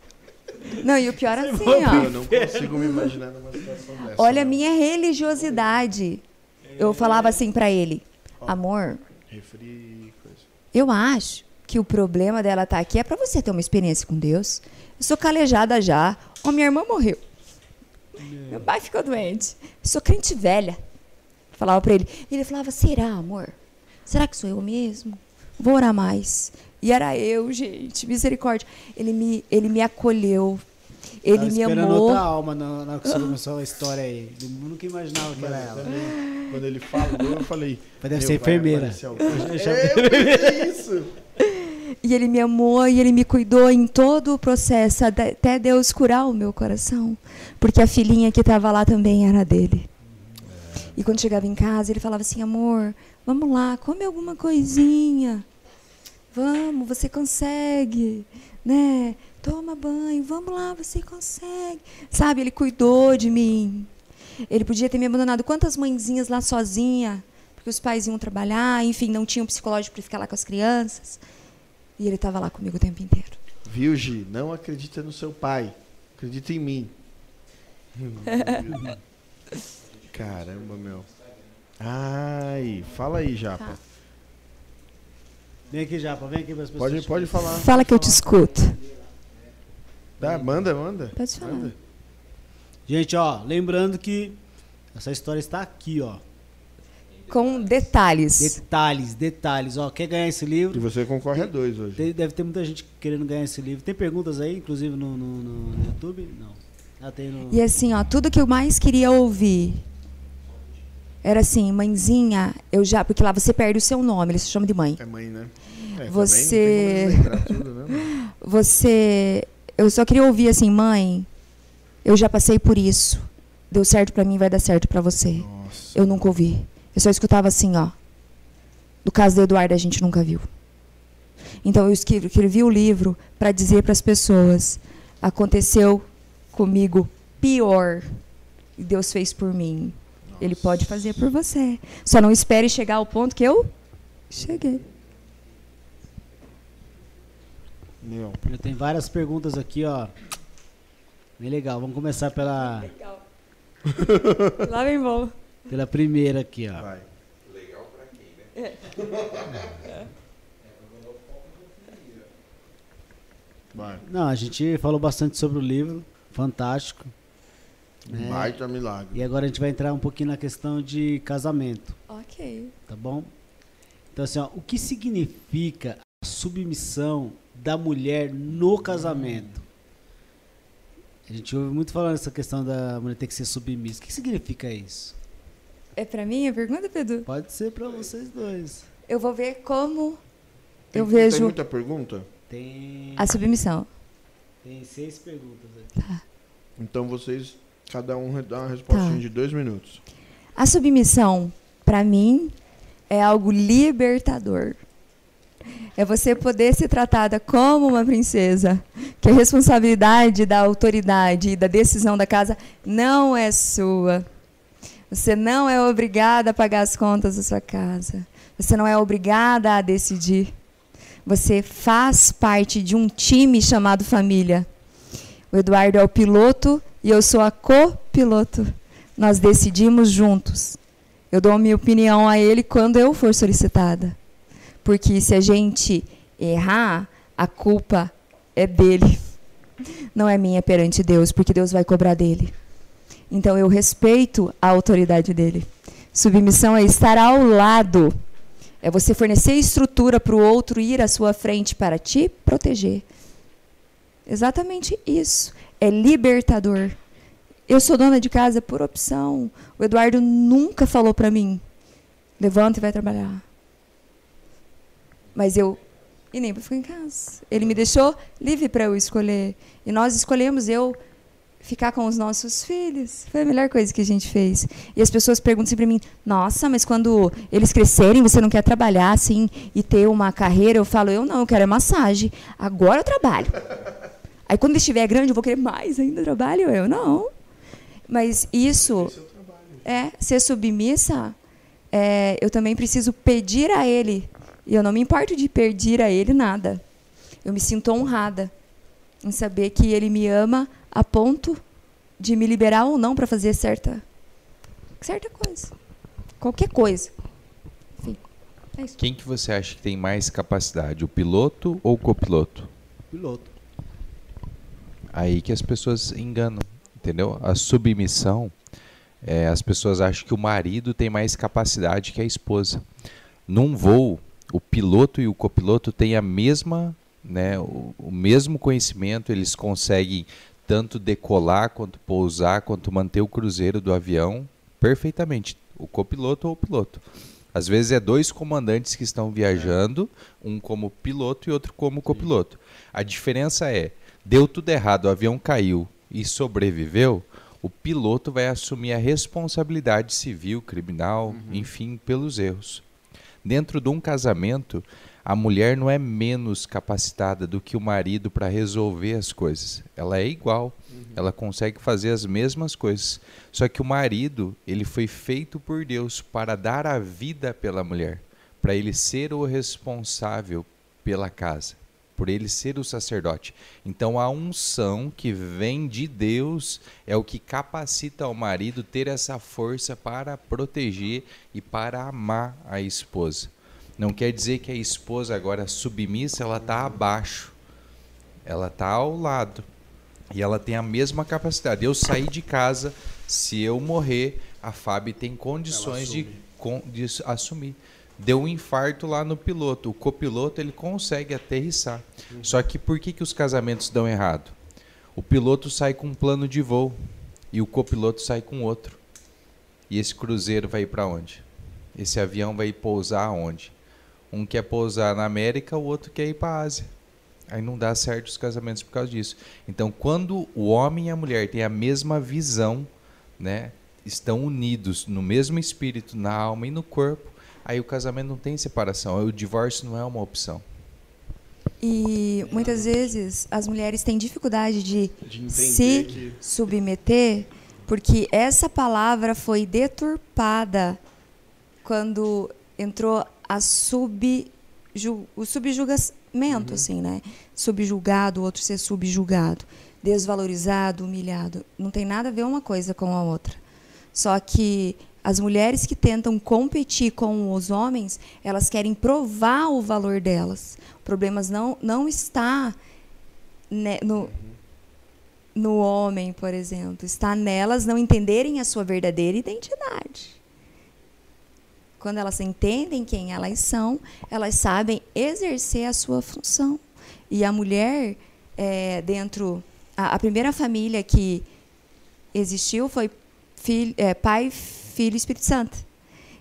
Não, e o pior é assim, ó. Eu não consigo me imaginar numa situação dessa. Olha a minha religiosidade. Eu falava assim pra ele: Amor, Refri, coisa. Eu acho que o problema dela estar aqui é para você ter uma experiência com Deus. Eu sou calejada já. Ó, minha irmã morreu. Meu pai ficou doente. Eu sou crente velha. Falava para ele. Ele falava: Será, amor? Será que sou eu mesmo? Vou orar mais. E era eu, gente. Misericórdia. Ele me, ele me acolheu. Ele Tava me esperando amou. outra alma na, na hora que você começou a história aí. Eu nunca imaginava que era ela. também, quando ele falou, eu falei. Mas deve ser enfermeira. É, isso. E ele me amou e ele me cuidou em todo o processo, até até Deus curar o meu coração. Porque a filhinha que estava lá também era dele. E quando chegava em casa, ele falava assim: amor, vamos lá, come alguma coisinha. Vamos, você consegue. Né? Toma banho, vamos lá, você consegue. Sabe, ele cuidou de mim. Ele podia ter me abandonado. Quantas mãezinhas lá sozinha, porque os pais iam trabalhar, enfim, não tinham psicológico para ficar lá com as crianças. E ele estava lá comigo o tempo inteiro. Viu, Gi? Não acredita no seu pai. Acredita em mim. *laughs* Caramba, meu. Ai, fala aí, Japa. Tá. Vem aqui, Japa, vem aqui para as pessoas. Pode, pode falar. Fala que eu te escuto. Tá, manda, manda. Pode falar. Manda. Gente, ó, lembrando que essa história está aqui, ó. Com detalhes. Detalhes, detalhes, ó. Quer ganhar esse E livro? você concorre a dois hoje. Tem- deve ter muita gente querendo ganhar esse livro. Tem perguntas aí, inclusive no, no- no YouTube? Não. Ah, tem no. E assim, ó, tudo que eu mais queria ouvir era assim, mãezinha, eu já. Porque lá você perde o seu nome, eles se chamam de mãe. É mãe, né? É, Você- tudo, né? *laughs* Você. Eu só queria ouvir assim, mãe, eu já passei por isso. Deu certo pra mim, vai dar certo pra você. Nossa. Eu nunca ouvi. Eu só escutava assim, ó. Do caso do Eduardo a gente nunca viu. Então eu escrevi, escrevi o livro para dizer para as pessoas: aconteceu comigo pior e Deus fez por mim. Ele pode fazer por você. Só não espere chegar ao ponto que eu cheguei. Meu. Eu tenho várias perguntas aqui, ó. Bem legal. Vamos começar pela, Lá vem bom. pela primeira aqui, ó. Vai. Vai. Não, a gente falou bastante sobre o livro. Fantástico. Né? Baita milagre. E agora a gente vai entrar um pouquinho na questão de casamento, Ok. tá bom? Então, assim, ó, o que significa a submissão da mulher no casamento? A gente ouve muito falar nessa questão da mulher ter que ser submissa. O que significa isso? É pra mim a pergunta, Pedro? Pode ser pra vocês dois. Eu vou ver como Tem- eu Tem vejo muita pergunta? Tem, a submissão. tem seis perguntas aqui. Então vocês, cada um dá uma respostinha Tá. de dois minutos. A submissão, pra mim, é algo libertador. É você poder ser tratada como uma princesa, que a responsabilidade da autoridade e da decisão da casa não é sua. Você não é obrigada a pagar as contas da sua casa. Você não é obrigada a decidir. Você faz parte de um time chamado família. O Eduardo é o piloto e eu sou a copiloto. Nós decidimos juntos. Eu dou a minha opinião a ele quando eu for solicitada. Porque se a gente errar, a culpa é dele. Não é minha perante Deus, porque Deus vai cobrar dele. Então eu respeito a autoridade dele. Submissão é estar ao lado. É você fornecer estrutura para o outro ir à sua frente para te proteger. Exatamente isso. É libertador. Eu sou dona de casa por opção. O Eduardo nunca falou para mim: levanta e vai trabalhar. Mas eu. E nem para ficar em casa. Ele me deixou livre para eu escolher. E nós escolhemos eu ficar com os nossos filhos. Foi a melhor coisa que a gente fez. E as pessoas perguntam sempre para mim: Nossa, mas quando eles crescerem, você não quer trabalhar assim e ter uma carreira? Eu falo: Eu não, eu quero é massagem. Agora eu trabalho. Aí quando estiver grande, eu vou querer mais ainda trabalho? Eu não. Mas isso é ser submissa. é, eu também preciso pedir a ele. E eu não me importo de pedir a ele nada. Eu me sinto honrada em saber que ele me ama a ponto de me liberar ou não para fazer certa certa coisa. Qualquer coisa. Enfim, é isso. Quem que você acha que tem mais capacidade, o piloto ou o copiloto? Piloto. Aí que as pessoas enganam, entendeu? A submissão, é, as pessoas acham que o marido tem mais capacidade que a esposa. Num voo, o piloto e o copiloto têm a mesma, né, o, o mesmo conhecimento, eles conseguem tanto decolar quanto pousar, quanto manter o cruzeiro do avião perfeitamente, o copiloto ou o piloto. Às vezes é dois comandantes que estão viajando, um como piloto e outro como copiloto. A diferença é, deu tudo errado, o avião caiu e sobreviveu, o piloto vai assumir a responsabilidade civil, criminal, enfim, pelos erros. Dentro de um casamento, a mulher não é menos capacitada do que o marido para resolver as coisas. Ela é igual. Ela consegue fazer as mesmas coisas. Só que o marido, ele foi feito por Deus para dar a vida pela mulher, para ele ser o responsável pela casa, por ele ser o sacerdote. Então a unção que vem de Deus é o que capacita o marido ter essa força para proteger e para amar a esposa. Não quer dizer que a esposa agora submissa, ela está abaixo. Ela está ao lado. E ela tem a mesma capacidade. Eu sair de casa, se eu morrer, a Fábio tem condições de, de assumir. Deu um infarto lá no piloto. O copiloto ele consegue aterrissar. Só que por que, que os casamentos dão errado? O piloto sai com um plano de voo e o copiloto sai com outro. E esse cruzeiro vai para onde? Esse avião vai pousar aonde? Um quer pousar na América, o outro quer ir para a Ásia. Aí não dá certo os casamentos por causa disso. Então, quando o homem e a mulher têm a mesma visão, né, estão unidos no mesmo espírito, na alma e no corpo, aí o casamento não tem separação. Aí O divórcio não é uma opção. E muitas vezes as mulheres têm dificuldade de De se que. submeter, porque essa palavra foi deturpada quando entrou a subju o subjugamento, assim, né? Subjugado, o outro ser subjugado, desvalorizado, humilhado. Não tem nada a ver uma coisa com a outra. Só que as mulheres que tentam competir com os homens, elas querem provar o valor delas. O problema não, não está né, no, no homem, por exemplo. Está nelas não entenderem a sua verdadeira identidade. Quando elas entendem quem elas são, elas sabem exercer a sua função. E a mulher, é, dentro. A, a primeira família que existiu foi filho, é, pai, filho e Espírito Santo.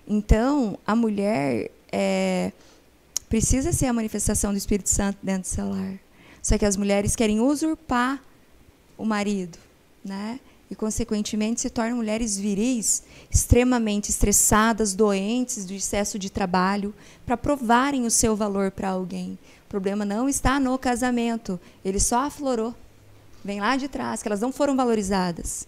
Então, a mulher é, precisa ser a manifestação do Espírito Santo dentro do seu lar. Só que as mulheres querem usurpar o marido, né? E, consequentemente, se tornam mulheres viris, extremamente estressadas, doentes do excesso de trabalho, para provarem o seu valor para alguém. O problema não está no casamento, ele só aflorou. Vem lá de trás, que elas não foram valorizadas.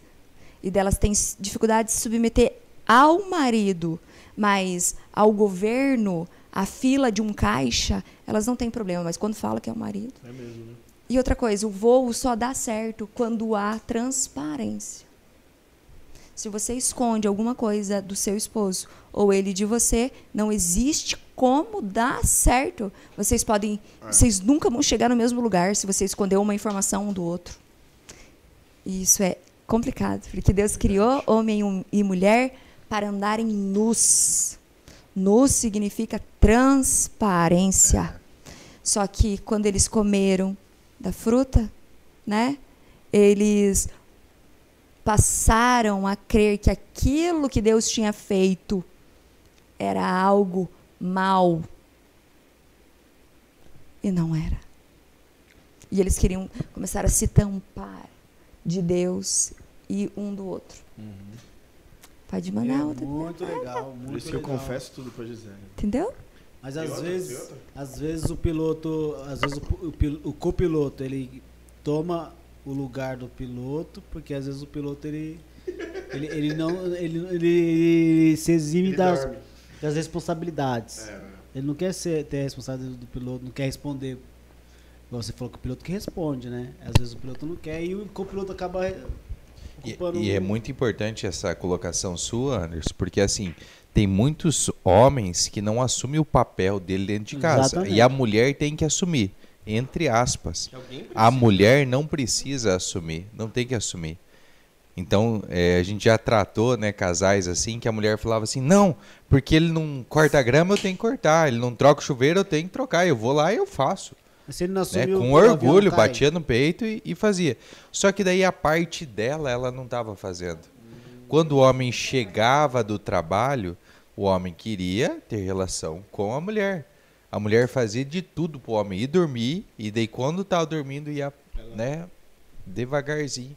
E delas têm dificuldade de se submeter ao marido, mas ao governo, à fila de um caixa, elas não têm problema. Mas quando fala que é o marido. É mesmo, né? E outra coisa, o voo só dá certo quando há transparência. Se você esconde alguma coisa do seu esposo ou ele de você, não existe como dar certo. Vocês podem, vocês nunca vão chegar no mesmo lugar se você esconder uma informação um do outro. E isso é complicado, porque Deus criou homem e mulher para andarem nus. Nus significa transparência. Só que quando eles comeram da fruta, né? Eles passaram a crer que aquilo que Deus tinha feito era algo mal. E não era. E eles queriam começar a se tampar de Deus e um do outro. Pode mandar É outra. muito legal, muito Por isso que eu legal. confesso tudo pra Gisele. Entendeu? Mas às outra? vezes, às vezes o piloto, às vezes o, o, o copiloto, ele toma o lugar do piloto, porque às vezes o piloto ele ele, ele não ele, ele se exime Ele das, dorme. das responsabilidades. É, né? Ele não quer ser, ter a responsabilidade do piloto, não quer responder. Você falou que o piloto que responde, né? Às vezes o piloto não quer e o copiloto acaba E, e é muito importante essa colocação sua, Anderson, porque assim, tem muitos homens que não assumem o papel dele dentro de casa. Exatamente. E a mulher tem que assumir, entre aspas. A mulher não precisa assumir, não tem que assumir. Então, é, a gente já tratou, né, casais assim, que a mulher falava assim, não, porque ele não corta a grama, eu tenho que cortar. Ele não troca o chuveiro, eu tenho que trocar. Eu vou lá e eu faço se ele não né? assume o- Com orgulho, batia no peito e, e fazia. Só que daí a parte dela, ela não estava fazendo. Quando o homem chegava do trabalho, o homem queria ter relação com a mulher. A mulher fazia de tudo pro homem ir dormir, e daí quando tava dormindo ia, né, devagarzinho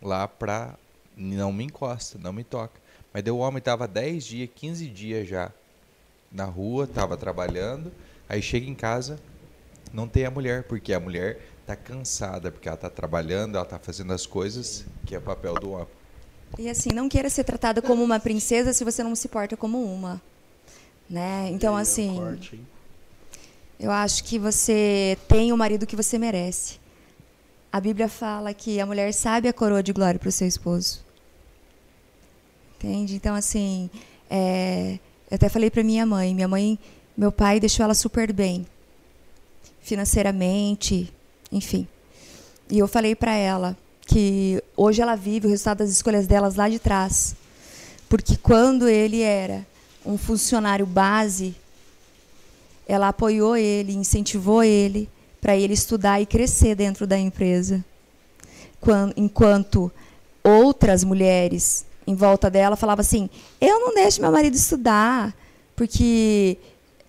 lá pra não me encosta, não me toca. Mas daí o homem tava 10 dias, 15 dias já na rua, tava trabalhando, aí chega em casa, não tem a mulher, porque a mulher tá cansada, porque ela tá trabalhando, ela tá fazendo as coisas que é papel do homem. E assim, não queira ser tratada como uma princesa se você não se porta como uma. Né? Então, é assim, eu acho que você tem o marido que você merece. A Bíblia fala que a mulher sabe a coroa de glória para o seu esposo. Entende? Então, assim, é, eu até falei para minha mãe. Minha mãe meu pai deixou ela super bem, financeiramente, enfim. E eu falei para ela que hoje ela vive o resultado das escolhas delas lá de trás. Porque quando ele era um funcionário base, ela apoiou ele, incentivou ele para ele estudar e crescer dentro da empresa. Quan- Enquanto outras mulheres em volta dela falavam assim: Eu não deixo meu marido estudar, porque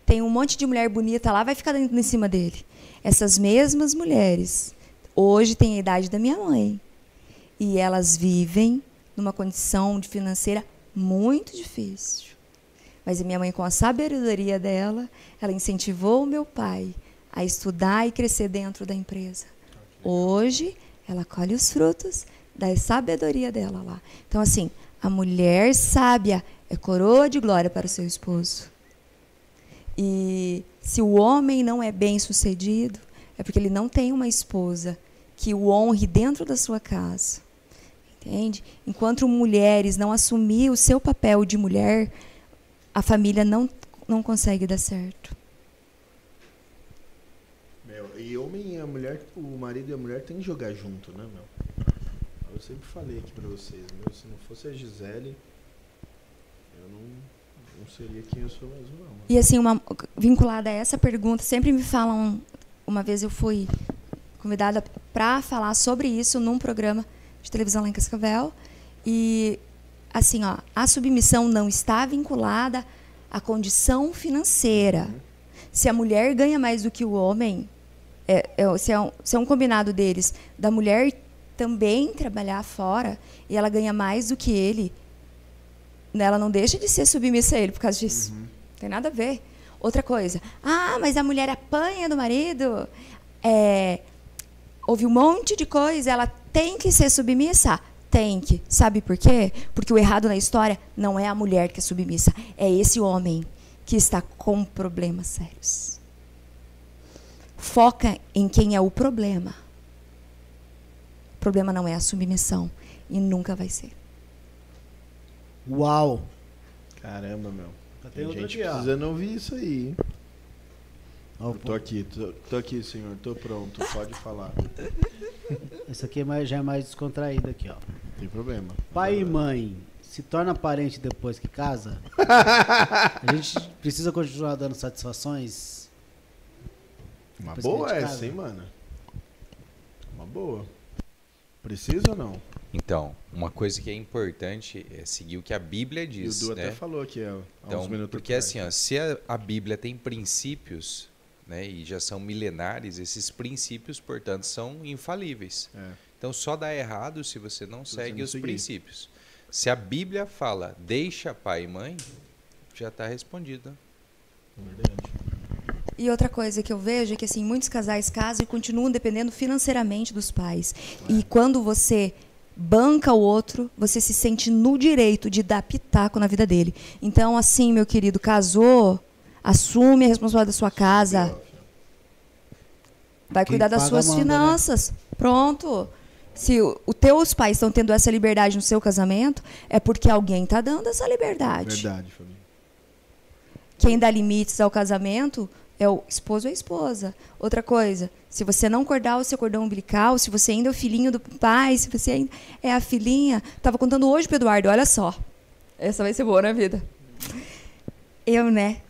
tem um monte de mulher bonita lá, vai ficar dentro em cima dele. Essas mesmas mulheres hoje têm a idade da minha mãe. E elas vivem numa condição financeira muito difícil. Mas a minha mãe, com a sabedoria dela, ela incentivou o meu pai a estudar e crescer dentro da empresa. Hoje, ela colhe os frutos da sabedoria dela lá. Então, assim, a mulher sábia é coroa de glória para o seu esposo. E se o homem não é bem sucedido, é porque ele não tem uma esposa que o honre dentro da sua casa. Entende? Enquanto mulheres não assumir o seu papel de mulher, a família não, não consegue dar certo. Meu, e homem e a mulher, o marido e a mulher tem que jogar junto, né, meu? Eu sempre falei aqui pra vocês, meu, se não fosse a Gisele, eu não, não seria quem eu sou mesmo, não. E assim, uma, vinculada a essa pergunta, sempre me falam. Uma vez eu fui convidada para falar sobre isso num programa de televisão lá em Cascavel. E, assim, ó, a submissão não está vinculada à condição financeira. Se a mulher ganha mais do que o homem, é, é, se, é um, se é um combinado deles, da mulher também trabalhar fora e ela ganha mais do que ele, ela não deixa de ser submissa a ele por causa disso. Tem nada a ver. Outra coisa. Ah, mas a mulher apanha do marido. É, houve um monte de coisa. Ela tem que ser submissa? Tem que. Sabe por quê? Porque o errado na história não é a mulher que é submissa. É esse homem que está com problemas sérios. Foca em quem é o problema. O problema não é a submissão. E nunca vai ser. Uau! Caramba, meu. Tem Tem gente aqui, ó. precisando ouvir isso aí, Eu tô aqui, tô, tô aqui, senhor, tô pronto, pode falar. *laughs* Esse aqui é mais, já é mais descontraído aqui, ó. Não tem problema. Pai e mãe se torna parente depois que casa? *laughs* a gente precisa continuar dando satisfações? Uma boa essa, hein, mano? Uma boa. Precisa ou não? Então, uma coisa que é importante é seguir o que a Bíblia E o diz, Du né? até falou aqui, há Então, uns minutos porque atrás. assim, ó, se a, a Bíblia tem princípios, né, e já são milenares, esses princípios, portanto, são infalíveis. É. Então, só dá errado se você não Se você segue não os seguir. princípios. Se a Bíblia fala, deixa pai e mãe, já está respondido. Verdade. E outra coisa que eu vejo é que assim, muitos casais casam e continuam dependendo financeiramente dos pais. E quando você banca o outro, você se sente no direito de dar pitaco na vida dele. Então, assim, meu querido, casou, assume a responsabilidade da sua casa, vai cuidar das suas manda, né? finanças. Pronto. Se os teus pais estão tendo essa liberdade no seu casamento, é porque alguém está dando essa liberdade. Verdade, família. Quem dá limites ao casamento é o esposo ou a esposa. Outra coisa, se você não cortar o seu cordão umbilical, se você ainda é o filhinho do pai, se você ainda é a filhinha. Tava contando hoje pro Eduardo, olha só. Essa vai ser boa na vida. Eu, né?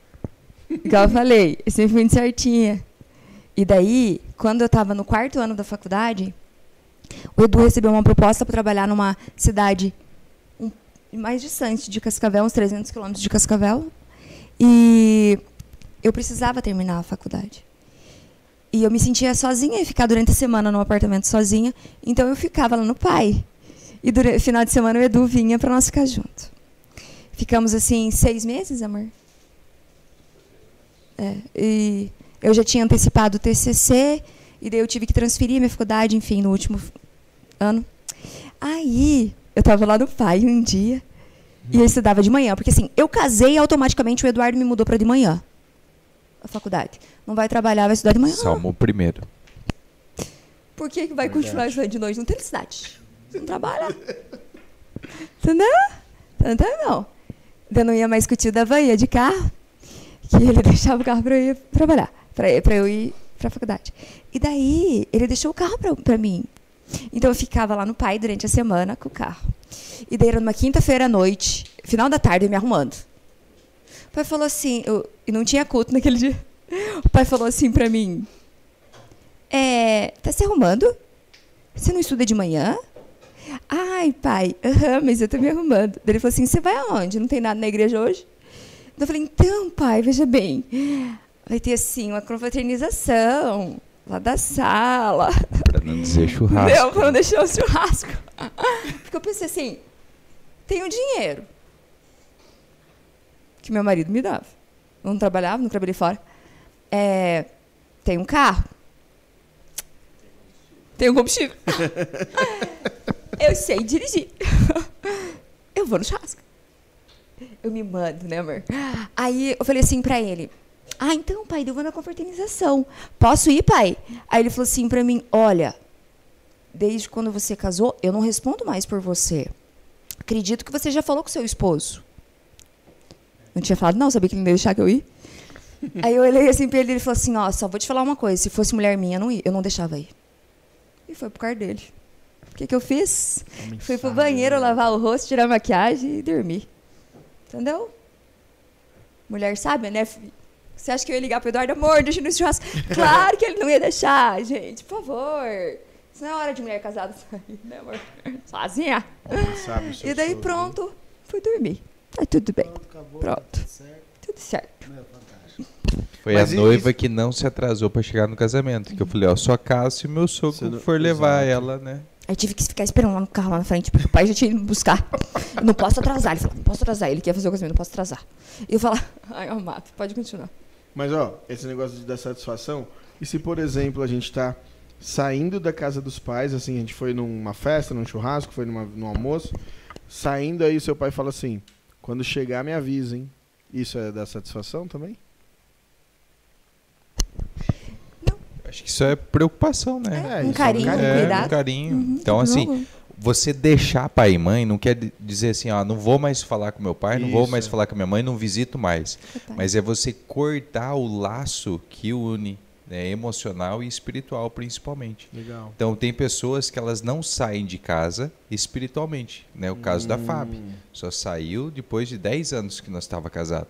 Igual eu falei, eu sempre fui muito certinha. E daí, quando eu estava no quarto ano da faculdade, o Edu recebeu uma proposta para trabalhar numa cidade mais distante de Cascavel, uns 300 quilômetros de Cascavel. E eu precisava terminar a faculdade. E eu me sentia sozinha e ficar durante a semana no apartamento sozinha. Então eu ficava lá no pai. E durante final de semana o Edu vinha para nós ficar junto. Ficamos assim seis meses, amor. É, e eu já tinha antecipado o TCC e daí eu tive que transferir minha faculdade, enfim, no último ano. Aí eu estava lá no pai um dia e eu estudava de manhã, porque assim, eu casei e automaticamente o Eduardo me mudou para de manhã. A faculdade. Não vai trabalhar, vai estudar de manhã. Salmo primeiro. Por que, que vai Verdade. continuar estudando de noite? Não tem necessidade. Não trabalha. Entendeu? Entendeu? não. Eu não ia mais com o tio da Bahia de carro. que ele *laughs* deixava o carro para eu ir trabalhar, para eu ir para a faculdade. E daí ele deixou o carro para mim. Então eu ficava lá no pai durante a semana com o carro. E daí era numa quinta-feira à noite, final da tarde, eu me arrumando. O pai falou assim, eu, e não tinha culto naquele dia. O pai falou assim para mim: é, tá se arrumando? Você não estuda de manhã? Ai, pai, aham, mas eu tô me arrumando. Daí ele falou assim: você vai aonde? Não tem nada na igreja hoje? Eu falei: então, pai, veja bem, vai ter assim uma confraternização lá da sala. Pra não dizer churrasco. Não, pra não deixar o churrasco. *laughs* Porque eu pensei assim: tenho dinheiro que meu marido me dava. Não trabalhava, não trabalhei fora. É, tem um carro. Tem um combustível. *laughs* eu sei dirigir. *laughs* eu vou no churrasco. Eu me mando, né, amor? Aí eu falei assim pra ele: Ah, então, pai, eu vou na confraternização. Posso ir, pai? Aí ele falou assim pra mim: Olha, desde quando você casou, eu não respondo mais por você. Acredito que você já falou com seu esposo. Não tinha falado, não, sabia que ele não ia deixar que eu ir. *laughs* Aí eu olhei assim pra ele e ele falou assim: Ó, só vou te falar uma coisa: se fosse mulher minha, eu não, ia, eu não deixava ir. E foi pro quarto dele. O que, que eu fiz? Homem Fui pro banheiro né? lavar o rosto, tirar a maquiagem e dormir. Entendeu? Mulher sábia, né? Você acha que eu ia ligar pro Eduardo, amor, deixa no churrasco? *laughs* Claro que ele não ia deixar, gente, por favor. Isso não é hora de mulher casada *laughs* sair, né, amor? Sozinha. Seu E daí sogro. pronto, fui dormir. Tá tudo bem, Pronto, acabou. Pronto. Tudo certo. tudo certo. Meu, fantástico. Foi Mas a noiva que não se atrasou pra chegar no casamento. Que eu falei, ó, só caso se meu sogro não- for levar Exato. ela, né? Aí tive que ficar esperando lá no carro, lá na frente, porque o pai já tinha ido me buscar. Eu não posso atrasar. Ele falou, não posso atrasar. Ele quer fazer o casamento, não posso atrasar. E eu falar, *laughs* ai, eu mato, pode continuar. Mas, ó, esse negócio de dar satisfação. E se, por exemplo, a gente tá saindo da casa dos pais, assim, a gente foi numa festa, num churrasco, foi numa, num almoço, saindo aí, o seu pai fala assim: quando chegar, me avisa, hein? Isso é dar satisfação também? Acho que isso é preocupação, né? É, um isso é um carinho, carinho. É, cuidado. um carinho. Uhum, então, assim, não, você deixar pai e mãe não quer di- dizer assim, ó, não vou mais falar com meu pai, não vou Isso, mais é. falar com minha mãe, não visito mais. Mas é você cortar o laço que une, né, emocional e espiritual principalmente. Legal. Então tem pessoas que elas não saem de casa espiritualmente, né? O caso da Fábio. Hum, Só saiu depois de 10 anos que nós estava casado.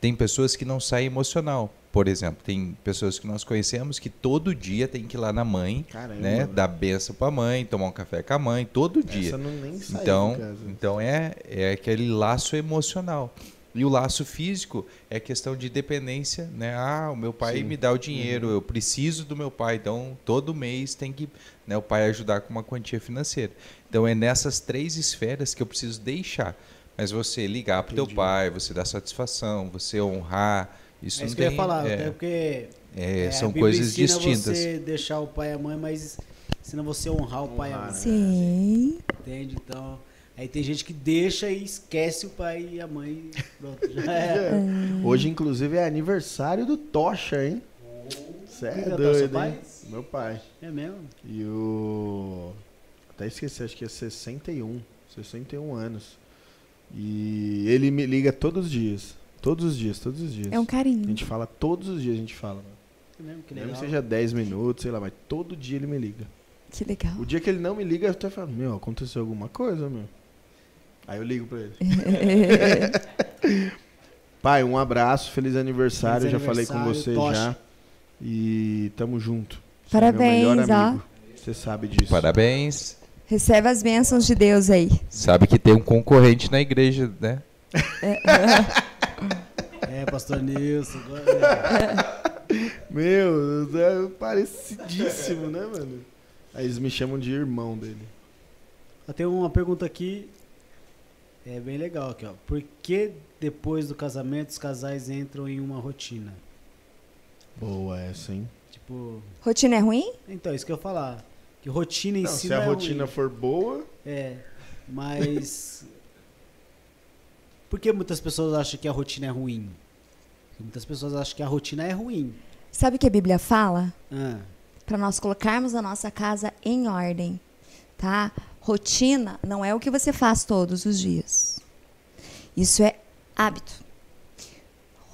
Tem pessoas que não saem emocional. Por exemplo, tem pessoas que nós conhecemos que todo dia tem que ir lá na mãe, Caramba. né? Dar benção para a mãe, tomar um café com a mãe, todo dia. Essa não nem Então, de casa. então é, é aquele laço emocional. E o laço físico é questão de dependência, né? Ah, o meu pai Sim. Uhum. me dá o dinheiro, eu preciso do meu pai, então todo mês tem que né, o pai ajudar com uma quantia financeira. Então é nessas três esferas que eu preciso deixar. Mas você ligar para o teu pai, você dar satisfação, você honrar, isso É não isso que eu ia falar, é, até porque é, é, são coisas distintas. você deixar o pai e a mãe, mas ensina você honrar o pai e a Honrar, mãe. né? Sim. Entende? Então, aí tem gente que deixa e esquece o pai e a mãe. Pronto, já *laughs* é. Hoje, inclusive, é aniversário do Tocha, hein? Cê é doido, seu hein? pai? Meu pai. É mesmo? E o. Até esqueci, acho que é 61. 61 anos. E ele me liga todos os dias. Todos os dias, todos os dias. É um A carinho. gente fala todos os dias, a gente fala. mano. É mesmo, que Mesmo que seja 10 minutos, sei lá, mas todo dia ele me liga. Que legal. O dia que ele não me liga, eu até falo, meu, aconteceu alguma coisa, meu. Aí eu ligo pra ele. *laughs* Pai, um abraço, feliz aniversário, Feliz já falei com aniversário, você Tocha. já. E tamo junto. Você é meu Parabéns, melhor ó. amigo. Você sabe disso. Parabéns. Recebe as bênçãos de Deus aí. Sabe que tem um concorrente na igreja, né? *laughs* É, pastor Nilson. agora- *laughs* Meu, é parecidíssimo, né, mano? Aí eles me chamam de irmão dele. Tenho uma pergunta aqui. É bem legal aqui, ó. Por que depois do casamento os casais entram em uma rotina? Boa essa, hein? Tipo, Rotina é ruim? então, isso que eu ia falar. Que rotina em Não, si se não a é rotina ruim. for boa, É, mas. *laughs* Por que muitas pessoas acham que a rotina é ruim? Porque muitas pessoas acham que a rotina é ruim. Sabe o que a Bíblia fala? Ah, Para nós colocarmos a nossa casa em ordem, tá? Rotina não é o que você faz todos os dias. Isso é hábito.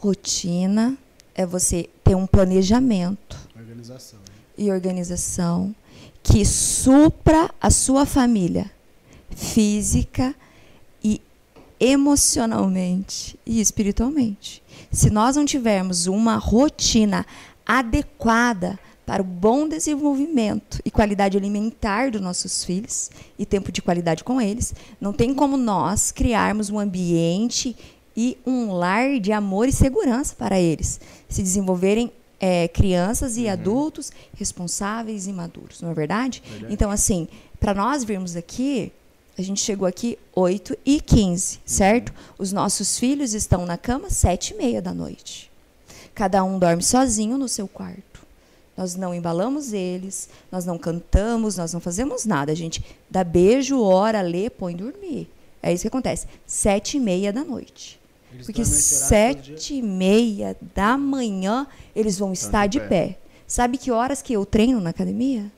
Rotina é você ter um planejamento Organização. né? e organização que supra a sua família física e emocionalmente e espiritualmente. Se nós não tivermos uma rotina adequada para o bom desenvolvimento e qualidade alimentar dos nossos filhos e tempo de qualidade com eles, não tem como nós criarmos um ambiente e um lar de amor e segurança para eles se desenvolverem é, crianças e adultos responsáveis e maduros, não é verdade? Então, assim, para nós virmos aqui, a gente chegou aqui 8 e 15, certo? Os nossos filhos estão na cama 7 e meia da noite. Cada um dorme sozinho no seu quarto. Nós não embalamos eles, nós não cantamos, nós não fazemos nada. A gente dá beijo, ora, lê, põe dormir. É isso que acontece. Sete e meia da noite. Eles Porque sete e meia da manhã eles vão estar de de pé. Sabe que horas que eu treino na academia?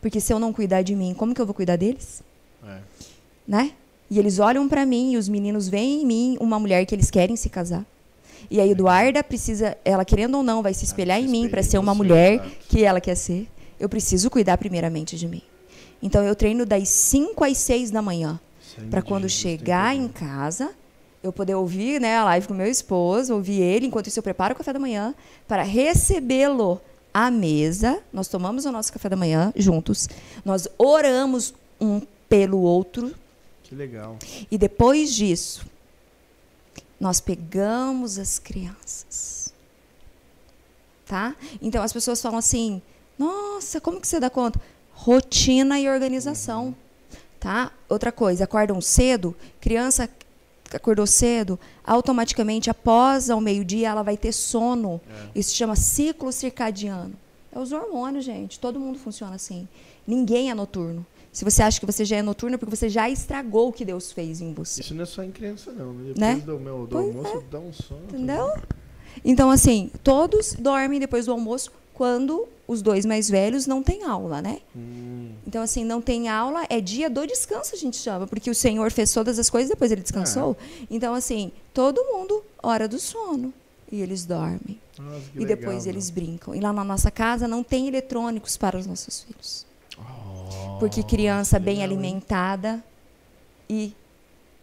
Porque se eu não cuidar de mim, como que eu vou cuidar deles? É. Né? E eles olham pra mim e os meninos veem em mim uma mulher que eles querem se casar. E a Eduarda precisa, ela querendo ou não, vai se espelhar em mim para ser uma mulher que ela quer ser. Eu preciso cuidar primeiramente de mim. Então eu treino das 5 às 6 da manhã. Para quando chegar em casa, eu poder ouvir né, a live com meu esposo, ouvir ele, enquanto isso eu preparo o café da manhã, para recebê-lo à mesa. Nós tomamos o nosso café da manhã juntos. Nós oramos um pelo outro. Que legal. E depois disso, nós pegamos as crianças. Tá? Então as pessoas falam assim: "Nossa, como que você dá conta?" Rotina e organização. Tá? Outra coisa, acordam cedo, criança que acordou cedo, automaticamente após ao meio-dia ela vai ter sono. Isso se chama ciclo circadiano. É os hormônios, gente. Todo mundo funciona assim. Ninguém é noturno. Se você acha que você já é noturno, é porque você já estragou o que Deus fez em você. Isso não é só em criança, não. Depois Né? do, meu, do almoço dá um sono. Entendeu? Então, assim, todos dormem depois do almoço quando os dois mais velhos não têm aula, né? Hum, Então, assim, não tem aula, é dia do descanso, a gente chama, porque o Senhor fez todas as coisas depois ele descansou. Então, assim, todo mundo, hora do sono. E eles dormem. nossa, e legal, depois meu. eles brincam. E lá na nossa casa não tem eletrônicos para os nossos filhos. Porque criança bem alimentada e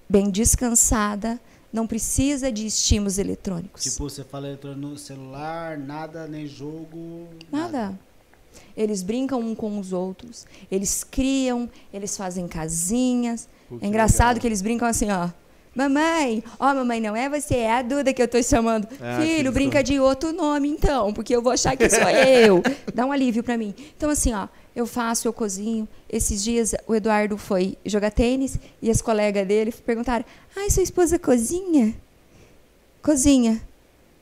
bem descansada não precisa de estímulos eletrônicos. Tipo, você fala eletrônico no celular, nada, nem jogo. Nada. Eles brincam um com os outros, eles criam, eles fazem casinhas. Pô, é engraçado legal. que eles brincam assim, ó. Mamãe, ó, mamãe, não é você, é a Duda que eu tô chamando. Ah, Filho, brinca de outro nome, então, porque eu vou achar que sou eu. *laughs* Dá um alívio pra mim. Então, assim, ó, eu faço, eu cozinho. Esses dias o Eduardo foi jogar tênis e as colegas dele perguntaram: Ai, sua esposa cozinha? Cozinha.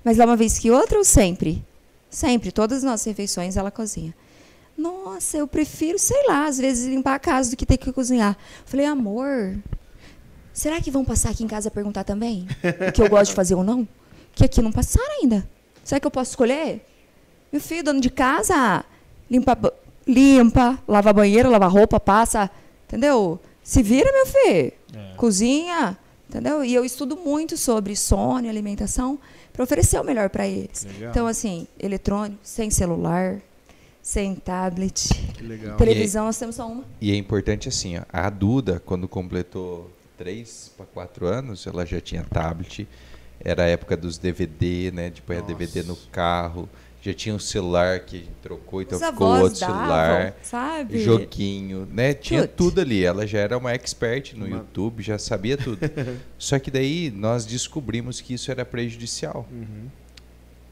Mas lá uma vez que outra ou sempre? Sempre, todas as nossas refeições ela cozinha. Nossa, eu prefiro, sei lá, às vezes limpar a casa do que ter que cozinhar. Falei, amor, será que vão passar aqui em casa perguntar também? O que eu gosto de fazer ou não? Que aqui não passaram ainda. Será que eu posso escolher? Meu filho, dono de casa, limpa, limpa, lava banheiro, lava roupa, passa, entendeu? Se vira, meu filho. É. Cozinha, entendeu? E eu estudo muito sobre sono e alimentação para oferecer o melhor para eles. Legal. Então, assim, eletrônico, sem celular, sem tablet. Que legal. Televisão, nós temos só uma. E é importante assim, ó, a Duda, quando completou 3 para 4 anos, ela já tinha tablet, era a época dos DVD, né? De pôr DVD no carro, já tinha um celular que a gente trocou, então Os ficou outro davam, celular, sabe? joguinho, né? Tinha Tudo. tudo ali. Ela já era uma expert no Uma- YouTube, já sabia tudo. *laughs* Só que daí nós descobrimos que isso era prejudicial. Uhum.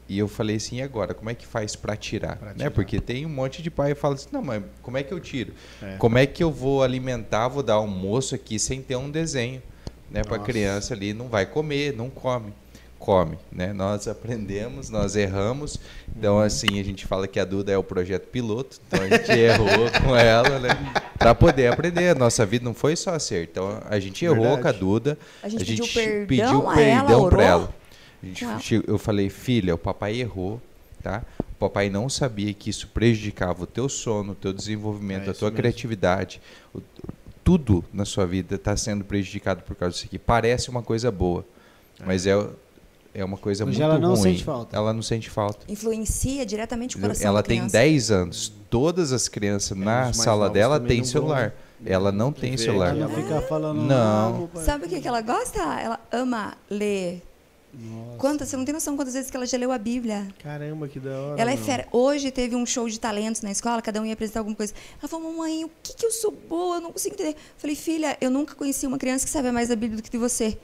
E eu falei assim, e agora, como é que faz para tirar? Pra Né? tirar. Porque tem um monte de pai que fala assim, não, mas como é que eu tiro? É. Como é que eu vou alimentar, vou dar almoço aqui sem ter um desenho? Né? Para a criança ali, não vai comer, não come. Come, né? Nós aprendemos, nós erramos. Então, Uhum. assim, a gente fala que a Duda é o projeto piloto. Então, a gente errou *laughs* com ela, né? Para poder aprender. A nossa vida não foi só acerto. Então, a gente errou Verdade. com a Duda. A gente a pediu gente perdão pediu a ela, perdão para ela. Gente eu falei, filha, o papai errou, tá? O papai não sabia que isso prejudicava o teu sono, o teu desenvolvimento, É a tua mesmo. criatividade. O- tudo na sua vida está sendo prejudicado por causa disso aqui. Parece uma coisa boa, mas é, é uma coisa Hoje muito ela não ruim. sente falta. Ela não sente falta. Influencia diretamente o coração Ela da tem criança. 10 anos. Todas as crianças na os mais sala dela têm não vão, celular. Ela não tem celular. Ela não fica falando. Não. "Ah, pai." Sabe o que, que ela gosta? Ela ama ler. Nossa. Quantas? Você não tem noção quantas vezes que ela já leu a Bíblia. Caramba, que da hora. Ela é fera. Hoje teve um show de talentos na escola, cada um ia apresentar alguma coisa. Ela falou, mamãe, o que, que eu sou boa? Eu não consigo entender. Eu falei, filha, eu nunca conheci uma criança que sabe mais da Bíblia do que você.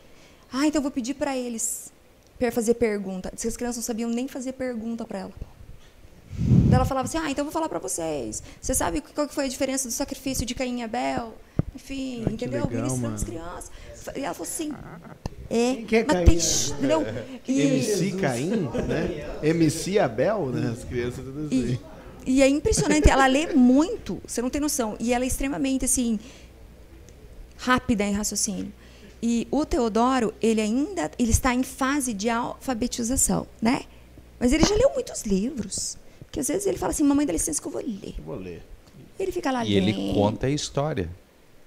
Ah, então eu vou pedir para eles per- fazer pergunta. Diz que as crianças não sabiam nem fazer pergunta para ela. Ela falava assim, ah, então eu vou falar para vocês. Você sabe qual que foi a diferença do sacrifício de Caim e Abel? Enfim, Ai, entendeu? legal, Ministrando as crianças. E ela falou assim, é, Quem que *laughs* é mas Caim tem... e Entendeu? E- MC Caim, né? MC Abel, né? As crianças tudo assim. E, e é impressionante, ela lê muito, você não tem noção. E ela é extremamente, assim, rápida em raciocínio. E o Teodoro, ele ainda ele está em fase de alfabetização, né? Mas ele já leu muitos livros. Que às vezes ele fala assim, mamãe, dá licença que eu vou ler. Eu vou ler. Ele fica lá E ele lendo. conta a história.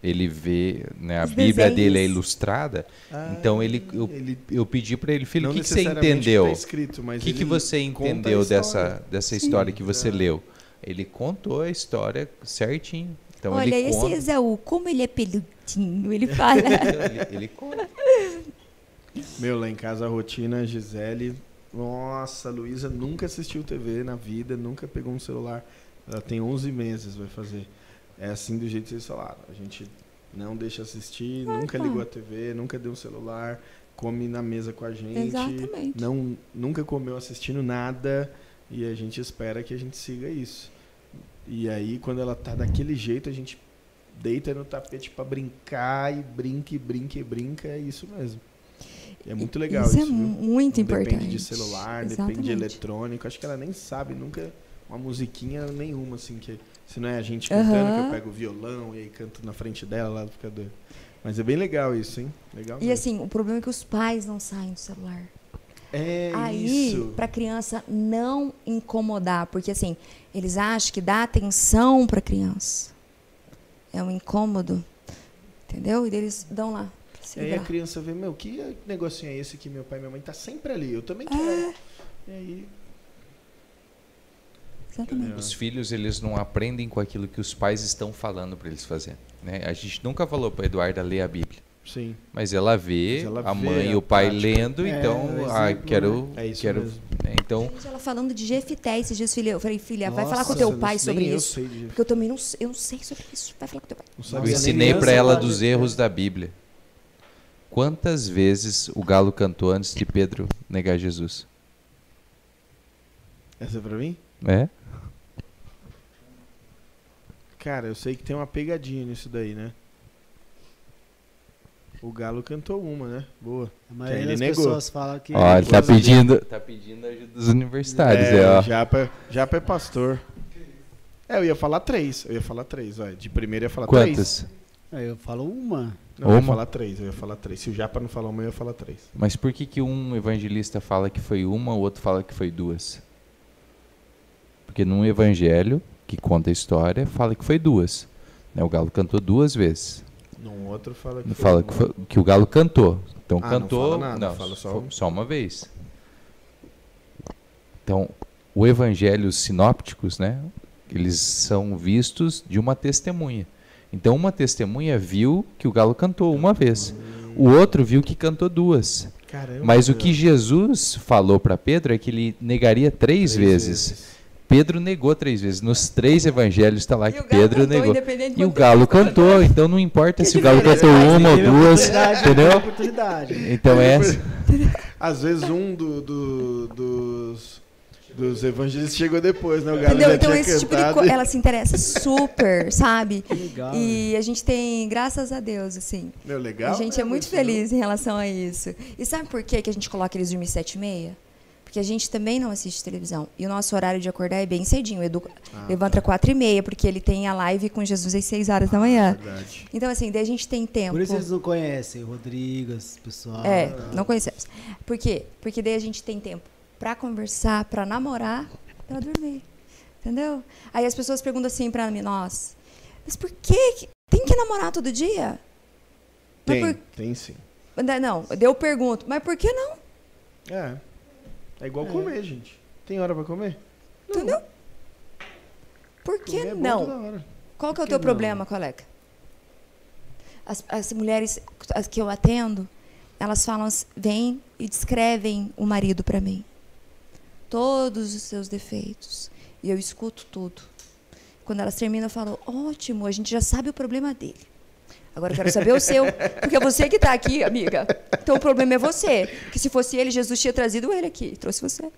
Ele vê, né, a Os Bíblia desenhos. dele é ilustrada. Ah, então ele eu, ele- eu pedi para ele, filho, o que, que você necessariamente entendeu? tá escrito, mas O que, que você entendeu história. dessa, dessa história que você leu? Ele contou a história certinho. Então Olha, ele esse conta. Esaú, como ele é peludinho, ele fala. *laughs* ele, ele conta. Meu, lá em casa a rotina, a Gisele. Nossa, a Luísa nunca assistiu TV na vida, nunca pegou um celular. Ela tem 11 meses, vai fazer. É assim do jeito que vocês falaram. A gente não deixa assistir, nunca tá. ligou a TV, nunca deu um celular, come na mesa com a gente. Exatamente. Não, nunca comeu assistindo nada e a gente espera que a gente siga isso. E aí, quando ela tá daquele jeito, a gente deita no tapete pra brincar e brinca e brinca e brinca, é isso mesmo. E é muito legal isso isso, é viu? muito Não importante. Depende de celular, depende de Exatamente. eletrônico. Acho que ela nem sabe nunca uma musiquinha nenhuma, assim, que se não é a gente cantando, que eu pego o violão e aí canto na frente dela, ela fica doida. Mas é bem legal isso, hein? Legal E mesmo. assim, o problema é que os pais não saem do celular. é Aí, para criança não incomodar, porque assim, eles acham que dá atenção para criança. É um incômodo. Entendeu? E eles dão lá. E aí a criança vê, meu, que negocinho é esse que meu pai e minha mãe tá sempre ali? Eu também quero. É. E aí, Exatamente. Os filhos, eles não aprendem com aquilo que os pais estão falando para eles fazerem. Né? A gente nunca falou para Eduarda ler a Bíblia. sim. Mas ela vê Mas ela a vê mãe e o pai prática. lendo, É, então, o ah, exemplo, quero, É isso quero, mesmo. né? então, Gente, ela falando de Jefité esses dias, filha. Eu falei, filha, vai falar com Nossa, teu pai sobre eu isso. sei de- Porque eu também não, sei- eu não sei sobre isso. Vai falar com teu pai. não eu ensinei para ela dos erros da Bíblia. Quantas vezes o galo cantou antes de Pedro negar Jesus? Essa é pra mim? É? Cara, eu sei que tem uma pegadinha nisso daí, né? O Galo cantou uma, né? Boa. A maioria ele das negou. pessoas fala que. Ó, ele tá pedindo, tá pedindo ajuda dos universitários, é, é, ó. Japa, Japa é pastor. É, eu ia falar três. Eu ia falar três, ó. De primeiro eu ia falar três. Quantas? Aí eu falo uma. Não, eu ia Uma? falar três, eu ia falar três. Se o Japa não falar uma, eu ia falar três. Mas por que que um evangelista fala que foi uma, o outro fala que foi duas? Porque num evangelho que conta a história, fala que foi duas. Né? O galo cantou duas vezes. Num outro fala que Não foi fala que, foi- que o galo cantou. Então Ah, não cantou, fala nada, fala só um. só uma vez. Então, o evangelho sinópticos, né? Eles são vistos de uma testemunha. Então, uma testemunha viu que o galo cantou uma vez. O outro viu que cantou duas. Caramba. Mas o que Jesus falou para Pedro é que ele negaria três, vezes. Pedro negou três vezes. Nos três evangelhos está lá E que Pedro cantou, negou. de E o galo cantou, então não importa Que se o galo cantou uma ou duas, entendeu? Então é essa. Às vezes um do- do- dos, dos evangelistas chegou depois, né? O Galo Entendeu? já Então, tinha esse tipo de coisa, ela se interessa super, sabe? Que legal. né? E a gente tem, graças a Deus, assim, Meu, legal. a gente né, é muito feliz em relação a isso. E sabe por quê que a gente coloca eles dormir sete e meia? Porque a gente também não assiste televisão. E o nosso horário de acordar é bem cedinho. O Edu Ah, levanta quatro e meia, porque ele tem a live com Jesus às seis horas da manhã. Verdade. Então, assim, daí a gente tem tempo. Por isso eles não conhecem o Rodrigo, esse pessoal. É, não conhecemos. Por quê? Porque daí a gente tem tempo pra conversar, pra namorar, pra dormir. Entendeu? Aí as pessoas perguntam assim pra mim, nós, mas por que tem que namorar todo dia? Tem, por- tem sim. Não, daí eu pergunto, mas por que não? É. É igual É. comer, gente. Tem hora pra comer? Entendeu? Por que Comer é não? hora. Qual que é o teu não? problema, colega? As, as mulheres as que eu atendo, elas falam, vêm e descrevem o marido para mim. Todos os seus defeitos. E eu escuto tudo. Quando elas terminam, eu falo, ótimo, a gente já sabe o problema dele. Agora eu quero saber o seu. Porque é você que está aqui, amiga. Então o problema é você. Que se fosse ele, Jesus tinha trazido ele aqui. Trouxe você.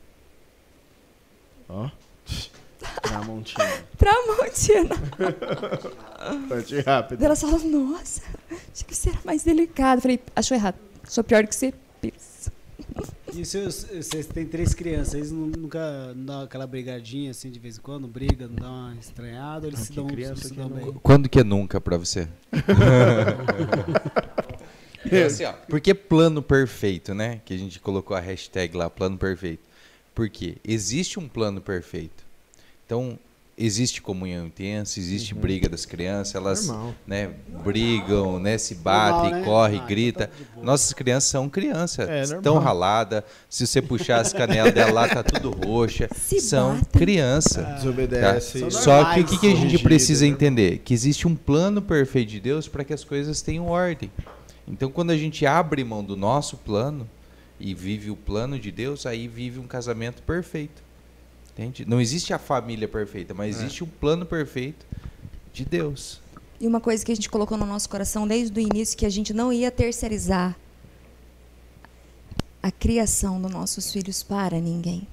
Ó. Tramontina. Tramontina. *laughs* Parte rápido. Daí elas falam, nossa, achei que você era mais delicado. Eu falei, achou errado. Sou pior do que você. E seus- vocês têm três crianças, eles nu- nunca dão aquela brigadinha assim de vez em quando? Brigam, dão uma estranhada, eles Ah, se dão, criança se dão não- bem? Quando que é nunca pra você? Então, *laughs* assim, ó, por que plano perfeito, né? Que a gente colocou a hashtag lá, plano perfeito. Por quê? Existe um plano perfeito. Então, existe comunhão intensa, existe briga das crianças, elas Normal. né, brigam, né, se batem, Normal, né? corre, Ah, grita. então tá de boa. Nossas crianças são crianças, É, estão raladas. Se você puxar as canelas dela lá, tá tudo roxa. *laughs* Se são crianças. Ah, Desobedece. São Só que o que, que a gente precisa né? entender? Que existe um plano perfeito de Deus para que as coisas tenham ordem. Então, quando a gente abre mão do nosso plano e vive o plano de Deus, aí vive um casamento perfeito. Entende? Não existe a família perfeita, mas É. existe um plano perfeito de Deus. E uma coisa que a gente colocou no nosso coração desde o início, que a gente não ia terceirizar a criação dos nossos filhos para ninguém.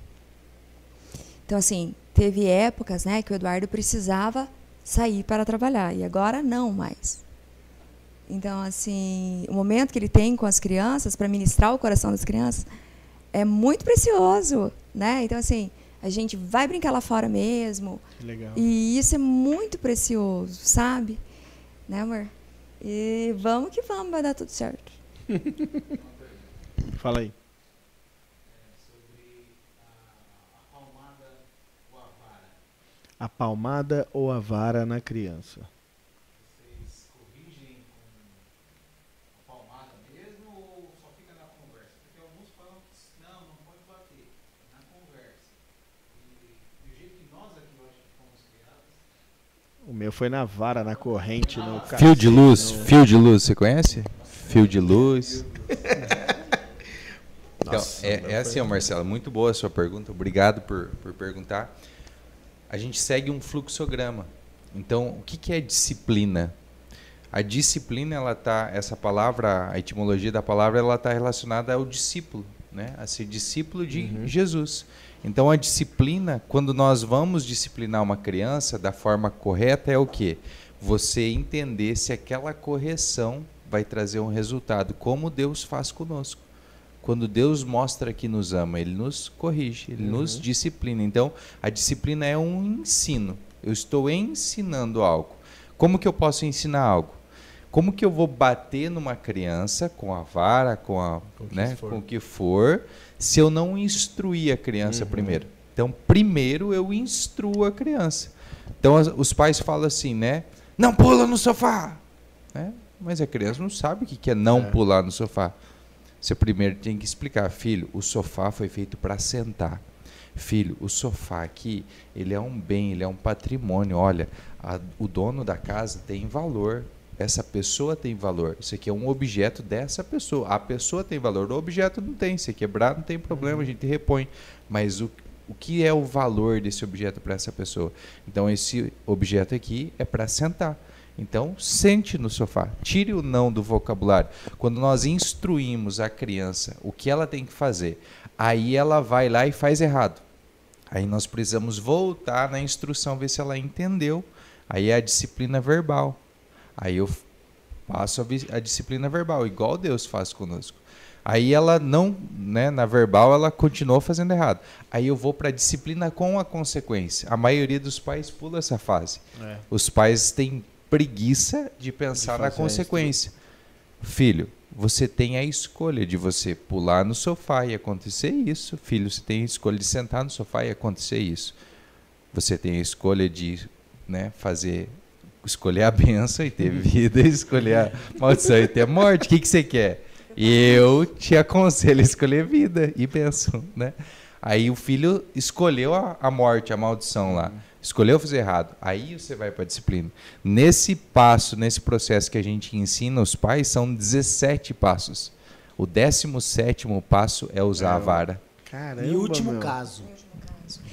Então, assim, teve épocas né, que o Eduardo precisava sair para trabalhar, e agora não mais. Então, assim, o momento que ele tem com as crianças, para ministrar o coração das crianças, é muito precioso, né? Então, assim, a gente vai brincar lá fora mesmo, Que legal. e isso é muito precioso, sabe? Né, amor? E vamos que vamos, vai dar tudo certo. *laughs* Fala aí. A palmada ou a vara na criança? Vocês corrigem com a palmada mesmo ou só fica na conversa? Porque alguns falam que não, não pode bater, na conversa. E do jeito que nós aqui, eu acho que fomos criados, O meu foi na vara, na corrente, no Fio de cacete, luz, no- fio de luz, você conhece? Fio de luz. *laughs* Então, Nossa, é, é assim, ó, Marcelo, muito boa a sua pergunta, obrigado por, por perguntar. A gente segue um fluxograma. Então, o que, que é disciplina? A disciplina, ela tá, essa palavra, a etimologia da palavra, ela está relacionada ao discípulo, né? A ser discípulo de Uhum. Jesus. Então, a disciplina, quando nós vamos disciplinar uma criança da forma correta, é o quê? Você entender se aquela correção vai trazer um resultado, como Deus faz conosco. Quando Deus mostra que nos ama, Ele nos corrige, Ele nos Uhum. disciplina. Então, a disciplina é um ensino. Eu estou ensinando algo. Como que eu posso ensinar algo? Como que eu vou bater numa criança com a vara, com, a, Com né, com o que for, se eu não instruir a criança Uhum. primeiro? Então, primeiro eu instruo a criança. Então, as- os pais falam assim, né? Não pula no sofá! Né? Mas a criança não sabe o que é não É. pular no sofá. Você primeiro tem que explicar, filho, o sofá foi feito para sentar. Filho, o sofá aqui, ele é um bem, ele é um patrimônio. Olha, a- o dono da casa tem valor. Essa pessoa tem valor. Isso aqui é um objeto dessa pessoa. A pessoa tem valor, o objeto não tem. Se quebrar, não tem problema, a gente repõe. Mas o, o que é o valor desse objeto para essa pessoa? Então, esse objeto aqui é para sentar. Então, sente no sofá. Tire o não do vocabulário. Quando nós instruímos a criança o que ela tem que fazer, aí ela vai lá e faz errado. Aí nós precisamos voltar na instrução, ver se ela entendeu. Aí é a disciplina verbal. Aí eu passo a, a disciplina verbal, igual Deus faz conosco. Aí ela não, né, na verbal ela continuou fazendo errado. Aí eu vou para a disciplina com a consequência. A maioria dos pais pula essa fase. É. Os pais têm preguiça de pensar De na consequência. Filho, você tem a escolha de você pular no sofá e acontecer isso. Filho, você tem a escolha de sentar no sofá e acontecer isso. Você tem a escolha de né, fazer escolher a benção e ter vida, e escolher a maldição e ter morte. O que, que você quer? Eu te aconselho a escolher vida e bênção, né? Aí o filho escolheu a, a morte, a maldição lá. Escolheu fazer errado. Aí você vai para a disciplina. Nesse passo, nesse processo que a gente ensina os pais, são 17 passos. O 17 passo é usar É, a vara. Caramba, Em último meu. caso.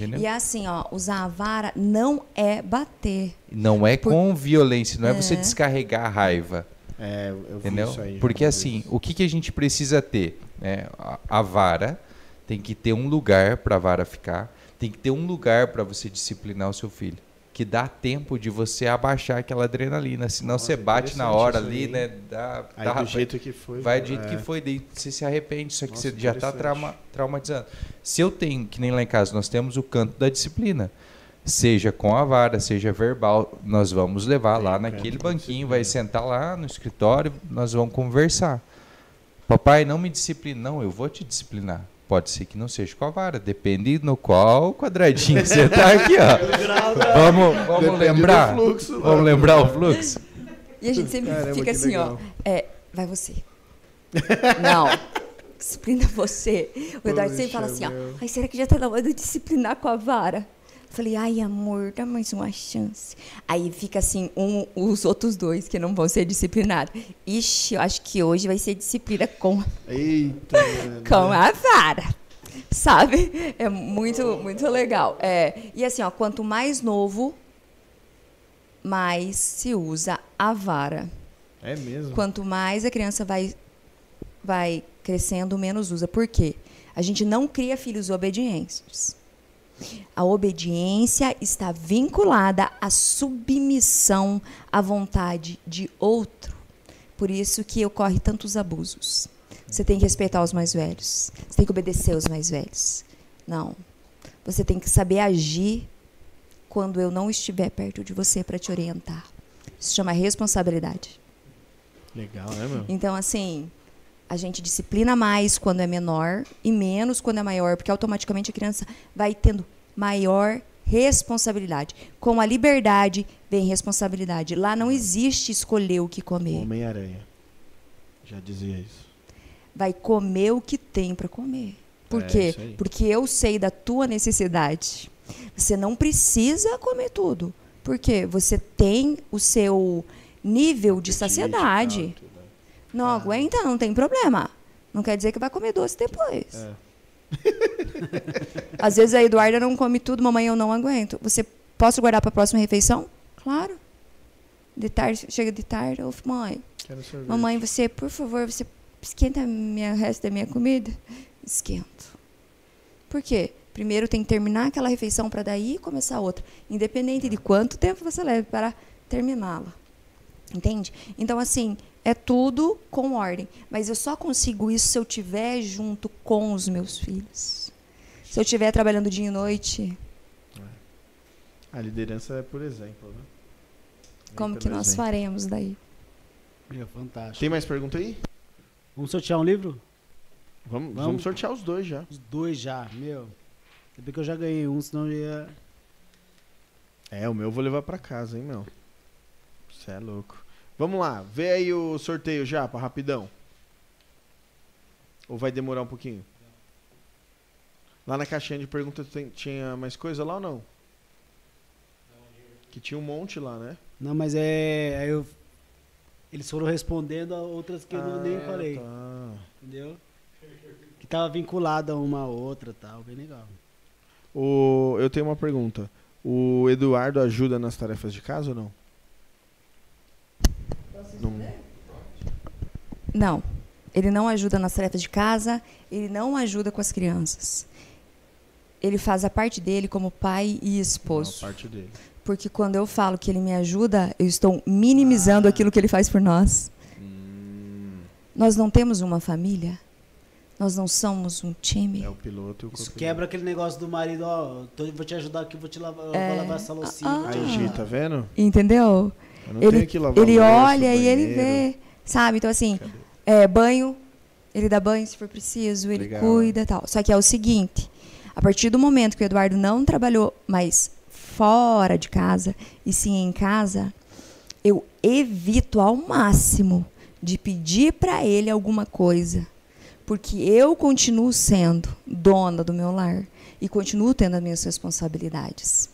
Entendeu? E assim, ó, usar a vara não é bater. Não é Por- com violência, não é, você É. descarregar a raiva. É, eu vi Entendeu? isso aí. Porque assim, vez. o que, que a gente precisa ter? né? A, a vara tem que ter um lugar para a vara ficar, tem que ter um lugar para você disciplinar o seu filho. Que dá tempo de você abaixar aquela adrenalina. Senão Nossa, você bate na hora ali, né? Dá, Aí dá- do jeito que foi. vai do jeito é. que foi, daí você se arrepende, só que Nossa, você já está trauma, traumatizando. Se eu tenho, que nem lá em casa, nós temos o canto da disciplina. Seja com a vara, seja verbal, nós vamos levar Tem lá naquele banquinho, vai sentar lá no escritório, nós vamos conversar. Papai, não me disciplina. Não, eu vou te disciplinar. Pode ser que não seja com a vara, depende no qual quadradinho você está aqui, ó. *laughs* Vamos, vamos Depende lembrar. fluxo, vamos né? lembrar o fluxo. E a gente sempre Caramba, fica assim, ó. legal. É, vai você. Não. Disciplina você. O Eduardo sempre fala assim, ó. meu. Ai, será que já tá na hora de disciplinar com a vara? Falei, ai, amor, dá mais uma chance. Aí fica assim, um, os outros dois que não vão ser disciplinados. Ixi, eu acho que hoje vai ser disciplina com, Eita, *laughs* com a vara. Sabe? É muito, muito legal. É, e assim, ó, quanto mais novo, mais se usa a vara. É mesmo? Quanto mais a criança vai, vai crescendo, menos usa. Por quê? A gente não cria filhos obedientes. A obediência está vinculada à submissão à vontade de outro. Por isso que ocorre tantos abusos. Você tem que respeitar os mais velhos. Você tem que obedecer os mais velhos. Não. Você tem que saber agir quando eu não estiver perto de você para te orientar. Isso chama responsabilidade. Legal, né, meu? Então, assim, a gente disciplina mais quando é menor e menos quando é maior, porque automaticamente a criança vai tendo maior responsabilidade. Com a liberdade vem responsabilidade. Lá não existe escolher o que comer. Homem-Aranha. Já dizia isso. Vai comer o que tem para comer. Por É, quê? Porque eu sei da tua necessidade. Você não precisa comer tudo. Porque você tem o seu nível de saciedade. Não aguenta, não tem problema. Não quer dizer que vai comer doce depois. É. Às vezes a Eduarda não come tudo, mamãe, eu não aguento. Você posso guardar para a próxima refeição? Claro. De tarde, chega de tarde, eu falo, mãe, mamãe, você, por favor, você esquenta o resto da minha comida? Esquento. Por quê? Primeiro tem que terminar aquela refeição para daí começar outra, independente de quanto tempo você leve para terminá-la. Entende? Então, assim, é tudo com ordem. Mas eu só consigo isso se eu estiver junto com os meus filhos. Se eu estiver trabalhando dia e noite, A liderança é por exemplo, né? como que nós exemplo. faremos daí? Meu, fantástico. Tem mais pergunta aí? Vamos sortear um livro? Vamos, Vamos. vamos sortear os dois já. Os dois já, meu. Ainda bem que eu já ganhei um, senão eu ia. É, o meu eu vou levar pra casa, hein, meu. Você é louco. Vamos lá, vê aí o sorteio já, pra rapidão. Ou vai demorar um pouquinho? Lá na caixinha de perguntas tem- tinha mais coisa lá ou não? Que tinha um monte lá, né? Não, mas é. Eu. Eles foram respondendo a outras que eu nem Ah, falei. tá. Entendeu? Que tava vinculada a uma a outra tal, bem legal. O, eu tenho uma pergunta. O Eduardo ajuda nas tarefas de casa ou? Não. Não. Ele não ajuda nas tarefas de casa, ele não ajuda com as crianças. Ele faz a parte dele como pai e Não, esposo. parte dele. Porque quando eu falo que ele me ajuda, eu estou minimizando aquilo que ele faz por nós. Hum, Nós não temos uma família. Nós não somos um time. é o piloto e o Isso copiloto. quebra aquele negócio do marido, ó, tô- vou te ajudar aqui, vou te lavar, eu vou É. lavar essa loucinha. Ah. Aí. Gi, tá vendo? Entendeu? Eu não Ele, tenho que lavar ele olha e ele vê. Sabe? Então, assim, é, banho, ele dá banho se for preciso, ele Legal. cuida tal. Só que é o seguinte: a partir do momento que o Eduardo não trabalhou mais fora de casa, e sim em casa, eu evito ao máximo de pedir para ele alguma coisa, porque eu continuo sendo dona do meu lar e continuo tendo as minhas responsabilidades.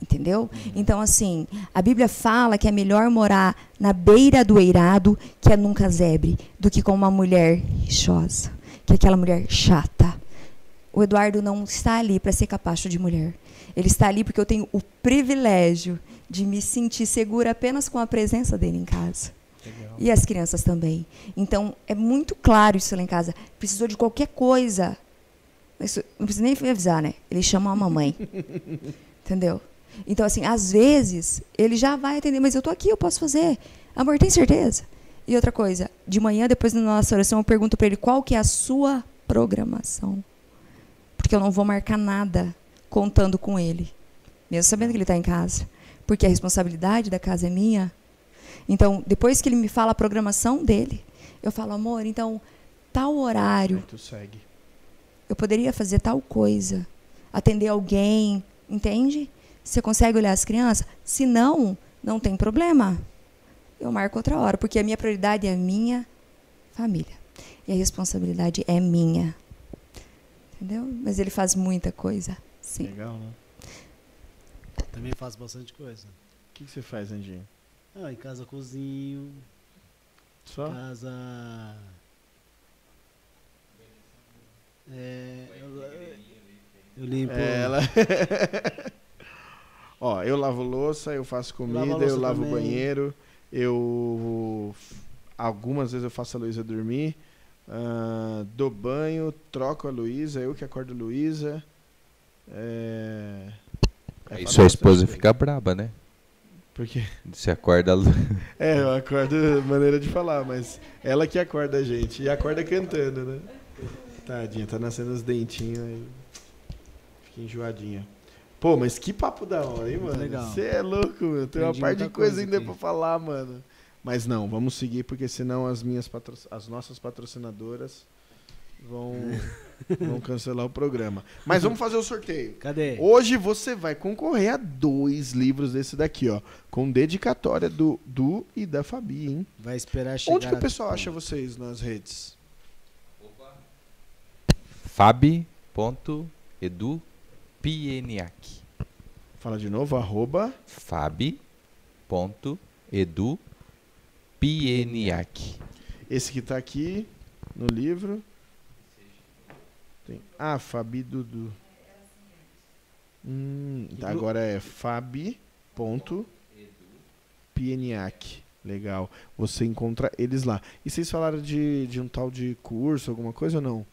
Entendeu? Então, assim, a Bíblia fala que é melhor morar na beira do eirado, que é num casebre, do que com uma mulher rixosa, que é aquela mulher chata. O Eduardo não está ali para ser capacho de mulher. Ele está ali porque eu tenho o privilégio de me sentir segura apenas com a presença dele em casa. E as crianças também. Então, é muito claro isso lá em casa. Precisou de qualquer coisa. Isso, não precisa nem avisar, né? Ele chama a mamãe. *laughs* Entendeu? Então, assim, às vezes, ele já vai atender, mas eu tô aqui, eu posso fazer. Amor, tem certeza? E outra coisa, de manhã, depois da nossa oração, eu pergunto para ele qual que é a sua programação. Porque eu não vou marcar nada contando com ele. Mesmo sabendo que ele está em casa. Porque a responsabilidade da casa é minha. Então, depois que ele me fala a programação dele, eu falo, amor, então, tal horário, tu segue. eu poderia fazer tal coisa, atender alguém, entende? Você consegue olhar as crianças? Se não, não tem problema. Eu marco outra hora, porque a minha prioridade é a minha família. E a responsabilidade é minha. Entendeu? Mas ele faz muita coisa. Sim. Legal, né? Também faço bastante coisa. O que, que você faz, Andinho? Ah, em casa cozinho, Só? casa. É, eu, eu limpo. É, ela... *laughs* Ó, eu lavo louça, eu faço comida, Lavo eu lavo banheiro, eu. Algumas vezes eu faço a Luísa dormir, ah, dou banho, troco a Luísa, eu que acordo a Luísa. É... é, Aí sua esposa coisa. fica braba, né? Por quê? Você acorda. *laughs* É, eu acordo maneira de falar, mas ela que acorda a gente. E acorda cantando, né? Tadinha, tá nascendo os dentinhos aí. Fica enjoadinha. Pô, mas que papo da hora, hein, mano? Você é louco, meu. Tem uma parte de coisa coisa ainda pra falar, mano. Mas não, vamos seguir, porque senão as minhas patro... as nossas patrocinadoras vão, *laughs* vão cancelar o programa. Mas vamos fazer o sorteio. Cadê? Hoje você vai concorrer a dois livros desse daqui, ó. Com dedicatória do, do e da Fabi, hein? Vai esperar chegar. Onde que o a- pessoal acha vocês nas redes? fabi.edupieniac. Fala de novo, arroba. fabi.edupieniac. Esse que tá aqui no livro. Tem, ah, Fabi Dudu. Hum, tá, agora é fabi.pieniac. Legal. Você encontra eles lá. E vocês falaram de, de um tal de curso, alguma coisa ou não?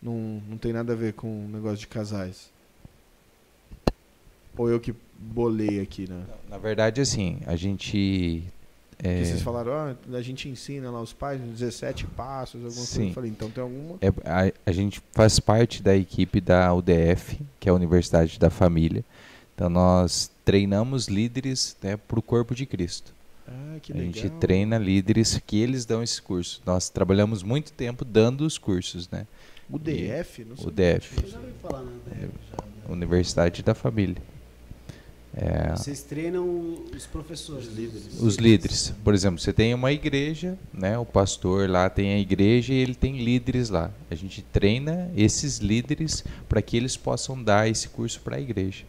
Não, não tem nada a ver com o negócio de casais. Ou eu que bolei aqui, né? Na verdade, assim, a gente. é, Que vocês falaram, ó, a gente ensina lá os pais, 17 passos, alguma coisa. Sim. Eu falei, então tem alguma. é, a, a gente faz parte da equipe da UDF, que é a Universidade da Família. Então, nós treinamos líderes né, para o corpo de Cristo. Ah, que a legal. gente treina líderes que eles dão esse curso. Nós trabalhamos muito tempo dando os cursos, né? O DF? Não sei. O DF, Eu já ouvi falar, né? da- já- Universidade da Família. É, Vocês treinam os professores. Os líderes. os líderes. Por exemplo, você tem uma igreja, né? O pastor lá tem a igreja e ele tem líderes lá. A gente treina esses líderes para que eles possam dar esse curso para a igreja.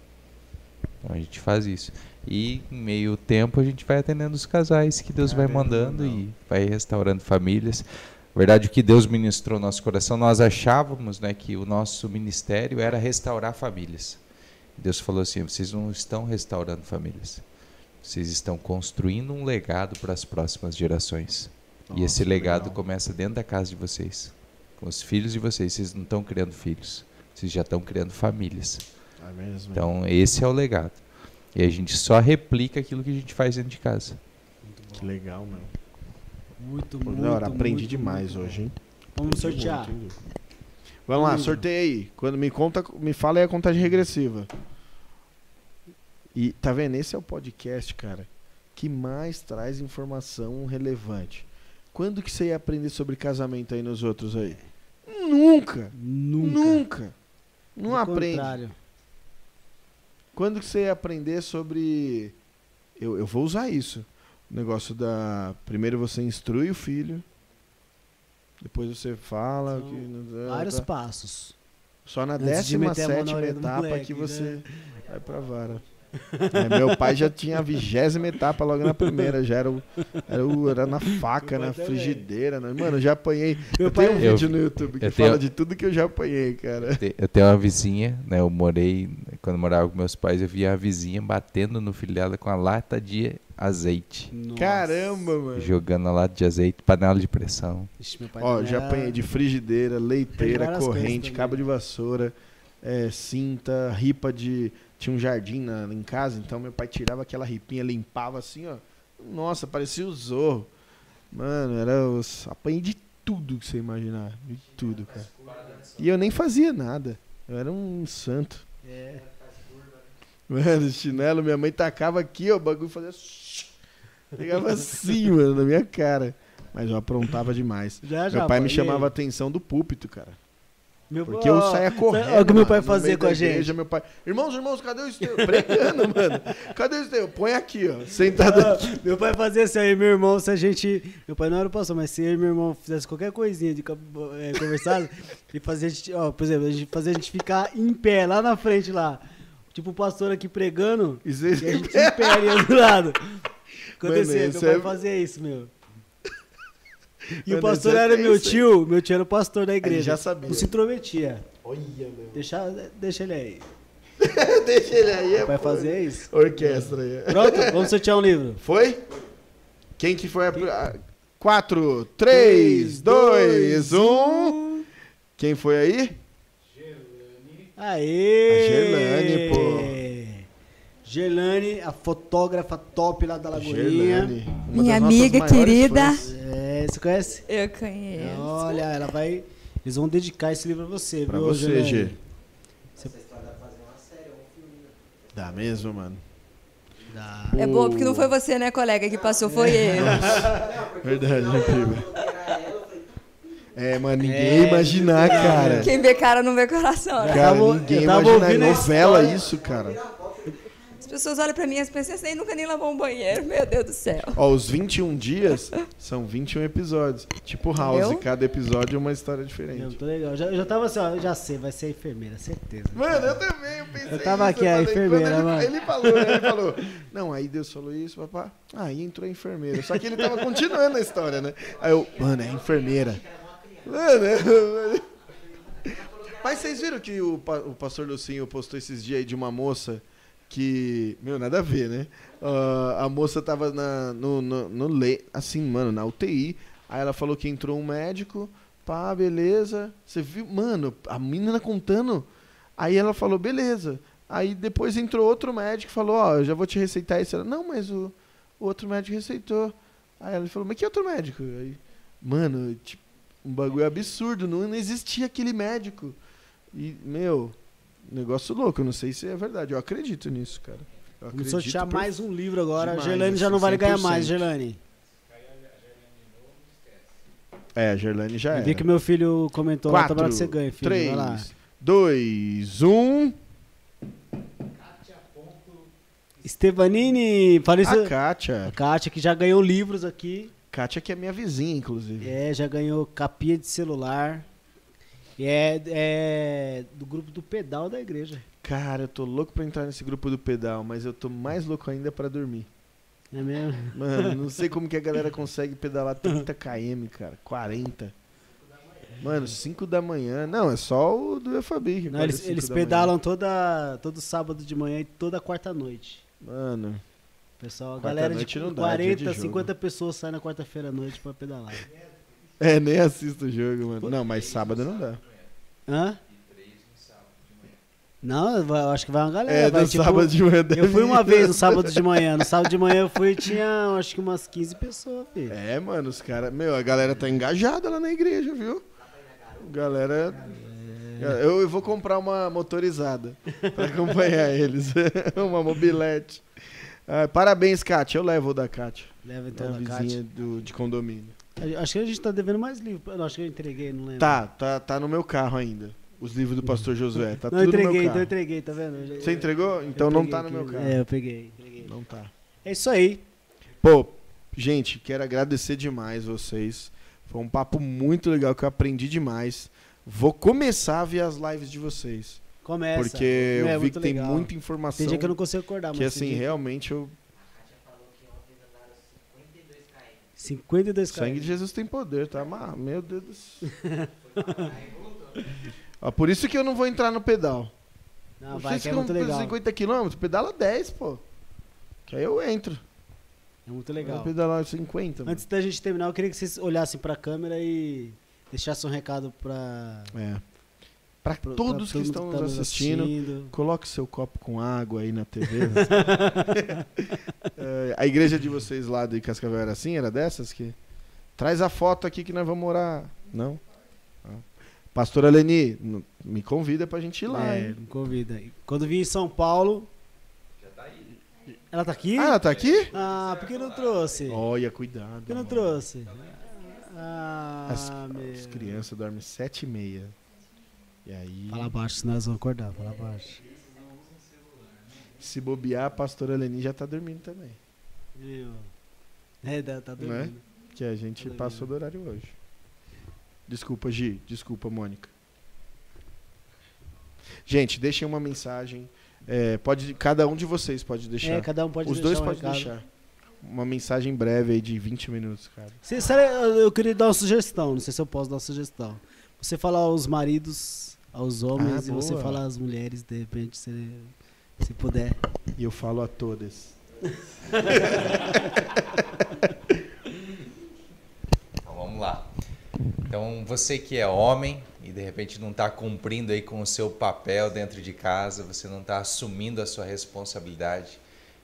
Então a gente faz isso. E em meio tempo a gente vai atendendo os casais que Deus vai Caramba, mandando não. e vai restaurando famílias. Na verdade, o que Deus ministrou no nosso coração, nós achávamos né, que o nosso ministério era restaurar famílias. Deus falou assim: vocês não estão restaurando famílias, vocês estão construindo um legado para as próximas gerações. e Nossa, esse legado legal. começa dentro da casa de vocês, com os filhos de vocês. Vocês não estão criando filhos, vocês já estão criando famílias. É mesmo. Então, esse é o legado. E a gente só replica aquilo que a gente faz dentro de casa. Que legal, mano. Muito, Pô, muito. hora, aprendi muito, demais muito hoje, hein? Vamos Aprendi sortear. muito, hein? Vamos lá, sorteia aí. Quando me conta, me fala aí a contagem regressiva. E tá vendo? Esse é o podcast, cara, que mais traz informação relevante. Quando que você ia aprender sobre casamento aí nos outros aí? Nunca! Nunca. Nunca! Não Ao aprende. contrário. Quando que você ia aprender sobre. Eu, eu vou usar isso. negócio da. Primeiro você instrui o filho, depois você fala. São que não- Vários tá. passos. Só na Antes de meter a mão na 17 orelha do etapa moleque, que né? você vai pra vara. É, meu pai já tinha a vigésima etapa logo na primeira, já era, o, era, o- era na faca, na pai também. frigideira. Né? Mano, eu já apanhei. Meu eu tenho um pai- Eu- vídeo no YouTube que eu fala tenho- de tudo que eu já apanhei, cara. Te- Eu tenho uma vizinha, né? Eu morei, quando eu morava com meus pais, eu via a vizinha batendo no filho dela com a lata de azeite. Nossa. Caramba, mano. Jogando a lata de azeite, panela de pressão. Ixi, meu pai Ó, já era- apanhei de frigideira, leiteira, corrente, cabo de vassoura, é, cinta, ripa de. Tinha um jardim na- em casa, então meu pai tirava aquela ripinha, limpava assim, ó. Nossa, parecia o zorro. Mano, era. Os... Apanhei de tudo que você imaginar. De tudo, cara. E eu nem fazia nada. Eu era um santo. É. Mano, chinelo, minha mãe tacava aqui, ó, o bagulho fazia. Pegava assim, mano, na minha cara. Mas eu aprontava demais. Já, já. Meu pai pô, me chamava a atenção do púlpito, cara. Meu Porque eu saía correndo. Olha o que meu pai fazia com a gente. igreja, meu pai, irmãos, irmãos, cadê o Esteu? Pregando, *laughs* mano. Cadê o Esteu? Põe aqui, ó. Sentado Ah, *laughs* aqui. Meu pai fazia assim, aí meu irmão, se a gente. Meu pai não era o pastor, mas se eu e meu irmão fizesse qualquer coisinha de é, conversado, ele *laughs* fazia a gente, ó, por exemplo, a gente fazia a gente ficar em pé lá na frente lá. Tipo o pastor aqui pregando, vocês- e a gente em pé ali do lado. Acontecia, meu isso pai é- fazia isso, meu. *laughs* E Mano, o pastor é era meu tio, meu tio era o pastor da Ele igreja. já sabia. Não se intrometia. Olha, meu. Deixa, deixa ele aí. *laughs* Deixa ele aí, é Vai pô. fazer isso. Orquestra aí. Pronto, vamos sortear um livro. *laughs* Foi? Quem que foi a. a... 4, 3, 2, 1. Quem foi aí? Aê! A Gerlane, pô. Gerlane, a fotógrafa top lá da Lagoinha. Minha amiga querida. fãs. É, você conhece? Eu conheço. Olha, ela vai. Eles vão dedicar esse livro pra você, Pra viu, você, Gerlane? G. Essa história dá pra fazer uma série, filme. Dá mesmo, mano. Dá. É boa, porque não foi você, né, colega, que passou, foi ele. Verdade, né, eu falei, É, mano, ninguém É, ia imaginar, cara. Quem vê cara não vê coração. né? Cara, ninguém eu ia imaginar. a Novela isso, cara. As pessoas olham pra mim e pensam assim, nunca nem lavou um banheiro. Meu Deus do céu. Ó, os 21 dias são 21 episódios. Tipo House, Entendeu? cada episódio é uma história Eu diferente. tô legal. Já, eu já tava assim, ó, eu já sei, vai ser enfermeira, certeza. Mano, eu também, eu pensei Eu tava isso, aqui, a falei, enfermeira, quando mano. ele, ele falou, né, ele falou, não, aí Deus falou isso, papá. Aí entrou a enfermeira. Só que ele tava continuando a história, né? Aí eu, mano, é enfermeira. Mano, é- *laughs* Mas vocês viram que o, o pastor Lucinho postou esses dias aí de uma moça que. Meu, nada a ver, né? Ah, a moça tava na, no, no, no le... assim, mano, na UTI. Aí ela falou que entrou um médico. Pá, beleza. Você viu? Mano, a menina contando. Aí ela falou, beleza. Aí depois entrou outro médico e falou, ó, eu já vou te receitar isso. Ela, não, mas o, o outro médico receitou. Aí ela falou, mas que outro médico? Aí, mano, tipo, um bagulho absurdo. Não, não existia aquele médico. E, meu, negócio louco. Eu não sei se é verdade. Eu acredito nisso, cara. Eu Vamos sortear per- mais um livro agora. demais, Gerlane já assim, não vale ganhar 100%. mais, Gerlane. É, a Gerlane já é. vi que meu filho comentou lá, Quatro, tomara que você ganhe, filho. Vai lá. 3, 2, 1. Stevanini, fala isso. A A Kátia. Kátia, que já ganhou livros aqui. Kátia que é minha vizinha, inclusive. É, já ganhou capinha de celular. E é, é do grupo do pedal da igreja. Cara, eu tô louco pra entrar nesse grupo do pedal, mas eu tô mais louco ainda pra dormir. É mesmo? Mano, não sei *laughs* como que a galera consegue pedalar 30 km, cara. 40. Mano, 5 da manhã. Não, é só o do Não, acorda eles, 5 eles da pedalam toda, todo sábado de manhã e toda quarta noite. manhã. Mano, Pessoal, a galera de noite não dá, é dia 40, de jogo. 50 pessoas saem na quarta-feira à noite pra pedalar. é, nem assisto o jogo, mano. Não, mas sábado não dá. Hã? Não, eu acho que vai uma galera. É, vai, no tipo, sábado de manhã deve Eu fui uma vez no *laughs* sábado de manhã. No sábado de manhã eu fui e tinha acho que umas 15 pessoas, filho. É, mano, os caras. Meu, a galera tá engajada lá na igreja, viu? Galera. É. Eu, eu vou comprar uma motorizada *laughs* pra acompanhar eles. *laughs* uma mobilete. Ah, parabéns, Kátia. Eu levo o da Kátia. Leva então da vizinha Kátia. do, de condomínio. Acho que a gente tá devendo mais livro. Eu acho que eu entreguei, não lembro. Tá, tá, tá no meu carro ainda. Os livros do pastor Josué. Tá não, eu tudo no entreguei, meu então eu carro. entreguei, tá vendo? Eu Você entregou? eu Então não tá no meu carro. É, eu peguei, entreguei. Não tá. É isso aí. Pô, Gente, quero agradecer demais vocês. Foi um papo muito legal que eu aprendi demais. Vou começar a ver as lives de vocês. Começa. porque é eu vi que tem legal. muita informação. Tem dia que eu não consigo acordar, que mas assim, tem dia- realmente eu. A Kátia falou que ontem eles andaram 52 km. 52 O sangue km. de Jesus tem poder, tá? Mas, meu Deus do céu. *laughs* Ó, por isso que eu não vou entrar no pedal. Não, vai que é muito legal. 50 km, pedala 10, pô. Que aí eu entro. É muito Eu legal. vou pedalar 50. mano. Antes da gente terminar, eu queria que vocês olhassem pra câmera e deixassem um recado pra, É. Pra- todos pra que estão tá nos assistindo, coloque seu copo com água aí na TV. *laughs* *laughs* É, a igreja de vocês lá de Cascavel era assim? Era dessas que. Traz a foto aqui que nós vamos orar. Não? Ah. Pastora Leni, me convida pra gente ir lá, É, hein? me convida. Quando vim em São Paulo. Ela tá aqui? Ah, ela tá aqui? Ah, por que não trouxe? Olha, cuidado. Por que não mano. trouxe? Ah, As, as crianças dormem sete e meia. E aí, Fala baixo, senão elas vão acordar. Fala baixo. se bobear, a pastora Leni já tá dormindo também. Meu. É, tá, tá Não é? dormindo. Que a gente Tá passou do horário hoje. Desculpa, Gi. Desculpa, Mônica. Gente, deixem uma mensagem. É, pode, cada um de vocês pode deixar. É, cada um pode Os deixar dois um podem deixar. Uma mensagem breve aí de 20 minutos, cara. Eu, eu queria dar uma sugestão, não sei se eu posso dar uma sugestão. Você falar aos maridos, aos homens, Ah, e você boa. falar às mulheres, de repente, se, se puder. E eu falo a todas. *laughs* Então vamos lá. Então você que é homem e de repente não está cumprindo aí com o seu papel dentro de casa, você não está assumindo a sua responsabilidade,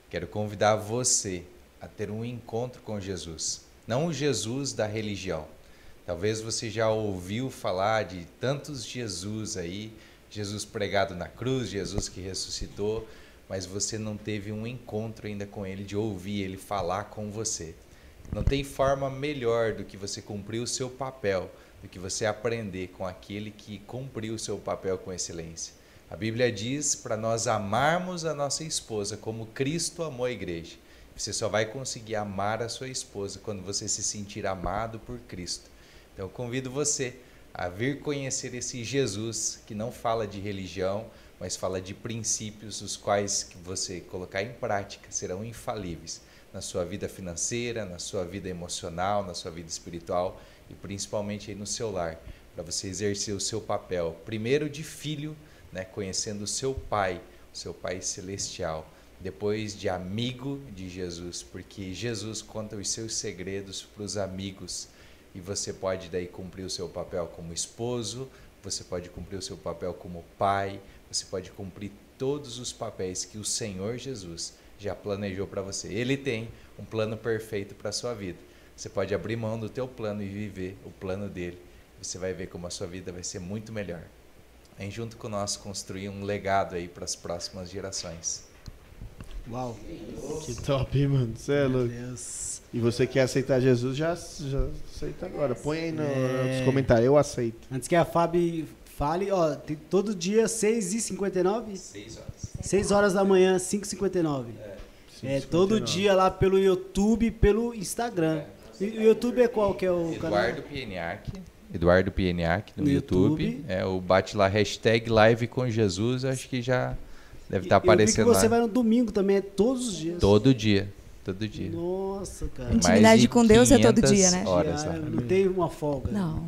quero convidar você a ter um encontro com Jesus. Não o Jesus da religião. Talvez você já ouviu falar de tantos Jesus aí, Jesus pregado na cruz, Jesus que ressuscitou, mas você não teve um encontro ainda com ele, de ouvir ele falar com você. Não tem forma melhor do que você cumprir o seu papel, do que você aprender com aquele que cumpriu o seu papel com excelência. A Bíblia diz para nós amarmos a nossa esposa como Cristo amou a igreja. Você só vai conseguir amar a sua esposa quando você se sentir amado por Cristo. Então eu convido você a vir conhecer esse Jesus que não fala de religião, mas fala de princípios os quais que você colocar em prática serão infalíveis na sua vida financeira, na sua vida emocional, na sua vida espiritual e principalmente aí no seu lar, para você exercer o seu papel, primeiro de filho, né, conhecendo o seu pai, o seu pai celestial, depois de amigo de Jesus, porque Jesus conta os seus segredos para os amigos e você pode daí cumprir o seu papel como esposo, você pode cumprir o seu papel como pai, você pode cumprir todos os papéis que o Senhor Jesus já planejou para você. Ele tem um plano perfeito para a sua vida. Você pode abrir mão do teu plano e viver o plano dele. Você vai ver como a sua vida vai ser muito melhor. Vem junto com nós construir um legado aí para as próximas gerações. Uau. Que top, hein, mano. Você é Meu louco. Deus. E você quer aceitar Jesus, já, já aceita agora. Põe aí no- É. nos comentários. Eu aceito. Antes que a Fábio fale, ó, tem todo dia 6h59? Seis horas. 6 horas da manhã, 5h59. É, todo dia lá pelo YouTube e pelo Instagram. E o YouTube é qual que é o canal? Eduardo Pieniak. Eduardo Pieniak no, No YouTube. YouTube. É, o bate lá hashtag live com Jesus, acho que já deve estar Eu vi que aparecendo você lá. vai no domingo também, é todos os dias. Todo dia. Todo dia. Nossa, cara. Intimidade de com Deus é todo 500 dia, né? Horas. Diário, não tem uma folga. Não.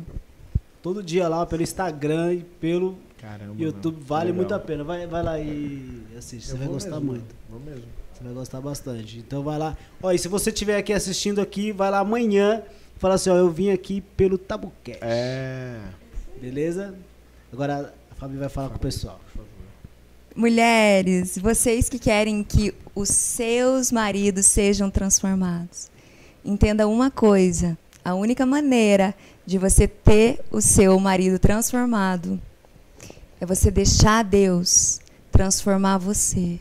Todo dia lá pelo Instagram e pelo Caramba. YouTube mano. vale Legal. muito a pena. Vai, vai lá e assiste, você vai gostar mesmo, muito. Vou mesmo. Você vai gostar bastante. Então vai lá. Ó, e se você estiver aqui assistindo aqui, vai lá amanhã e fala assim, ó, eu vim aqui pelo Tabucast. É. Beleza? Agora a Fabi vai falar com o pessoal. Mulheres, vocês que querem que os seus maridos sejam transformados, entenda uma coisa: a única maneira de você ter o seu marido transformado é você deixar Deus transformar você.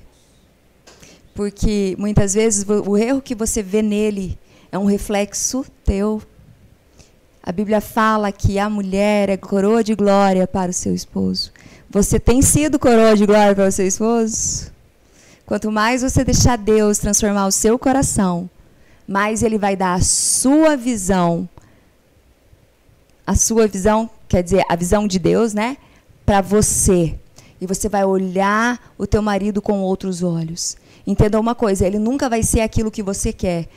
Porque muitas vezes o erro que você vê nele é um reflexo teu. A Bíblia fala que a mulher é coroa de glória para o seu esposo. Você tem sido coroa de glória para o seu esposo? Quanto mais você deixar Deus transformar o seu coração, mas ele vai dar a sua visão. A sua visão, quer dizer, a visão de Deus, né? Para você. E você vai olhar o teu marido com outros olhos. Entenda uma coisa, ele nunca vai ser aquilo que você quer,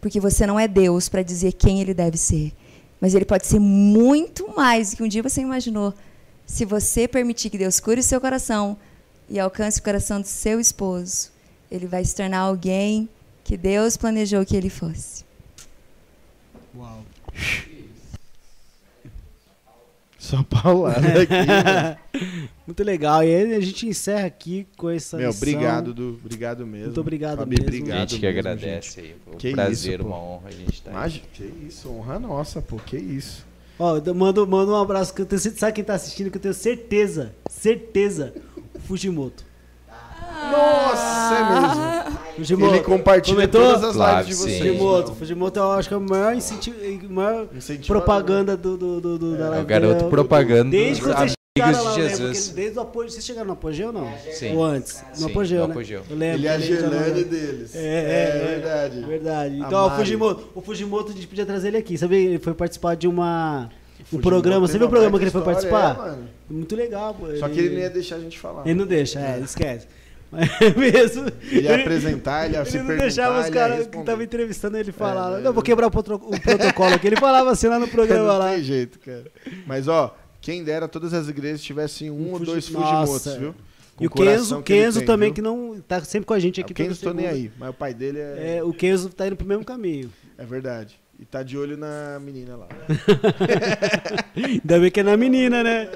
porque você não é Deus para dizer quem ele deve ser. Mas ele pode ser muito mais do que um dia você imaginou. Se você permitir que Deus cure o seu coração e alcance o coração do seu esposo, ele vai se tornar alguém que Deus planejou que ele fosse. Uau. *laughs* Só paulada aqui. mano. *laughs* Muito legal. E aí a gente encerra aqui com essa Meu, lição. obrigado, Du. Obrigado mesmo. Muito obrigado Fabi, mesmo. obrigado gente que mesmo, agradece aí. Foi um Que prazer, isso, uma honra a gente estar aí. Imagina, que isso, honra nossa, pô, que isso. Ó, eu mando, mando um abraço que eu tenho certeza. Sabe quem tá assistindo? Que eu tenho certeza, certeza. O Fujimoto. Nossa, é mesmo. Fujimoto. Ele compartilha comentou? todas as Claro, lives de sim. vocês. Fujimoto. Fujimoto eu acho que é o maior, incentivo, maior propaganda do, do, do, do- da É live o garoto propaganda Desde quando vocês amigos chegaram lá, de Jesus. desde o apogeu. Vocês chegaram no apogeu ou não? Sim. Ou antes? No Sim, apogeu, no né? apogeu. Eu lembro. Ele é a Gelane deles. É, é, é. verdade. Verdade. A Então, o Mari. Fujimoto, o Fujimoto a gente podia trazer ele aqui. Sabe, ele foi participar de uma um programa. Você viu o programa que ele foi história, participar? é, mano. Muito legal, pô. Só que ele não ia deixar a gente falar. Ele não deixa, é, esquece. *laughs* Mas mesmo. Ele ia apresentar, ele ia se Ele não perguntar, deixava os ele caras que estavam entrevistando ele falar. É, não, vou quebrar o, o protocolo aqui. Ele falava assim lá no *laughs* programa não lá. tem jeito, cara. Mas, ó, quem dera todas as igrejas tivessem um, Um ou dois. Fujimotos, viu? Com E o Kenzo, que Kenzo tem, também, viu? que não tá sempre com a gente aqui. O Kenzo tô nem aí, mas o pai dele é... É, o Kenzo tá indo pro mesmo caminho. É verdade. E tá de olho na menina lá. *laughs* Ainda bem que é na menina, né?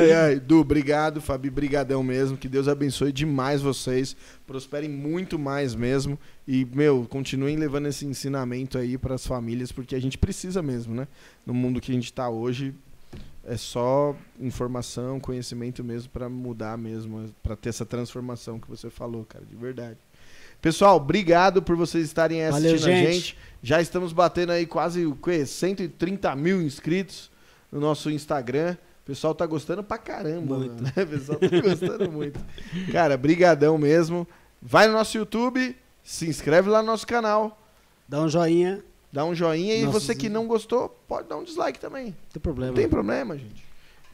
Ai, ai. Du, obrigado, Fabi, brigadão mesmo. Que Deus abençoe demais vocês. Prosperem muito mais mesmo. E, meu, continuem levando esse ensinamento aí para as famílias, porque a gente precisa mesmo, né? No mundo que a gente tá hoje, é só informação, conhecimento mesmo para mudar mesmo, para ter essa transformação que você falou, cara, de verdade. Pessoal, obrigado por vocês estarem aí Valeu, assistindo a gente. gente. Já estamos batendo aí quase o quê? 130 mil inscritos no nosso Instagram. O pessoal tá gostando pra caramba, Muito. né? *laughs* O pessoal tá gostando muito. Cara, brigadão mesmo. Vai no nosso YouTube, se inscreve lá no nosso canal, Dá um joinha, dá um joinha e Nossos- você que não gostou, pode dar um dislike também. não tem problema. Não tem problema, gente.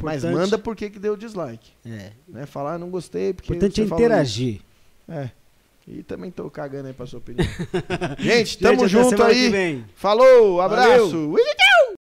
Mas Importante- manda por que deu dislike, É. né? Falar, não gostei porque importante é interagir. É. E também tô cagando aí pra sua opinião. *laughs* gente, tamo Gente, junto aí. Falou, abraço. Valeu.